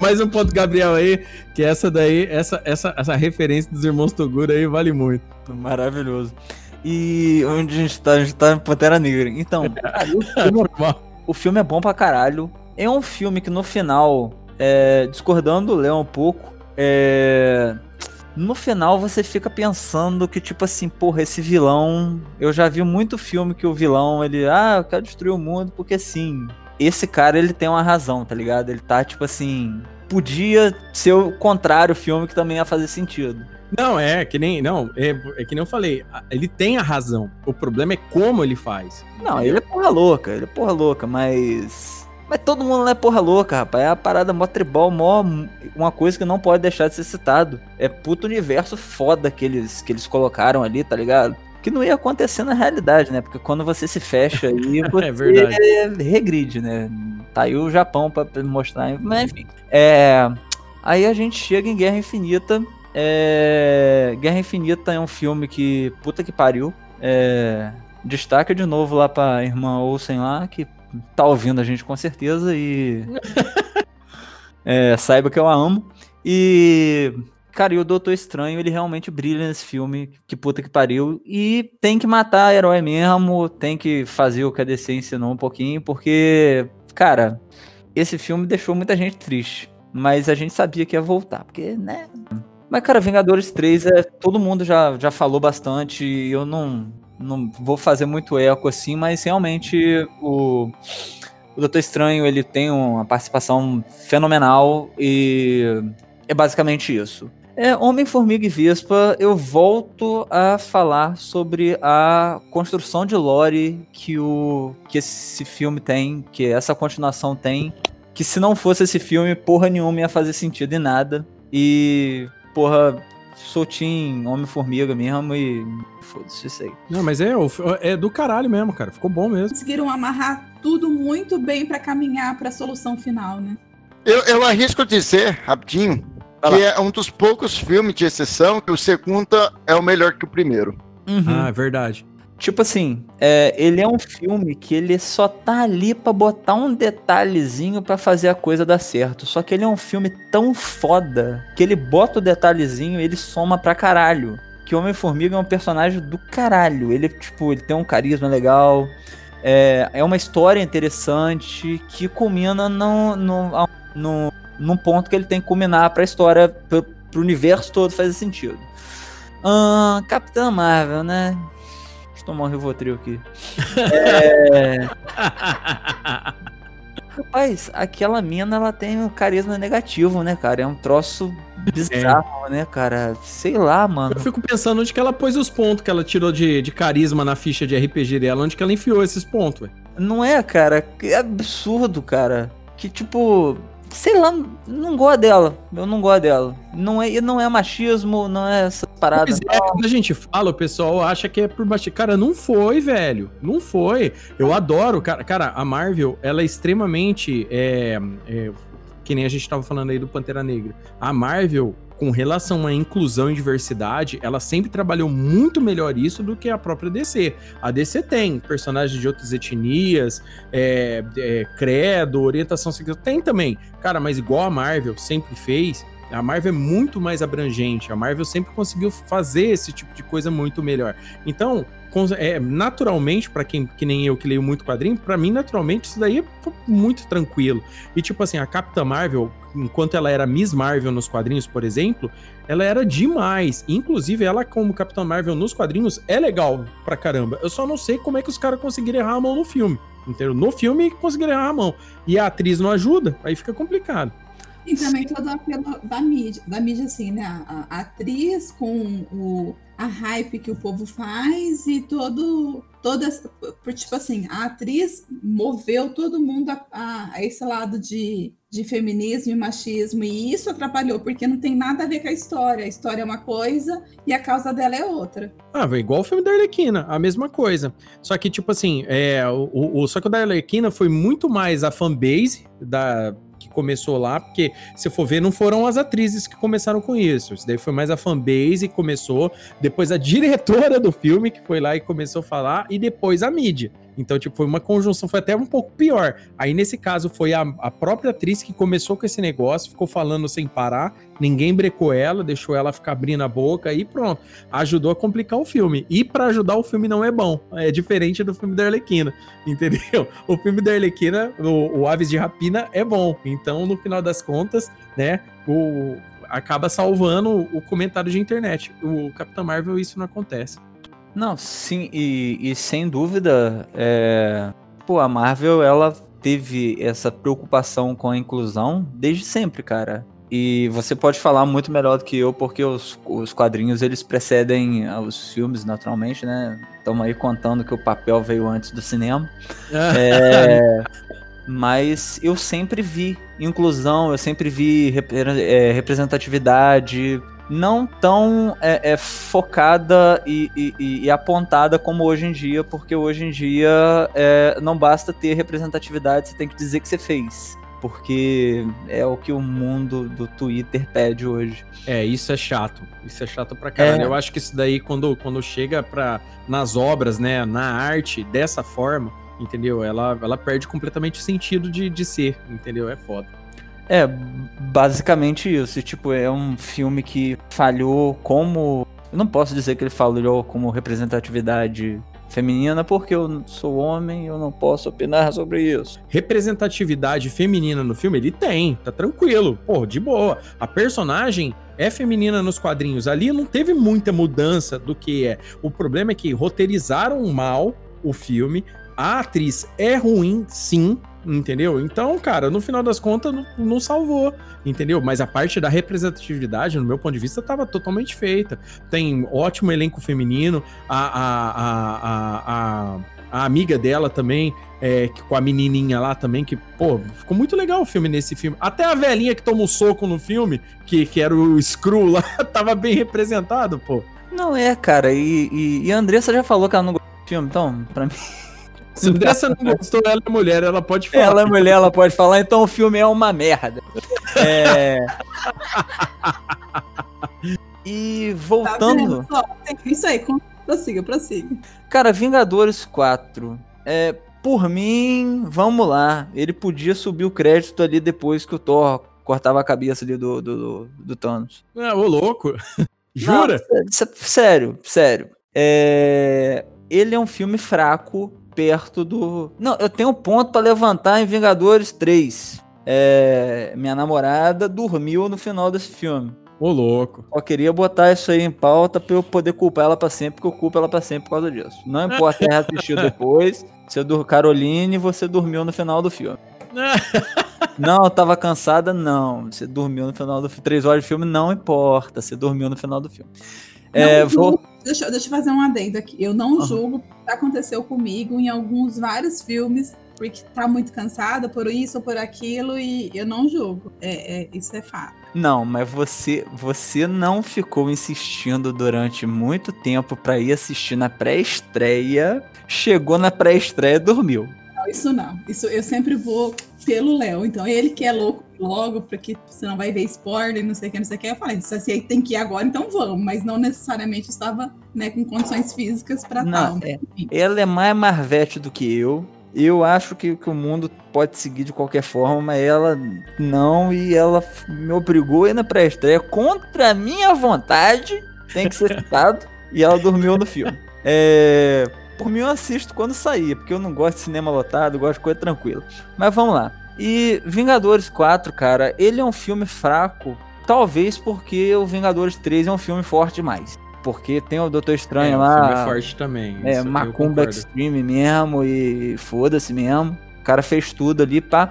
[SPEAKER 1] Mais um ponto, Gabriel, aí. Que essa daí, essa, essa, essa referência dos irmãos Toguro aí vale muito.
[SPEAKER 5] maravilhoso. E onde a gente tá? A gente tá em Pantera Negra. Então, cara,
[SPEAKER 1] mal.
[SPEAKER 5] O filme é bom pra caralho. É um filme que no final, é, discordando do Léo um pouco, é, no final você fica pensando que, tipo assim, porra, esse vilão. Eu já vi muito filme que o vilão, ele, ah, eu quero destruir o mundo porque sim. Esse cara, ele tem uma razão, tá ligado? Ele tá, tipo assim, podia ser o contrário o filme que também ia fazer sentido.
[SPEAKER 1] Não, é que nem. Não, é, é que nem eu falei. Ele tem a razão. O problema é como ele faz.
[SPEAKER 5] Não, ele é porra louca, ele é porra louca, mas. Mas todo mundo não é porra louca, rapaz. É a parada mó tribal, mó. Uma coisa que não pode deixar de ser citado. É puto universo foda que eles, que eles colocaram ali, tá ligado? Que não ia acontecer na realidade, né? Porque quando você se fecha aí, você
[SPEAKER 1] verdade.
[SPEAKER 5] regride, né? Tá aí o Japão pra mostrar. Mas enfim. É. Aí a gente chega em Guerra Infinita. É... Guerra Infinita é um filme que. Puta que pariu. É... Destaque de novo lá pra irmã Olsen lá, que tá ouvindo a gente com certeza e. É, saiba que eu a amo. E. Cara, e o Doutor Estranho, ele realmente brilha nesse filme, que puta que pariu. E tem que matar herói mesmo, tem que fazer o que a DC ensinou um pouquinho, porque, cara, esse filme deixou muita gente triste. Mas a gente sabia que ia voltar, porque, né? Mas, cara, Vingadores 3, é, todo mundo já, já falou bastante, e eu não, não vou fazer muito eco assim, mas realmente o, o Doutor Estranho, ele tem uma participação fenomenal e é basicamente isso. É, Homem, Formiga e Vespa, eu volto a falar sobre a construção de lore que, o, que esse filme tem, que essa continuação tem, que se não fosse esse filme, porra nenhuma ia fazer sentido em nada. E, porra, sou Team Homem-Formiga mesmo e foda-se isso aí.
[SPEAKER 1] Não, mas é, o- é do caralho mesmo, cara. Ficou bom mesmo.
[SPEAKER 2] Conseguiram amarrar tudo muito bem pra caminhar pra solução final, né?
[SPEAKER 3] Eu, eu arrisco dizer, rapidinho, que é um dos poucos filmes de exceção que o segundo é o melhor que o primeiro.
[SPEAKER 5] Uhum.
[SPEAKER 1] Ah, é verdade.
[SPEAKER 5] Tipo assim, é, ele é um filme que ele só tá ali pra botar um detalhezinho pra fazer a coisa dar certo. Só que ele é um filme tão foda que ele bota o detalhezinho e ele soma pra caralho. Que Homem-Formiga é um personagem do caralho. Ele, tipo, ele tem um carisma legal. É, é uma história interessante que culmina no, no, no, num ponto que ele tem que culminar pra história, pro, pro universo todo fazer sentido. Ahn, Capitã Marvel, né? Deixa eu tomar um Rivotril aqui. É... Rapaz, aquela mina, ela tem um carisma negativo, né, cara? É um troço bizarro, né, cara? Sei lá, mano.
[SPEAKER 1] Eu fico pensando onde que ela pôs os pontos que ela tirou de, de carisma na ficha de RPG dela, onde que ela enfiou esses pontos, velho.
[SPEAKER 5] Não é, cara? Que absurdo, cara. Que tipo. Sei lá, não gosto dela. Eu não gosto dela. Não é, não é machismo, não é essa parada.
[SPEAKER 1] Pois é, quando a gente fala, o pessoal acha que é por baixo. Cara, não foi, velho. Não foi. Eu adoro, cara. Cara, a Marvel, ela é extremamente. é, é, que nem a gente tava falando aí do Pantera Negra. A Marvel, com relação à inclusão e diversidade, ela sempre trabalhou muito melhor isso do que a própria DC. A DC tem personagens de outras etnias, é, é, credo, orientação sexual. Tem também. Cara, mas igual a Marvel sempre fez, a Marvel é muito mais abrangente. A Marvel sempre conseguiu fazer esse tipo de coisa muito melhor. Então, é, naturalmente, pra quem que nem eu que leio muito quadrinho, pra mim, naturalmente, isso daí é muito tranquilo. E tipo assim, a Capitã Marvel, enquanto ela era Miss Marvel nos quadrinhos, por exemplo, ela era demais. Inclusive, ela como Capitã Marvel nos quadrinhos é legal pra caramba. Eu só não sei como é que os caras conseguiram errar a mão no filme. Entendeu? No filme conseguiram errar a mão. E a atriz não ajuda, aí fica complicado.
[SPEAKER 2] E também todo o apelo da mídia, da mídia assim, né? A, a atriz com o, a hype que o povo faz e todo, toda, essa- por, tipo assim, a atriz moveu todo mundo a, a- a esse lado de, de feminismo e machismo e isso atrapalhou porque não tem nada a ver com a história. A história é uma coisa e a causa dela é outra.
[SPEAKER 1] Ah, igual o filme da Arlequina, a mesma coisa. Só que, tipo assim, é, o- o- só que o da Arlequina foi muito mais a fanbase da, que começou lá, porque se for ver, não foram as atrizes que começaram com isso. Isso daí foi mais a fanbase que começou, depois a diretora do filme que foi lá e começou a falar, e depois a mídia. Então, tipo, foi uma conjunção, foi até um pouco pior. Aí, nesse caso, foi a, a própria atriz que começou com esse negócio, ficou falando sem parar, ninguém brecou ela, deixou ela ficar abrindo a boca e pronto ajudou a complicar o filme. E pra ajudar o filme não é bom. É diferente do filme da Arlequina, entendeu? O filme da Arlequina, o, o Aves de Rapina, é bom. Então, no final das contas, né, o, acaba salvando o comentário de internet. O Capitão Marvel, isso não acontece.
[SPEAKER 5] Não, sim, e, e sem dúvida, é... pô, a Marvel, ela teve essa preocupação com a inclusão desde sempre, cara. E você pode falar muito melhor do que eu, porque os, os quadrinhos eles precedem os filmes, naturalmente, né? Estamos aí contando que o papel veio antes do cinema. É, mas eu sempre vi inclusão, eu sempre vi repre- é, representatividade, não tão é, é, focada e, e- e- apontada como hoje em dia, porque hoje em dia é, não basta ter representatividade, você tem que dizer que você fez. Porque é o que o mundo do Twitter pede hoje.
[SPEAKER 1] É, isso é chato. Isso é chato pra caralho.
[SPEAKER 5] É.
[SPEAKER 1] Eu acho que isso daí, quando, quando chega pra, nas obras, né, na arte, dessa forma, entendeu? Ela, ela perde completamente o sentido de, de ser, entendeu? É foda.
[SPEAKER 5] É, basicamente isso. Tipo, é um filme que falhou como. Eu não posso dizer que ele falhou como representatividade feminina, porque eu sou homem e eu não posso opinar sobre isso.
[SPEAKER 1] Representatividade feminina no filme, ele tem, tá tranquilo. Pô, de boa. A personagem é feminina nos quadrinhos. Ali não teve muita mudança do que é. O problema é que roteirizaram mal o filme. A atriz é ruim, sim, entendeu? Então, cara, no final das contas, não, não salvou, entendeu? Mas a parte da representatividade, no meu ponto de vista, tava totalmente feita. Tem ótimo elenco feminino, a, a, a, a, amiga dela também, é, com a menininha lá também, que, pô, ficou muito legal o filme nesse filme. Até a velhinha que toma um soco no filme, que, que era o Screw lá, tava bem representado, pô.
[SPEAKER 5] Não é, cara. E, e, e a Andressa já falou que ela não gostou do filme, então, pra mim.
[SPEAKER 1] Se dessa não gostou, ela é mulher, ela pode falar.
[SPEAKER 5] Ela é mulher, ela pode falar, então o filme é uma merda. É. E
[SPEAKER 2] Tá
[SPEAKER 5] voltando.
[SPEAKER 2] tem- Isso aí, com- prossiga, prossiga.
[SPEAKER 5] Cara, Vingadores 4. É, por mim, vamos lá. Ele podia subir o crédito ali depois que o Thor cortava a cabeça ali do, do, do, do Thanos.
[SPEAKER 1] Ah, ô louco. Jura?
[SPEAKER 5] Não, sé- sério, sério. É, ele é um filme fraco perto do. Não, eu tenho um ponto pra levantar em Vingadores 3. É, minha namorada dormiu no final desse filme.
[SPEAKER 1] Ô louco.
[SPEAKER 5] Só queria botar isso aí em pauta pra eu poder culpar ela pra sempre, porque eu culpo ela pra sempre por causa disso. Não importa ela assistiu depois, você dur Caroline, você dormiu no final do filme. Não, eu tava cansada, não. Você dormiu no final do filme. Três horas de filme, não importa. Você dormiu no final do filme. É, vou.
[SPEAKER 2] deixa, deixa eu fazer um adendo aqui. Eu não
[SPEAKER 5] Aham.
[SPEAKER 2] julgo o que aconteceu comigo em alguns vários filmes, porque tá muito cansada por isso ou por aquilo, e eu não julgo. É, é- isso é fato.
[SPEAKER 5] Não, mas você, você não ficou insistindo durante muito tempo pra ir assistir na pré-estreia. Chegou na pré-estreia e dormiu.
[SPEAKER 2] Não, isso não. Isso eu sempre vou pelo Léo. Então, ele que é louco logo, porque você não vai ver spoiler, não sei o que, não sei o que. Eu falei, se aí tem que ir agora, então vamos. Mas não necessariamente estava né, com condições físicas para tal.
[SPEAKER 5] é. Ela é mais Marvete do que eu. Eu acho que, que o mundo pode seguir de qualquer forma, mas ela não, e ela me obrigou a ir na pré-estreia contra a minha vontade, tem que ser citado, e ela dormiu no filme. É, por mim eu assisto quando sair, porque eu não gosto de cinema lotado, gosto de coisa tranquila. Mas vamos lá. E Vingadores 4, cara, ele é um filme fraco, talvez porque o Vingadores 3 é um filme forte demais. Porque tem o Doutor Estranho
[SPEAKER 1] É, o
[SPEAKER 5] lá.
[SPEAKER 1] filme é forte também.
[SPEAKER 5] É, Macumba. Extreme mesmo e foda-se mesmo. O cara fez tudo ali, pá.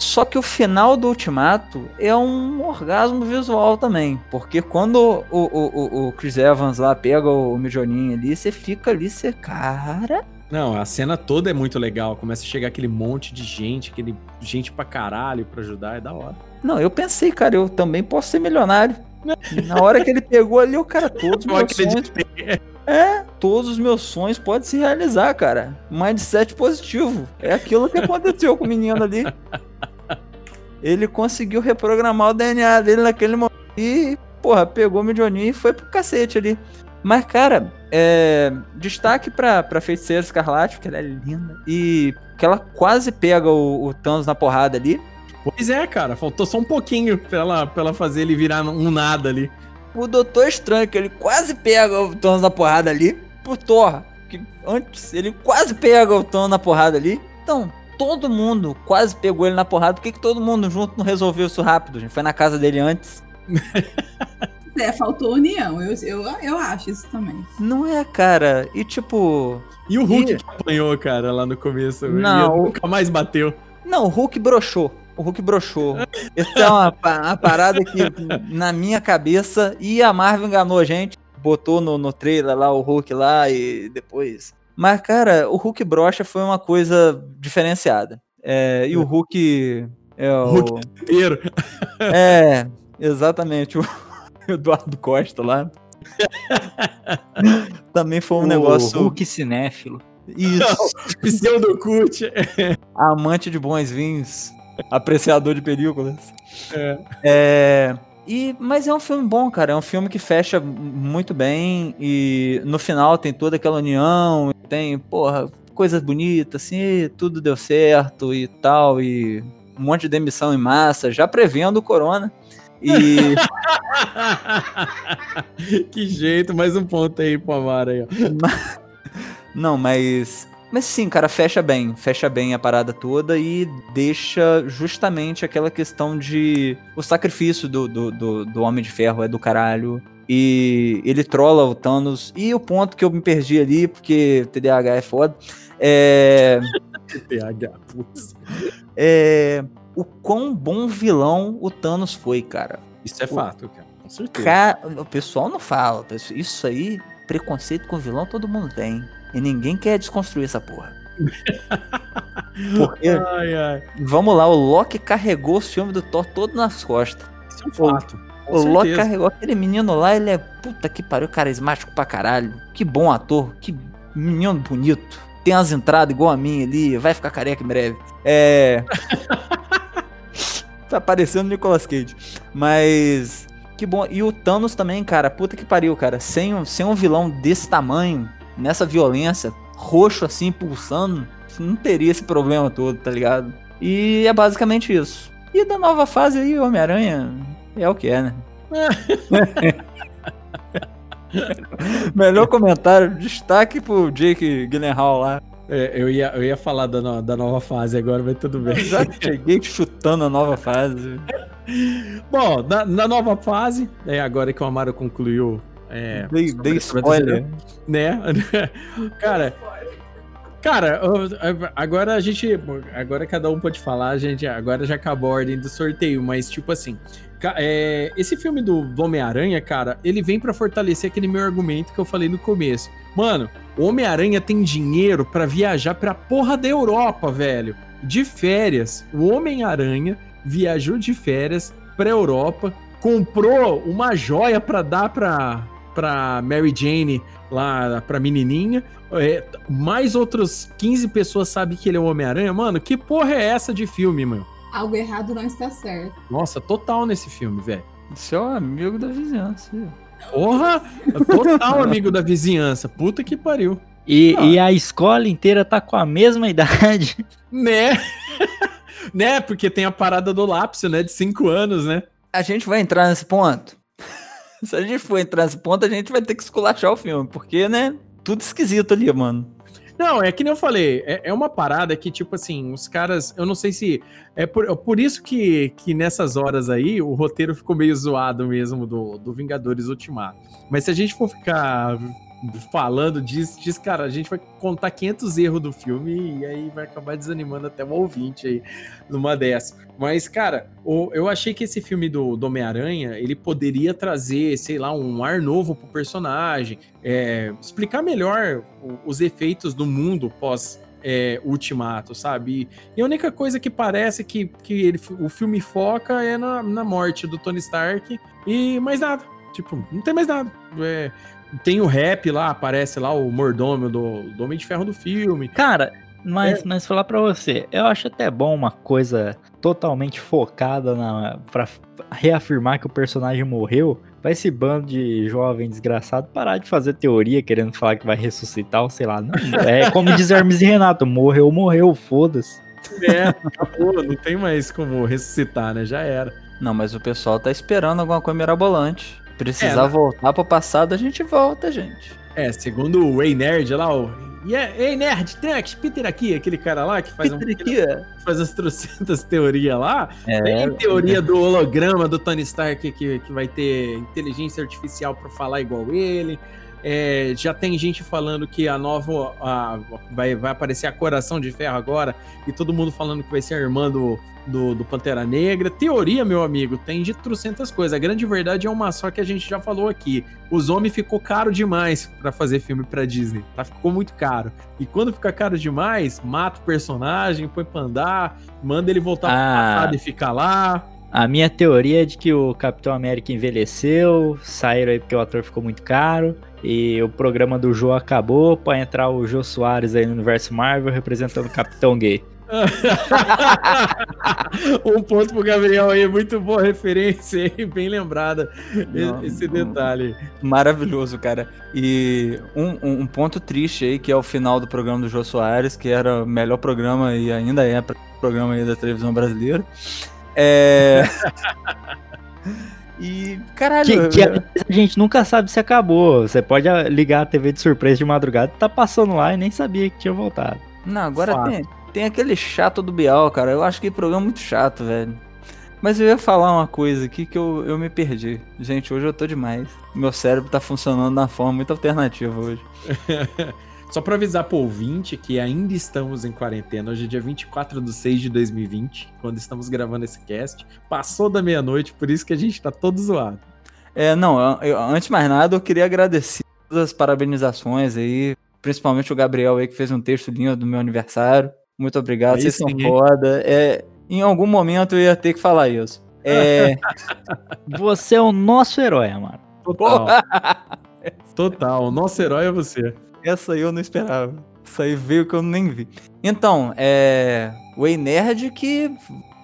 [SPEAKER 5] Só que o final do Ultimato é um orgasmo visual também. Porque quando o, o, o, o Chris Evans lá pega o Mijoninho ali, você fica ali, você, cara.
[SPEAKER 1] Não, a cena toda é muito legal. Começa a chegar aquele monte de gente, aquele gente pra caralho pra ajudar, é da hora.
[SPEAKER 5] Não, eu pensei, cara, eu também posso ser milionário. Na hora que ele pegou ali, o cara, todos os
[SPEAKER 1] Eu
[SPEAKER 5] meus sonhos
[SPEAKER 1] acreditei.
[SPEAKER 5] É, todos os meus sonhos podem se realizar, cara. Mindset positivo. É aquilo que aconteceu com o menino ali. Ele conseguiu reprogramar o DNA dele naquele momento e, porra, pegou o Midioninho e foi pro cacete ali. Mas, cara, é, destaque pra, pra Feiticeira Escarlate, porque ela é linda. E que ela quase pega o, o Thanos na porrada ali.
[SPEAKER 1] Pois é, cara, faltou só um pouquinho pra ela, pra ela fazer ele virar um nada ali.
[SPEAKER 5] O Doutor Estranho, que ele quase pega o Thanos na porrada ali. Pro Thor, que antes ele quase pega o Thanos na porrada ali. Então, todo mundo quase pegou ele na porrada. Por que, que todo mundo junto não resolveu isso rápido, gente? Foi na casa dele antes.
[SPEAKER 2] É, faltou união. Eu, eu, eu acho isso também.
[SPEAKER 5] Não é, cara. E tipo.
[SPEAKER 1] E o Hulk
[SPEAKER 5] E-
[SPEAKER 1] que apanhou, cara, lá no começo.
[SPEAKER 5] Não,
[SPEAKER 1] e
[SPEAKER 5] o-
[SPEAKER 1] nunca mais bateu.
[SPEAKER 5] Não, o Hulk broxou. O Hulk broxou. Essa é uma, uma parada que, na minha cabeça, e a Marvel enganou a gente. Botou no, no trailer lá o Hulk lá e depois. Mas, cara, o Hulk brocha foi uma coisa diferenciada. É, e o Hulk. É, o,
[SPEAKER 1] Hulk inteiro.
[SPEAKER 5] é exatamente. O Eduardo Costa lá. Também foi um
[SPEAKER 6] O
[SPEAKER 5] negócio.
[SPEAKER 6] Hulk cinéfilo.
[SPEAKER 5] Isso.
[SPEAKER 1] Pseudocult.
[SPEAKER 5] amante de bons vinhos, apreciador de películas.
[SPEAKER 1] É.
[SPEAKER 5] É, e, mas é um filme bom, cara. É um filme que fecha muito bem e no final tem toda aquela união, tem, porra, coisas bonitas, assim, tudo deu certo e tal, e um monte de demissão em massa, já prevendo o corona. E
[SPEAKER 1] que jeito, mais um ponto aí pro Amaro aí, ó.
[SPEAKER 5] Não, mas. Mas sim, cara, fecha bem. Fecha bem a parada toda e deixa justamente aquela questão de. O sacrifício do, do, do, do Homem de Ferro é do caralho. E ele trola o Thanos. E o ponto que eu me perdi ali, porque TDAH é foda, é.
[SPEAKER 1] TH, putz.
[SPEAKER 5] é o quão bom vilão o Thanos foi, cara.
[SPEAKER 1] Isso é fato, cara. Com certeza.
[SPEAKER 5] Ca- O pessoal não fala. Isso aí, preconceito com vilão, todo mundo tem. E ninguém quer desconstruir essa porra. Porque,
[SPEAKER 1] Ai, ai.
[SPEAKER 5] vamos lá, o Loki carregou o filme do Thor todo nas costas.
[SPEAKER 1] Isso é um fato.
[SPEAKER 5] O Loki carregou aquele menino lá, ele é puta que pariu, carismático pra caralho. Que bom ator, que menino bonito. Tem as entradas igual a minha ali, vai ficar careca em breve. É. tá parecendo Nicolas Cage. Mas. Que bom. E o Thanos também, cara. Puta que pariu, cara. Sem, sem um vilão desse tamanho, nessa violência, roxo assim, pulsando, não teria esse problema todo, tá ligado? E é basicamente isso. E da nova fase aí, Homem-Aranha, é o que é, né? Melhor comentário, destaque pro Jake Gyllenhaal lá.
[SPEAKER 1] É, eu, ia, eu ia falar da, no- da nova fase agora, mas tudo bem.
[SPEAKER 5] Já cheguei chutando a nova fase.
[SPEAKER 1] Bom, na, na nova fase, é, agora que o Amaro concluiu. É,
[SPEAKER 5] Dei, dei spoiler.
[SPEAKER 1] né? Cara, cara, agora a gente, agora cada um pode falar, a gente, agora já acabou a ordem do sorteio, mas tipo assim, é, esse filme do Homem-Aranha, cara, ele vem pra fortalecer aquele meu argumento que eu falei no começo. Mano, o Homem-Aranha tem dinheiro pra viajar pra porra da Europa, velho, de férias. O Homem-Aranha viajou de férias pra Europa, comprou uma joia pra dar pra, pra Mary Jane lá pra menininha. É, mais outros 15 pessoas sabem que ele é o Homem-Aranha. Mano, que porra é essa de filme, mano?
[SPEAKER 2] Algo errado não está certo.
[SPEAKER 1] Nossa, total nesse filme, velho.
[SPEAKER 5] Seu amigo da vizinhança.
[SPEAKER 1] Porra, total amigo da vizinhança. Puta que pariu.
[SPEAKER 6] E,
[SPEAKER 1] Ah.
[SPEAKER 6] e a escola inteira tá com a mesma idade.
[SPEAKER 1] Né? né? Porque tem a parada do lápis, né? De 5 anos, né?
[SPEAKER 5] A gente vai entrar nesse ponto? Se a gente for entrar nesse ponto, a gente vai ter que esculachar o filme, porque, né? Tudo esquisito ali, mano.
[SPEAKER 1] Não, é que nem eu falei, é, é uma parada que, tipo assim, os caras, eu não sei se. É por, é por isso que, que nessas horas aí o roteiro ficou meio zoado mesmo do, do Vingadores Ultimato. Mas se a gente for ficar falando disso, diz, cara, a gente vai contar 500 erros do filme e aí vai acabar desanimando até o ouvinte aí numa dessa. Mas, cara, eu achei que esse filme do, do Homem-Aranha, ele poderia trazer, sei lá, um ar novo pro personagem, é, explicar melhor os efeitos do mundo pós é, Ultimato, sabe? E, e a única coisa que parece que, que ele- o filme foca é na, na morte do Tony Stark e mais nada. Tipo, não tem mais nada. É, tem o rap lá, aparece lá o mordomo do, do Homem de Ferro do filme.
[SPEAKER 6] Cara, mas, mas falar pra você, eu acho até bom uma coisa totalmente focada na para reafirmar que o personagem morreu. Pra esse bando de jovem desgraçado parar de fazer teoria querendo falar que vai ressuscitar ou sei lá. Não, é como diz Hermes e Renato, morreu, morreu, foda-se.
[SPEAKER 1] É, acabou, não tem mais como ressuscitar, né? Já era.
[SPEAKER 5] Não, mas o pessoal tá esperando alguma coisa mirabolante. Precisar
[SPEAKER 1] É, né?
[SPEAKER 5] voltar pro passado, a gente volta, gente.
[SPEAKER 1] É, segundo o Ei Nerd lá, o. Yeah, Ei Nerd, Peter aqui, aquele cara lá que faz, um,
[SPEAKER 5] Peter aqui, é.
[SPEAKER 1] faz as trocentas teorias lá.
[SPEAKER 5] É,
[SPEAKER 1] Tem teoria do holograma do Tony Stark que, que vai ter inteligência artificial pra falar igual ele. É, já tem gente falando que a nova. a- vai, vai aparecer a Coração de Ferro agora. E todo mundo falando que vai ser a irmã do, do, do Pantera Negra. Teoria, meu amigo, tem de trocentas coisas. A grande verdade é uma só que a gente já falou aqui. Os homens ficou caro demais pra fazer filme pra Disney. Tá? Ficou muito caro. E quando fica caro demais, mata o personagem, põe pra andar, manda ele voltar pro
[SPEAKER 6] Ah.
[SPEAKER 1] passado e ficar lá.
[SPEAKER 6] A minha teoria é de que o Capitão América envelheceu, saíram aí porque o ator ficou muito caro, e o programa do Jô acabou pra entrar o Jô Soares aí no universo Marvel representando o Capitão Gay.
[SPEAKER 1] um ponto pro Gabriel aí, muito boa referência aí, bem lembrada
[SPEAKER 5] Não,
[SPEAKER 1] esse
[SPEAKER 5] não.
[SPEAKER 1] detalhe.
[SPEAKER 5] Maravilhoso, cara. E um, um- ponto triste aí, que é o final do programa do Jô Soares, que era o melhor programa e ainda é o programa aí da televisão brasileira. É. e, caralho.
[SPEAKER 6] Que, que a a gente nunca sabe se acabou. Você pode ah, ligar a TV de surpresa de madrugada, tá passando lá e nem sabia que tinha voltado.
[SPEAKER 5] Não, agora
[SPEAKER 1] Fato.
[SPEAKER 5] tem, tem aquele chato do Bial, cara. Eu acho que programa é muito chato, velho. Mas eu ia falar uma coisa aqui que eu, eu me perdi. Gente, hoje eu tô demais. Meu cérebro tá funcionando de uma forma muito alternativa hoje.
[SPEAKER 1] Só pra avisar pro ouvinte que ainda estamos em quarentena. Hoje é dia 24 de 6 de 2020, quando estamos gravando esse cast. Passou da meia-noite, por isso que a gente tá todo zoado.
[SPEAKER 5] É, não, eu- eu- antes de mais nada, eu queria agradecer todas as parabenizações aí, principalmente o Gabriel aí que fez um texto lindo do meu aniversário. Muito obrigado,
[SPEAKER 1] Aí
[SPEAKER 5] vocês são
[SPEAKER 1] sim, hein?
[SPEAKER 5] foda. É, em algum momento eu ia ter que falar isso. É,
[SPEAKER 6] Você é o nosso herói, mano.
[SPEAKER 1] Total. Total. O nosso herói é você.
[SPEAKER 5] Essa aí eu não esperava. Isso aí veio que eu nem vi. Então, é. O Ei Nerd que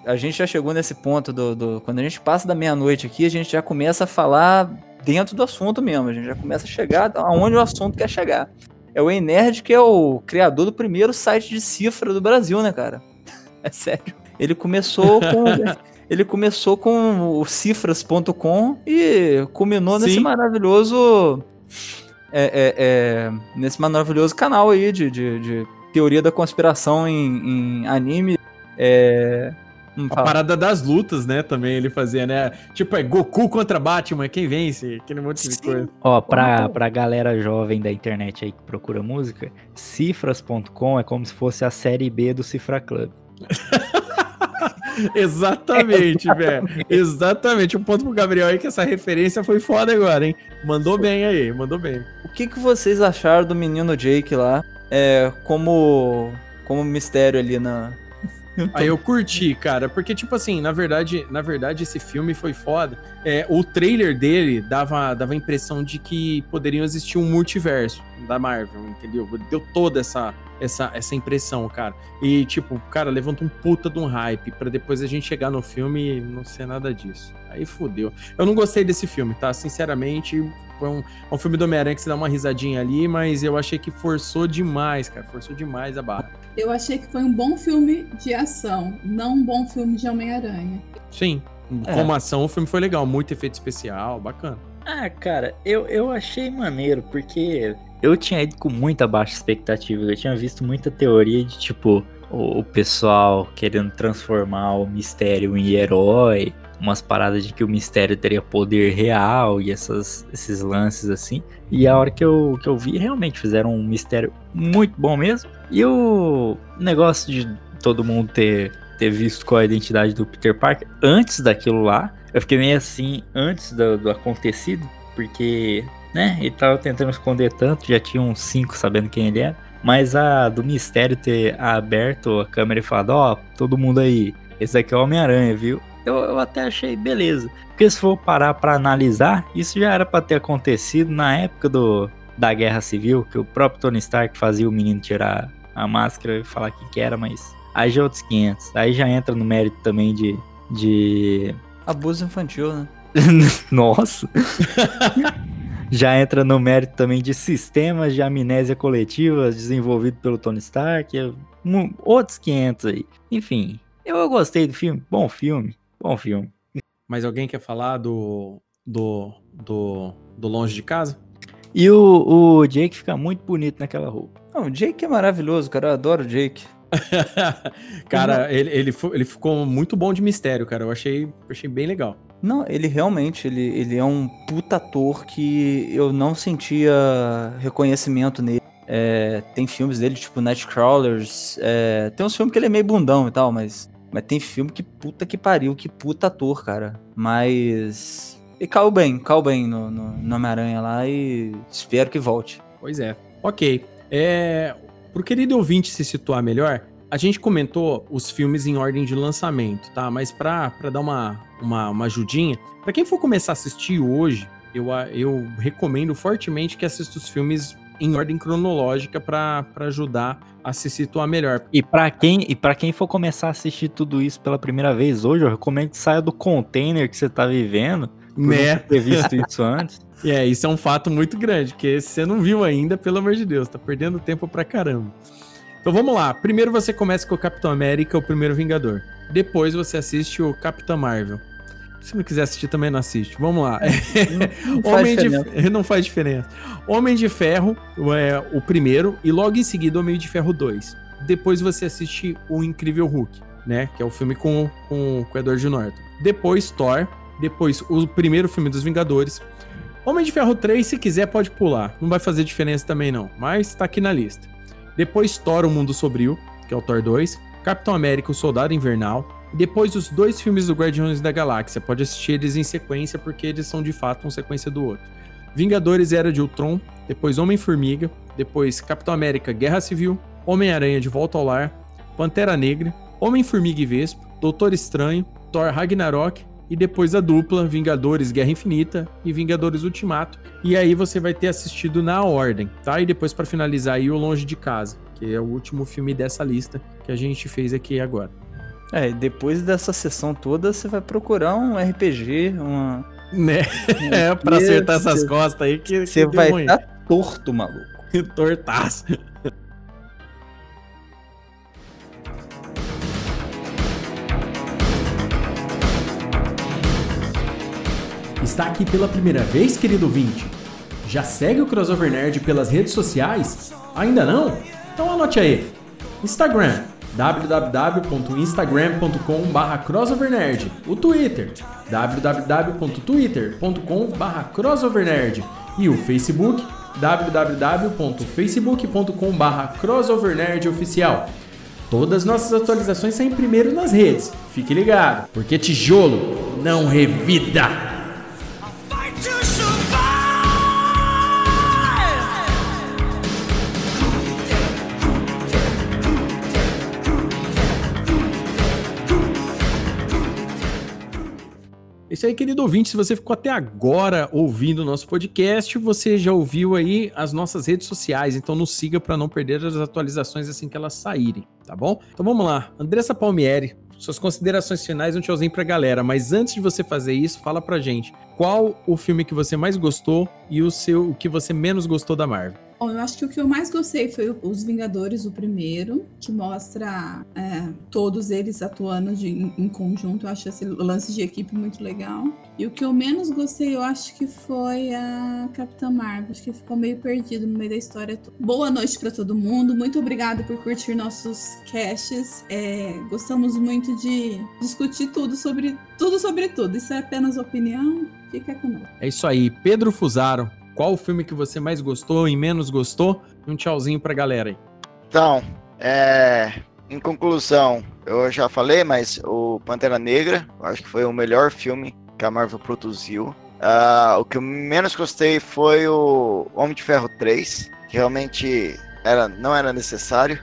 [SPEAKER 5] a gente já chegou nesse ponto do, do- Quando a gente passa da meia-noite aqui, a gente já começa a falar dentro do assunto mesmo. A gente já começa a chegar aonde o assunto quer chegar. É o Ei Nerd que é o criador do primeiro site de cifra do Brasil, né, cara? É sério. Ele começou com. Ele começou com o cifras.com e culminou nesse
[SPEAKER 1] Sim.
[SPEAKER 5] maravilhoso. É, é, é, nesse maravilhoso canal aí de, de, de teoria da conspiração em, em anime. É.
[SPEAKER 1] A
[SPEAKER 5] fala.
[SPEAKER 1] parada das lutas, né? Também ele fazia, né? Tipo, é Goku contra Batman, quem vence? Aquele monte de
[SPEAKER 5] Sim.
[SPEAKER 1] coisa.
[SPEAKER 6] Ó, pra, pra galera jovem da internet aí que procura música, cifras.com é como se fosse a série B do Cifra Club.
[SPEAKER 1] Exatamente, velho. Exatamente. Um ponto pro Gabriel aí que essa referência foi foda agora, hein? Mandou bem aí, mandou bem.
[SPEAKER 5] O que, que vocês acharam do menino Jake lá? É, como. Como mistério ali na.
[SPEAKER 1] Aí eu curti, cara, porque tipo assim, na verdade, na verdade esse filme foi foda. É, o trailer dele dava dava a impressão de que poderiam existir um multiverso da Marvel, entendeu? Deu toda essa essa essa impressão, cara. E tipo, cara, levanta um puta de um hype pra depois a gente chegar no filme e não ser nada disso. Aí fudeu. Eu não gostei desse filme, tá? Sinceramente, foi um, é um filme do Homem-Aranha que você dá uma risadinha ali, mas eu achei que forçou demais, cara. Forçou demais a barra.
[SPEAKER 2] Eu achei que foi um bom filme de ação, não um bom filme de Homem-Aranha.
[SPEAKER 1] Sim.
[SPEAKER 5] É.
[SPEAKER 1] Como ação, o filme foi legal. Muito efeito especial, bacana.
[SPEAKER 6] Ah, cara, eu, eu achei maneiro, porque eu tinha ido com muita baixa expectativa. Eu tinha visto muita teoria de tipo, o, o pessoal querendo transformar o mistério em herói, umas paradas de que o mistério teria poder real e essas, esses lances assim. E a hora que eu, que eu vi, realmente fizeram um mistério muito bom mesmo. E o negócio de todo mundo ter, ter visto qual é a identidade do Peter Parker antes daquilo lá, eu fiquei meio assim, antes do, do acontecido, porque, né, ele tava tentando esconder tanto, já tinha uns cinco sabendo quem ele era. Mas a do mistério ter aberto a câmera e falado, ó, todo mundo aí, esse aqui é o Homem-Aranha, viu? Eu, eu até achei beleza. Porque se for parar pra analisar, isso já era pra ter acontecido na época do, da Guerra Civil, que o próprio Tony Stark fazia o menino tirar a máscara e falar quem que era, mas aí já é outros 500. Aí já entra no mérito também de. de...
[SPEAKER 5] Abuso infantil, né?
[SPEAKER 6] Nossa! já entra no mérito também de sistemas de amnésia coletiva desenvolvido pelo Tony Stark. é mu- Outros 500 aí. Enfim, eu, gostei do filme. Bom filme. Bom filme.
[SPEAKER 1] Mas alguém quer falar do. do. do, do longe de casa?
[SPEAKER 6] E o, o Jake fica muito bonito naquela roupa.
[SPEAKER 5] Não, o Jake é maravilhoso, cara. Eu adoro o Jake.
[SPEAKER 1] cara, ele, ele, ele ficou muito bom de mistério, cara. Eu achei, achei bem legal.
[SPEAKER 5] Não, ele realmente, ele, ele é um puta ator que eu não sentia reconhecimento nele. É, tem filmes dele, tipo Nightcrawlers. É, tem uns filmes que ele é meio bundão e tal, mas, mas tem filme que puta que pariu, que puta ator, cara. Mas. E caiu bem, caiu bem no, no, no Homem-Aranha lá e espero que volte.
[SPEAKER 1] Pois é. Ok. É, pro querido ouvinte se situar melhor, a gente comentou os filmes em ordem de lançamento, tá? Mas pra, pra dar uma, uma, uma ajudinha, pra quem for começar a assistir hoje, eu, eu recomendo fortemente que assista os filmes em ordem cronológica para ajudar a se situar melhor.
[SPEAKER 6] E para quem e para quem for começar a assistir tudo isso pela primeira vez hoje, eu recomendo que saia do container que você tá vivendo,
[SPEAKER 1] Né?
[SPEAKER 6] ter visto isso antes.
[SPEAKER 1] E é, isso é um fato muito grande, que se você não viu ainda, pelo amor de Deus, tá perdendo tempo pra caramba. Então vamos lá. Primeiro você começa com o Capitão América, o primeiro Vingador. Depois você assiste o Capitão Marvel. Se não quiser assistir, também não assiste. Vamos lá.
[SPEAKER 5] Não faz
[SPEAKER 1] Homem de
[SPEAKER 5] diferença.
[SPEAKER 1] não faz diferença. Homem de Ferro é o primeiro e logo em seguida Homem de Ferro 2. Depois você assiste o Incrível Hulk, né, que é o filme com, com, com o Edward Norton. Depois Thor, depois o primeiro filme dos Vingadores. Homem de Ferro 3, se quiser pode pular, não vai fazer diferença também não, mas tá aqui na lista. Depois Thor, o Mundo Sombrio, que é o Thor 2, Capitão América, o Soldado Invernal, e depois os dois filmes do Guardiões da Galáxia. Pode assistir eles em sequência, porque eles são de fato uma sequência do outro. Vingadores Era de Ultron, depois Homem-Formiga, depois Capitão América Guerra Civil, Homem-Aranha de Volta ao Lar, Pantera Negra, Homem-Formiga e Vespa, Doutor Estranho, Thor Ragnarok e depois a dupla Vingadores Guerra Infinita e Vingadores Ultimato. E aí você vai ter assistido na ordem, tá? E depois para finalizar aí o Longe de Casa, que é o último filme dessa lista que a gente fez aqui agora.
[SPEAKER 5] É, depois dessa sessão toda, você vai procurar um RPG, uma.
[SPEAKER 1] Né? É, pra acertar essas costas aí que,
[SPEAKER 5] Você vai estar torto, maluco.
[SPEAKER 1] Tortaço.
[SPEAKER 9] Está aqui pela primeira vez, querido ouvinte? Já segue o Crossover Nerd pelas redes sociais? Ainda não? Então anote aí. Instagram www.instagram.com.br crossovernerd O Twitter www.twitter.com.br crossovernerd E o Facebook www.facebook.com.br crossovernerd Todas nossas atualizações saem primeiro nas redes. Fique ligado, porque tijolo não revida.
[SPEAKER 1] Isso aí, querido ouvinte, se você ficou até agora ouvindo o nosso podcast, você já ouviu aí as nossas redes sociais, então nos siga para não perder as atualizações assim que elas saírem, tá bom? Então vamos lá, Andressa Palmieri, suas considerações finais, um tchauzinho pra galera, mas antes de você fazer isso, fala pra gente, qual o filme que você mais gostou e o seu o que você menos gostou da Marvel?
[SPEAKER 2] Bom, eu acho que o que eu mais gostei foi Os Vingadores, o primeiro, que mostra é, todos eles atuando de- em, conjunto. Eu acho esse lance de equipe muito legal. E o que eu menos gostei, eu acho que foi a Capitã Marvel. Acho que ficou meio perdido no meio da história. Boa noite pra todo mundo. Muito obrigada por curtir nossos casts. É, gostamos muito de discutir tudo sobre tudo sobre tudo. Isso é apenas opinião. Fica conosco.
[SPEAKER 1] É isso aí, Pedro Fusaro, qual o filme que você mais gostou e menos gostou? Um tchauzinho pra galera aí.
[SPEAKER 3] Então, é, em conclusão, eu já falei, mas o Pantera Negra, acho que foi o melhor filme que a Marvel produziu. Ah, o que eu menos gostei foi o Homem de Ferro 3, que realmente era, não era necessário.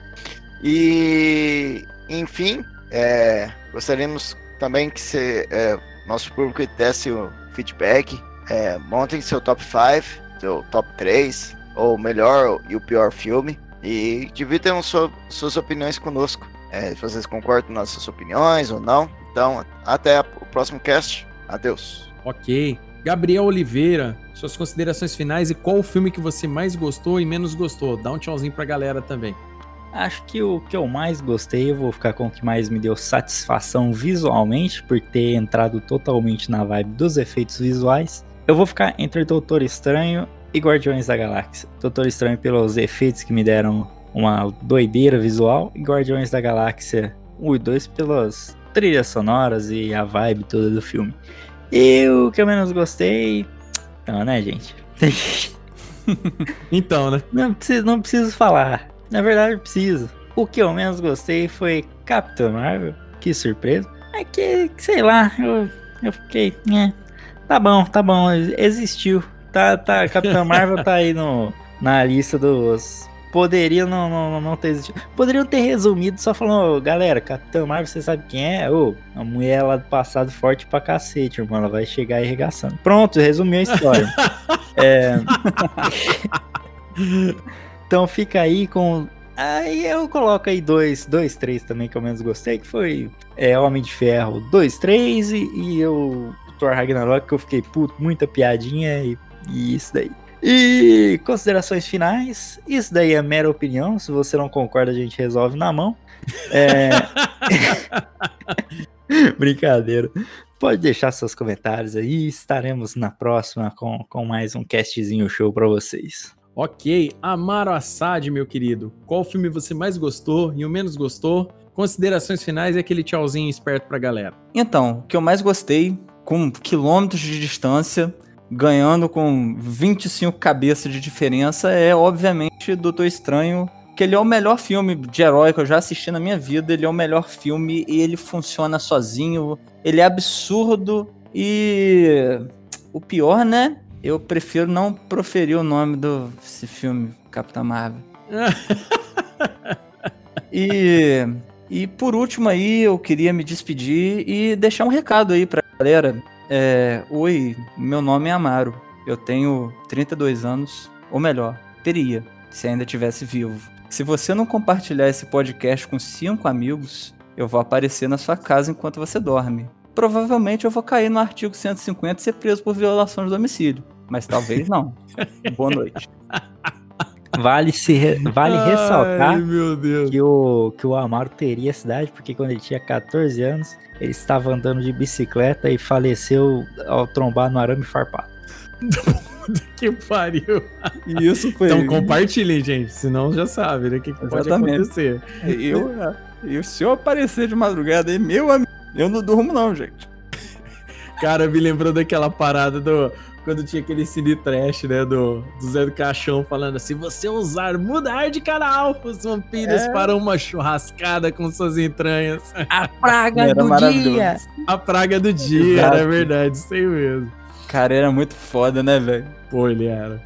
[SPEAKER 3] E, enfim, é, gostaríamos também que se, é, nosso público desse o feedback. É, montem seu top 5, seu top 3, ou melhor e o pior filme. E dividam sua- suas opiniões conosco. É, se vocês concordam com nossas opiniões ou não. Então, até a- o próximo cast. Adeus.
[SPEAKER 1] Ok. Gabriel Oliveira, suas considerações finais e qual o filme que você mais gostou e menos gostou? Dá um tchauzinho pra galera também.
[SPEAKER 6] Acho que o que eu mais gostei, eu vou ficar com o que mais me deu satisfação visualmente, por ter entrado totalmente na vibe dos efeitos visuais. Eu vou ficar entre Doutor Estranho e Guardiões da Galáxia. Doutor Estranho pelos efeitos que me deram uma doideira visual, e Guardiões da Galáxia 1 e 2 pelas trilhas sonoras e a vibe toda do filme. E o que eu menos gostei. Não, né, gente?
[SPEAKER 1] Então, né?
[SPEAKER 6] Não preciso, não preciso falar. Na verdade, preciso. O que eu menos gostei foi Capitão Marvel. Que surpresa. É que, sei lá, eu, eu fiquei. É, tá bom, tá bom. Existiu. Tá, tá, Capitão Marvel tá aí no, na lista dos. Poderia não, não, não ter existido. Poderiam ter resumido só falando, "Ô, galera, Capitão Marvel, você sabe quem é? Ô, a mulher lá do passado forte pra cacete, irmão. Ela vai chegar arregaçando. Pronto, resumiu a história. é... então fica aí com. Aí eu coloco aí dois, dois, três também que eu menos gostei, que foi é, Homem de Ferro 2, 3 e, e eu, Thor Ragnarok, que eu fiquei puto, muita piadinha e, e isso daí. E considerações finais, isso daí é mera opinião, se você não concorda a gente resolve na mão. É... Brincadeira. Pode deixar seus comentários aí, estaremos na próxima com, com mais um castzinho show pra vocês.
[SPEAKER 1] Ok, Amaro Assad, meu querido. Qual filme você mais gostou e o menos gostou? Considerações finais e aquele tchauzinho esperto pra galera.
[SPEAKER 5] Então, o que eu mais gostei, com quilômetros de distância, ganhando com 25 cabeças de diferença, é obviamente Doutor Estranho. Que ele é o melhor filme de herói que eu já assisti na minha vida. Ele é o melhor filme e ele funciona sozinho. Ele é absurdo e. O pior, né? Eu prefiro não proferir o nome desse filme, Capitão Marvel. E, e por último aí, eu queria me despedir e deixar um recado aí pra galera. É, Oi, meu nome é Amaro. Eu tenho 32 anos, ou melhor, teria, se ainda tivesse vivo. Se você não compartilhar esse podcast com cinco amigos, eu vou aparecer na sua casa enquanto você dorme. Provavelmente eu vou cair no artigo 150 e ser preso por violação de domicílio. Mas talvez não. Boa noite.
[SPEAKER 6] Vale, se vale ressaltar
[SPEAKER 1] Ai, meu Deus.
[SPEAKER 6] que o, que o Amaro teria cidade, porque quando ele tinha 14 anos, ele estava andando de bicicleta e faleceu ao trombar no arame farpado.
[SPEAKER 1] Que pariu.
[SPEAKER 5] Isso foi.
[SPEAKER 1] Então compartilhem, gente. Senão já sabe, né? O que, que pode
[SPEAKER 5] Exatamente.
[SPEAKER 1] acontecer.
[SPEAKER 5] Eu, e se eu aparecer de madrugada aí, meu amigo, eu não durmo não, gente.
[SPEAKER 1] Cara, me lembrou daquela parada do. Quando tinha aquele cine trash, né? Do, do Zé do Caixão falando assim: você usar mudar de canal, os vampiros
[SPEAKER 5] É.
[SPEAKER 1] para uma churrascada com suas entranhas.
[SPEAKER 6] A praga
[SPEAKER 5] Era
[SPEAKER 6] do dia!
[SPEAKER 1] A praga do dia,
[SPEAKER 5] Exato.
[SPEAKER 1] era verdade, isso aí mesmo.
[SPEAKER 5] Cara, era muito foda, né, velho?
[SPEAKER 1] Pô, ele era.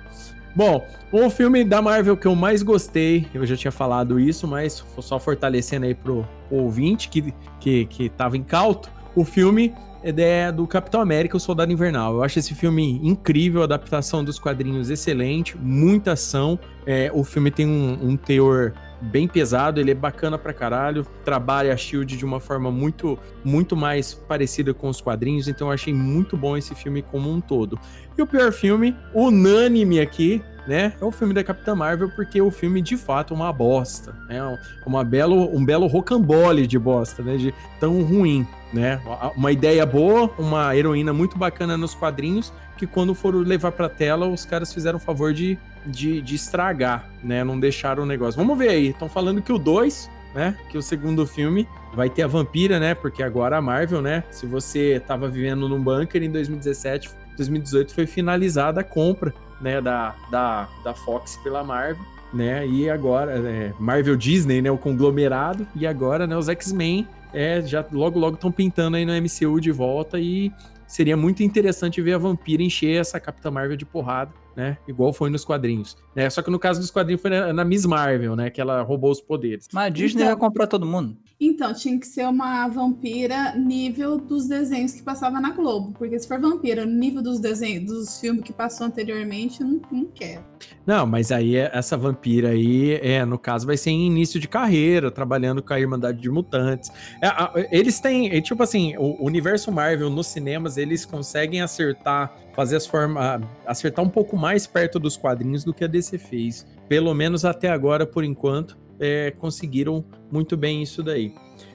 [SPEAKER 1] Bom, o filme da Marvel que eu mais gostei, eu já tinha falado isso, mas só fortalecendo aí pro ouvinte que, que, que tava incauto, o filme é do Capitão América, o Soldado Invernal. Eu acho esse filme incrível, a adaptação dos quadrinhos excelente, muita ação. É, o filme tem um, um teor bem pesado, ele é bacana pra caralho, trabalha a SHIELD de uma forma muito, muito mais parecida com os quadrinhos, então eu achei muito bom esse filme como um todo. E o pior filme, unânime aqui, né? É o filme da Capitã Marvel, porque o filme de fato é uma bosta, né? Uma belo, um belo rocambole de bosta, né? De tão ruim, né? Uma ideia boa, uma heroína muito bacana nos quadrinhos, que quando foram levar pra tela, os caras fizeram o favor de, de, de estragar, né? Não deixaram o negócio. Vamos ver aí, estão falando que o 2, né? Que o segundo filme vai ter a vampira, né? Porque agora a Marvel, né? Se você tava vivendo num bunker em 2017, 2018 foi finalizada a compra, né? Da, da, da Fox pela Marvel. Né, e agora, é, Marvel Disney, né, o conglomerado, e agora, né, os X-Men é, já logo logo estão pintando aí no MCU de volta e seria muito interessante ver a vampira encher essa Capitã Marvel de porrada, né? Igual foi nos quadrinhos. Né? Só que no caso dos quadrinhos foi na, na Miss Marvel, né? Que ela roubou os poderes.
[SPEAKER 5] Mas a Disney
[SPEAKER 2] Então-
[SPEAKER 5] vai comprar todo mundo.
[SPEAKER 2] Então, tinha que ser uma vampira nível dos desenhos que passava na Globo. Porque se for vampira nível dos desenhos, dos filmes que passou anteriormente, eu não, não quero.
[SPEAKER 1] Não, mas aí é- essa vampira aí, é, no caso, vai ser em início de carreira, trabalhando com a Irmandade de Mutantes. É, a- eles têm, é, tipo assim, o universo Marvel nos cinemas, eles conseguem acertar, fazer as formas, acertar um pouco mais perto dos quadrinhos do que a DC fez. Pelo menos até agora, por enquanto, é, conseguiram muito bem isso daí.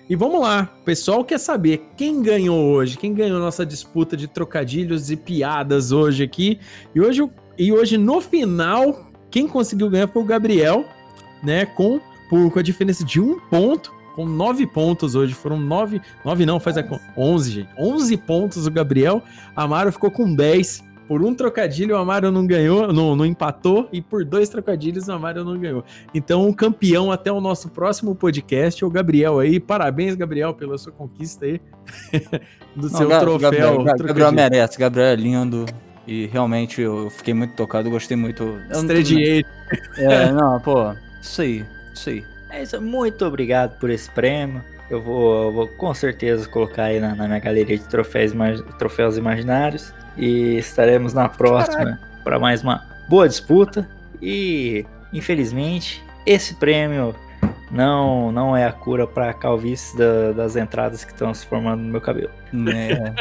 [SPEAKER 1] E vamos lá, o pessoal quer saber quem ganhou hoje, quem ganhou nossa disputa de trocadilhos e piadas hoje aqui. E hoje, e hoje no final, quem conseguiu ganhar foi o Gabriel, né? Com, por, com a diferença de um ponto. com 9 pontos hoje. Foram 9, 9 não, faz a 11, gente. 11 pontos o Gabriel. Amaro ficou com 10. Por um trocadilho, o Amaro não ganhou, não, não empatou, e por dois trocadilhos, o Amaro não ganhou. Então, o campeão até o nosso próximo podcast o Gabriel aí. Parabéns, Gabriel, pela sua conquista aí do
[SPEAKER 5] Não,
[SPEAKER 1] seu
[SPEAKER 5] Ga-
[SPEAKER 1] troféu.
[SPEAKER 5] Gabriel, Ga- Gabriel merece, Gabriel é lindo. E realmente eu fiquei muito tocado, gostei muito.
[SPEAKER 1] Estrediei.
[SPEAKER 5] É, não, pô, isso aí, isso aí.
[SPEAKER 6] É isso, muito obrigado por esse prêmio. Eu vou, eu vou com certeza colocar aí na, na minha galeria de troféus, troféus imaginários. E estaremos na próxima para mais uma boa disputa. E infelizmente, esse prêmio não, não é a cura para a calvície da- das entradas que estão se formando no meu cabelo.
[SPEAKER 5] Né?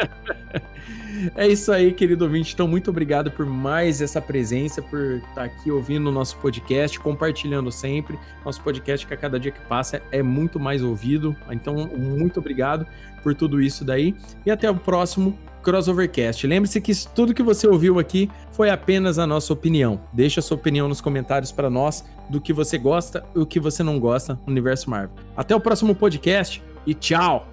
[SPEAKER 1] É isso aí, querido ouvinte. Então, muito obrigado por mais essa presença, por estar aqui ouvindo o nosso podcast, compartilhando sempre. Nosso podcast, que a cada dia que passa, é muito mais ouvido. Então, muito obrigado por tudo isso daí. E até o próximo Crossovercast. Lembre-se que tudo que você ouviu aqui foi apenas a nossa opinião. Deixa a sua opinião nos comentários para nós do que você gosta e o que você não gosta no universo Marvel. Até o próximo podcast e tchau!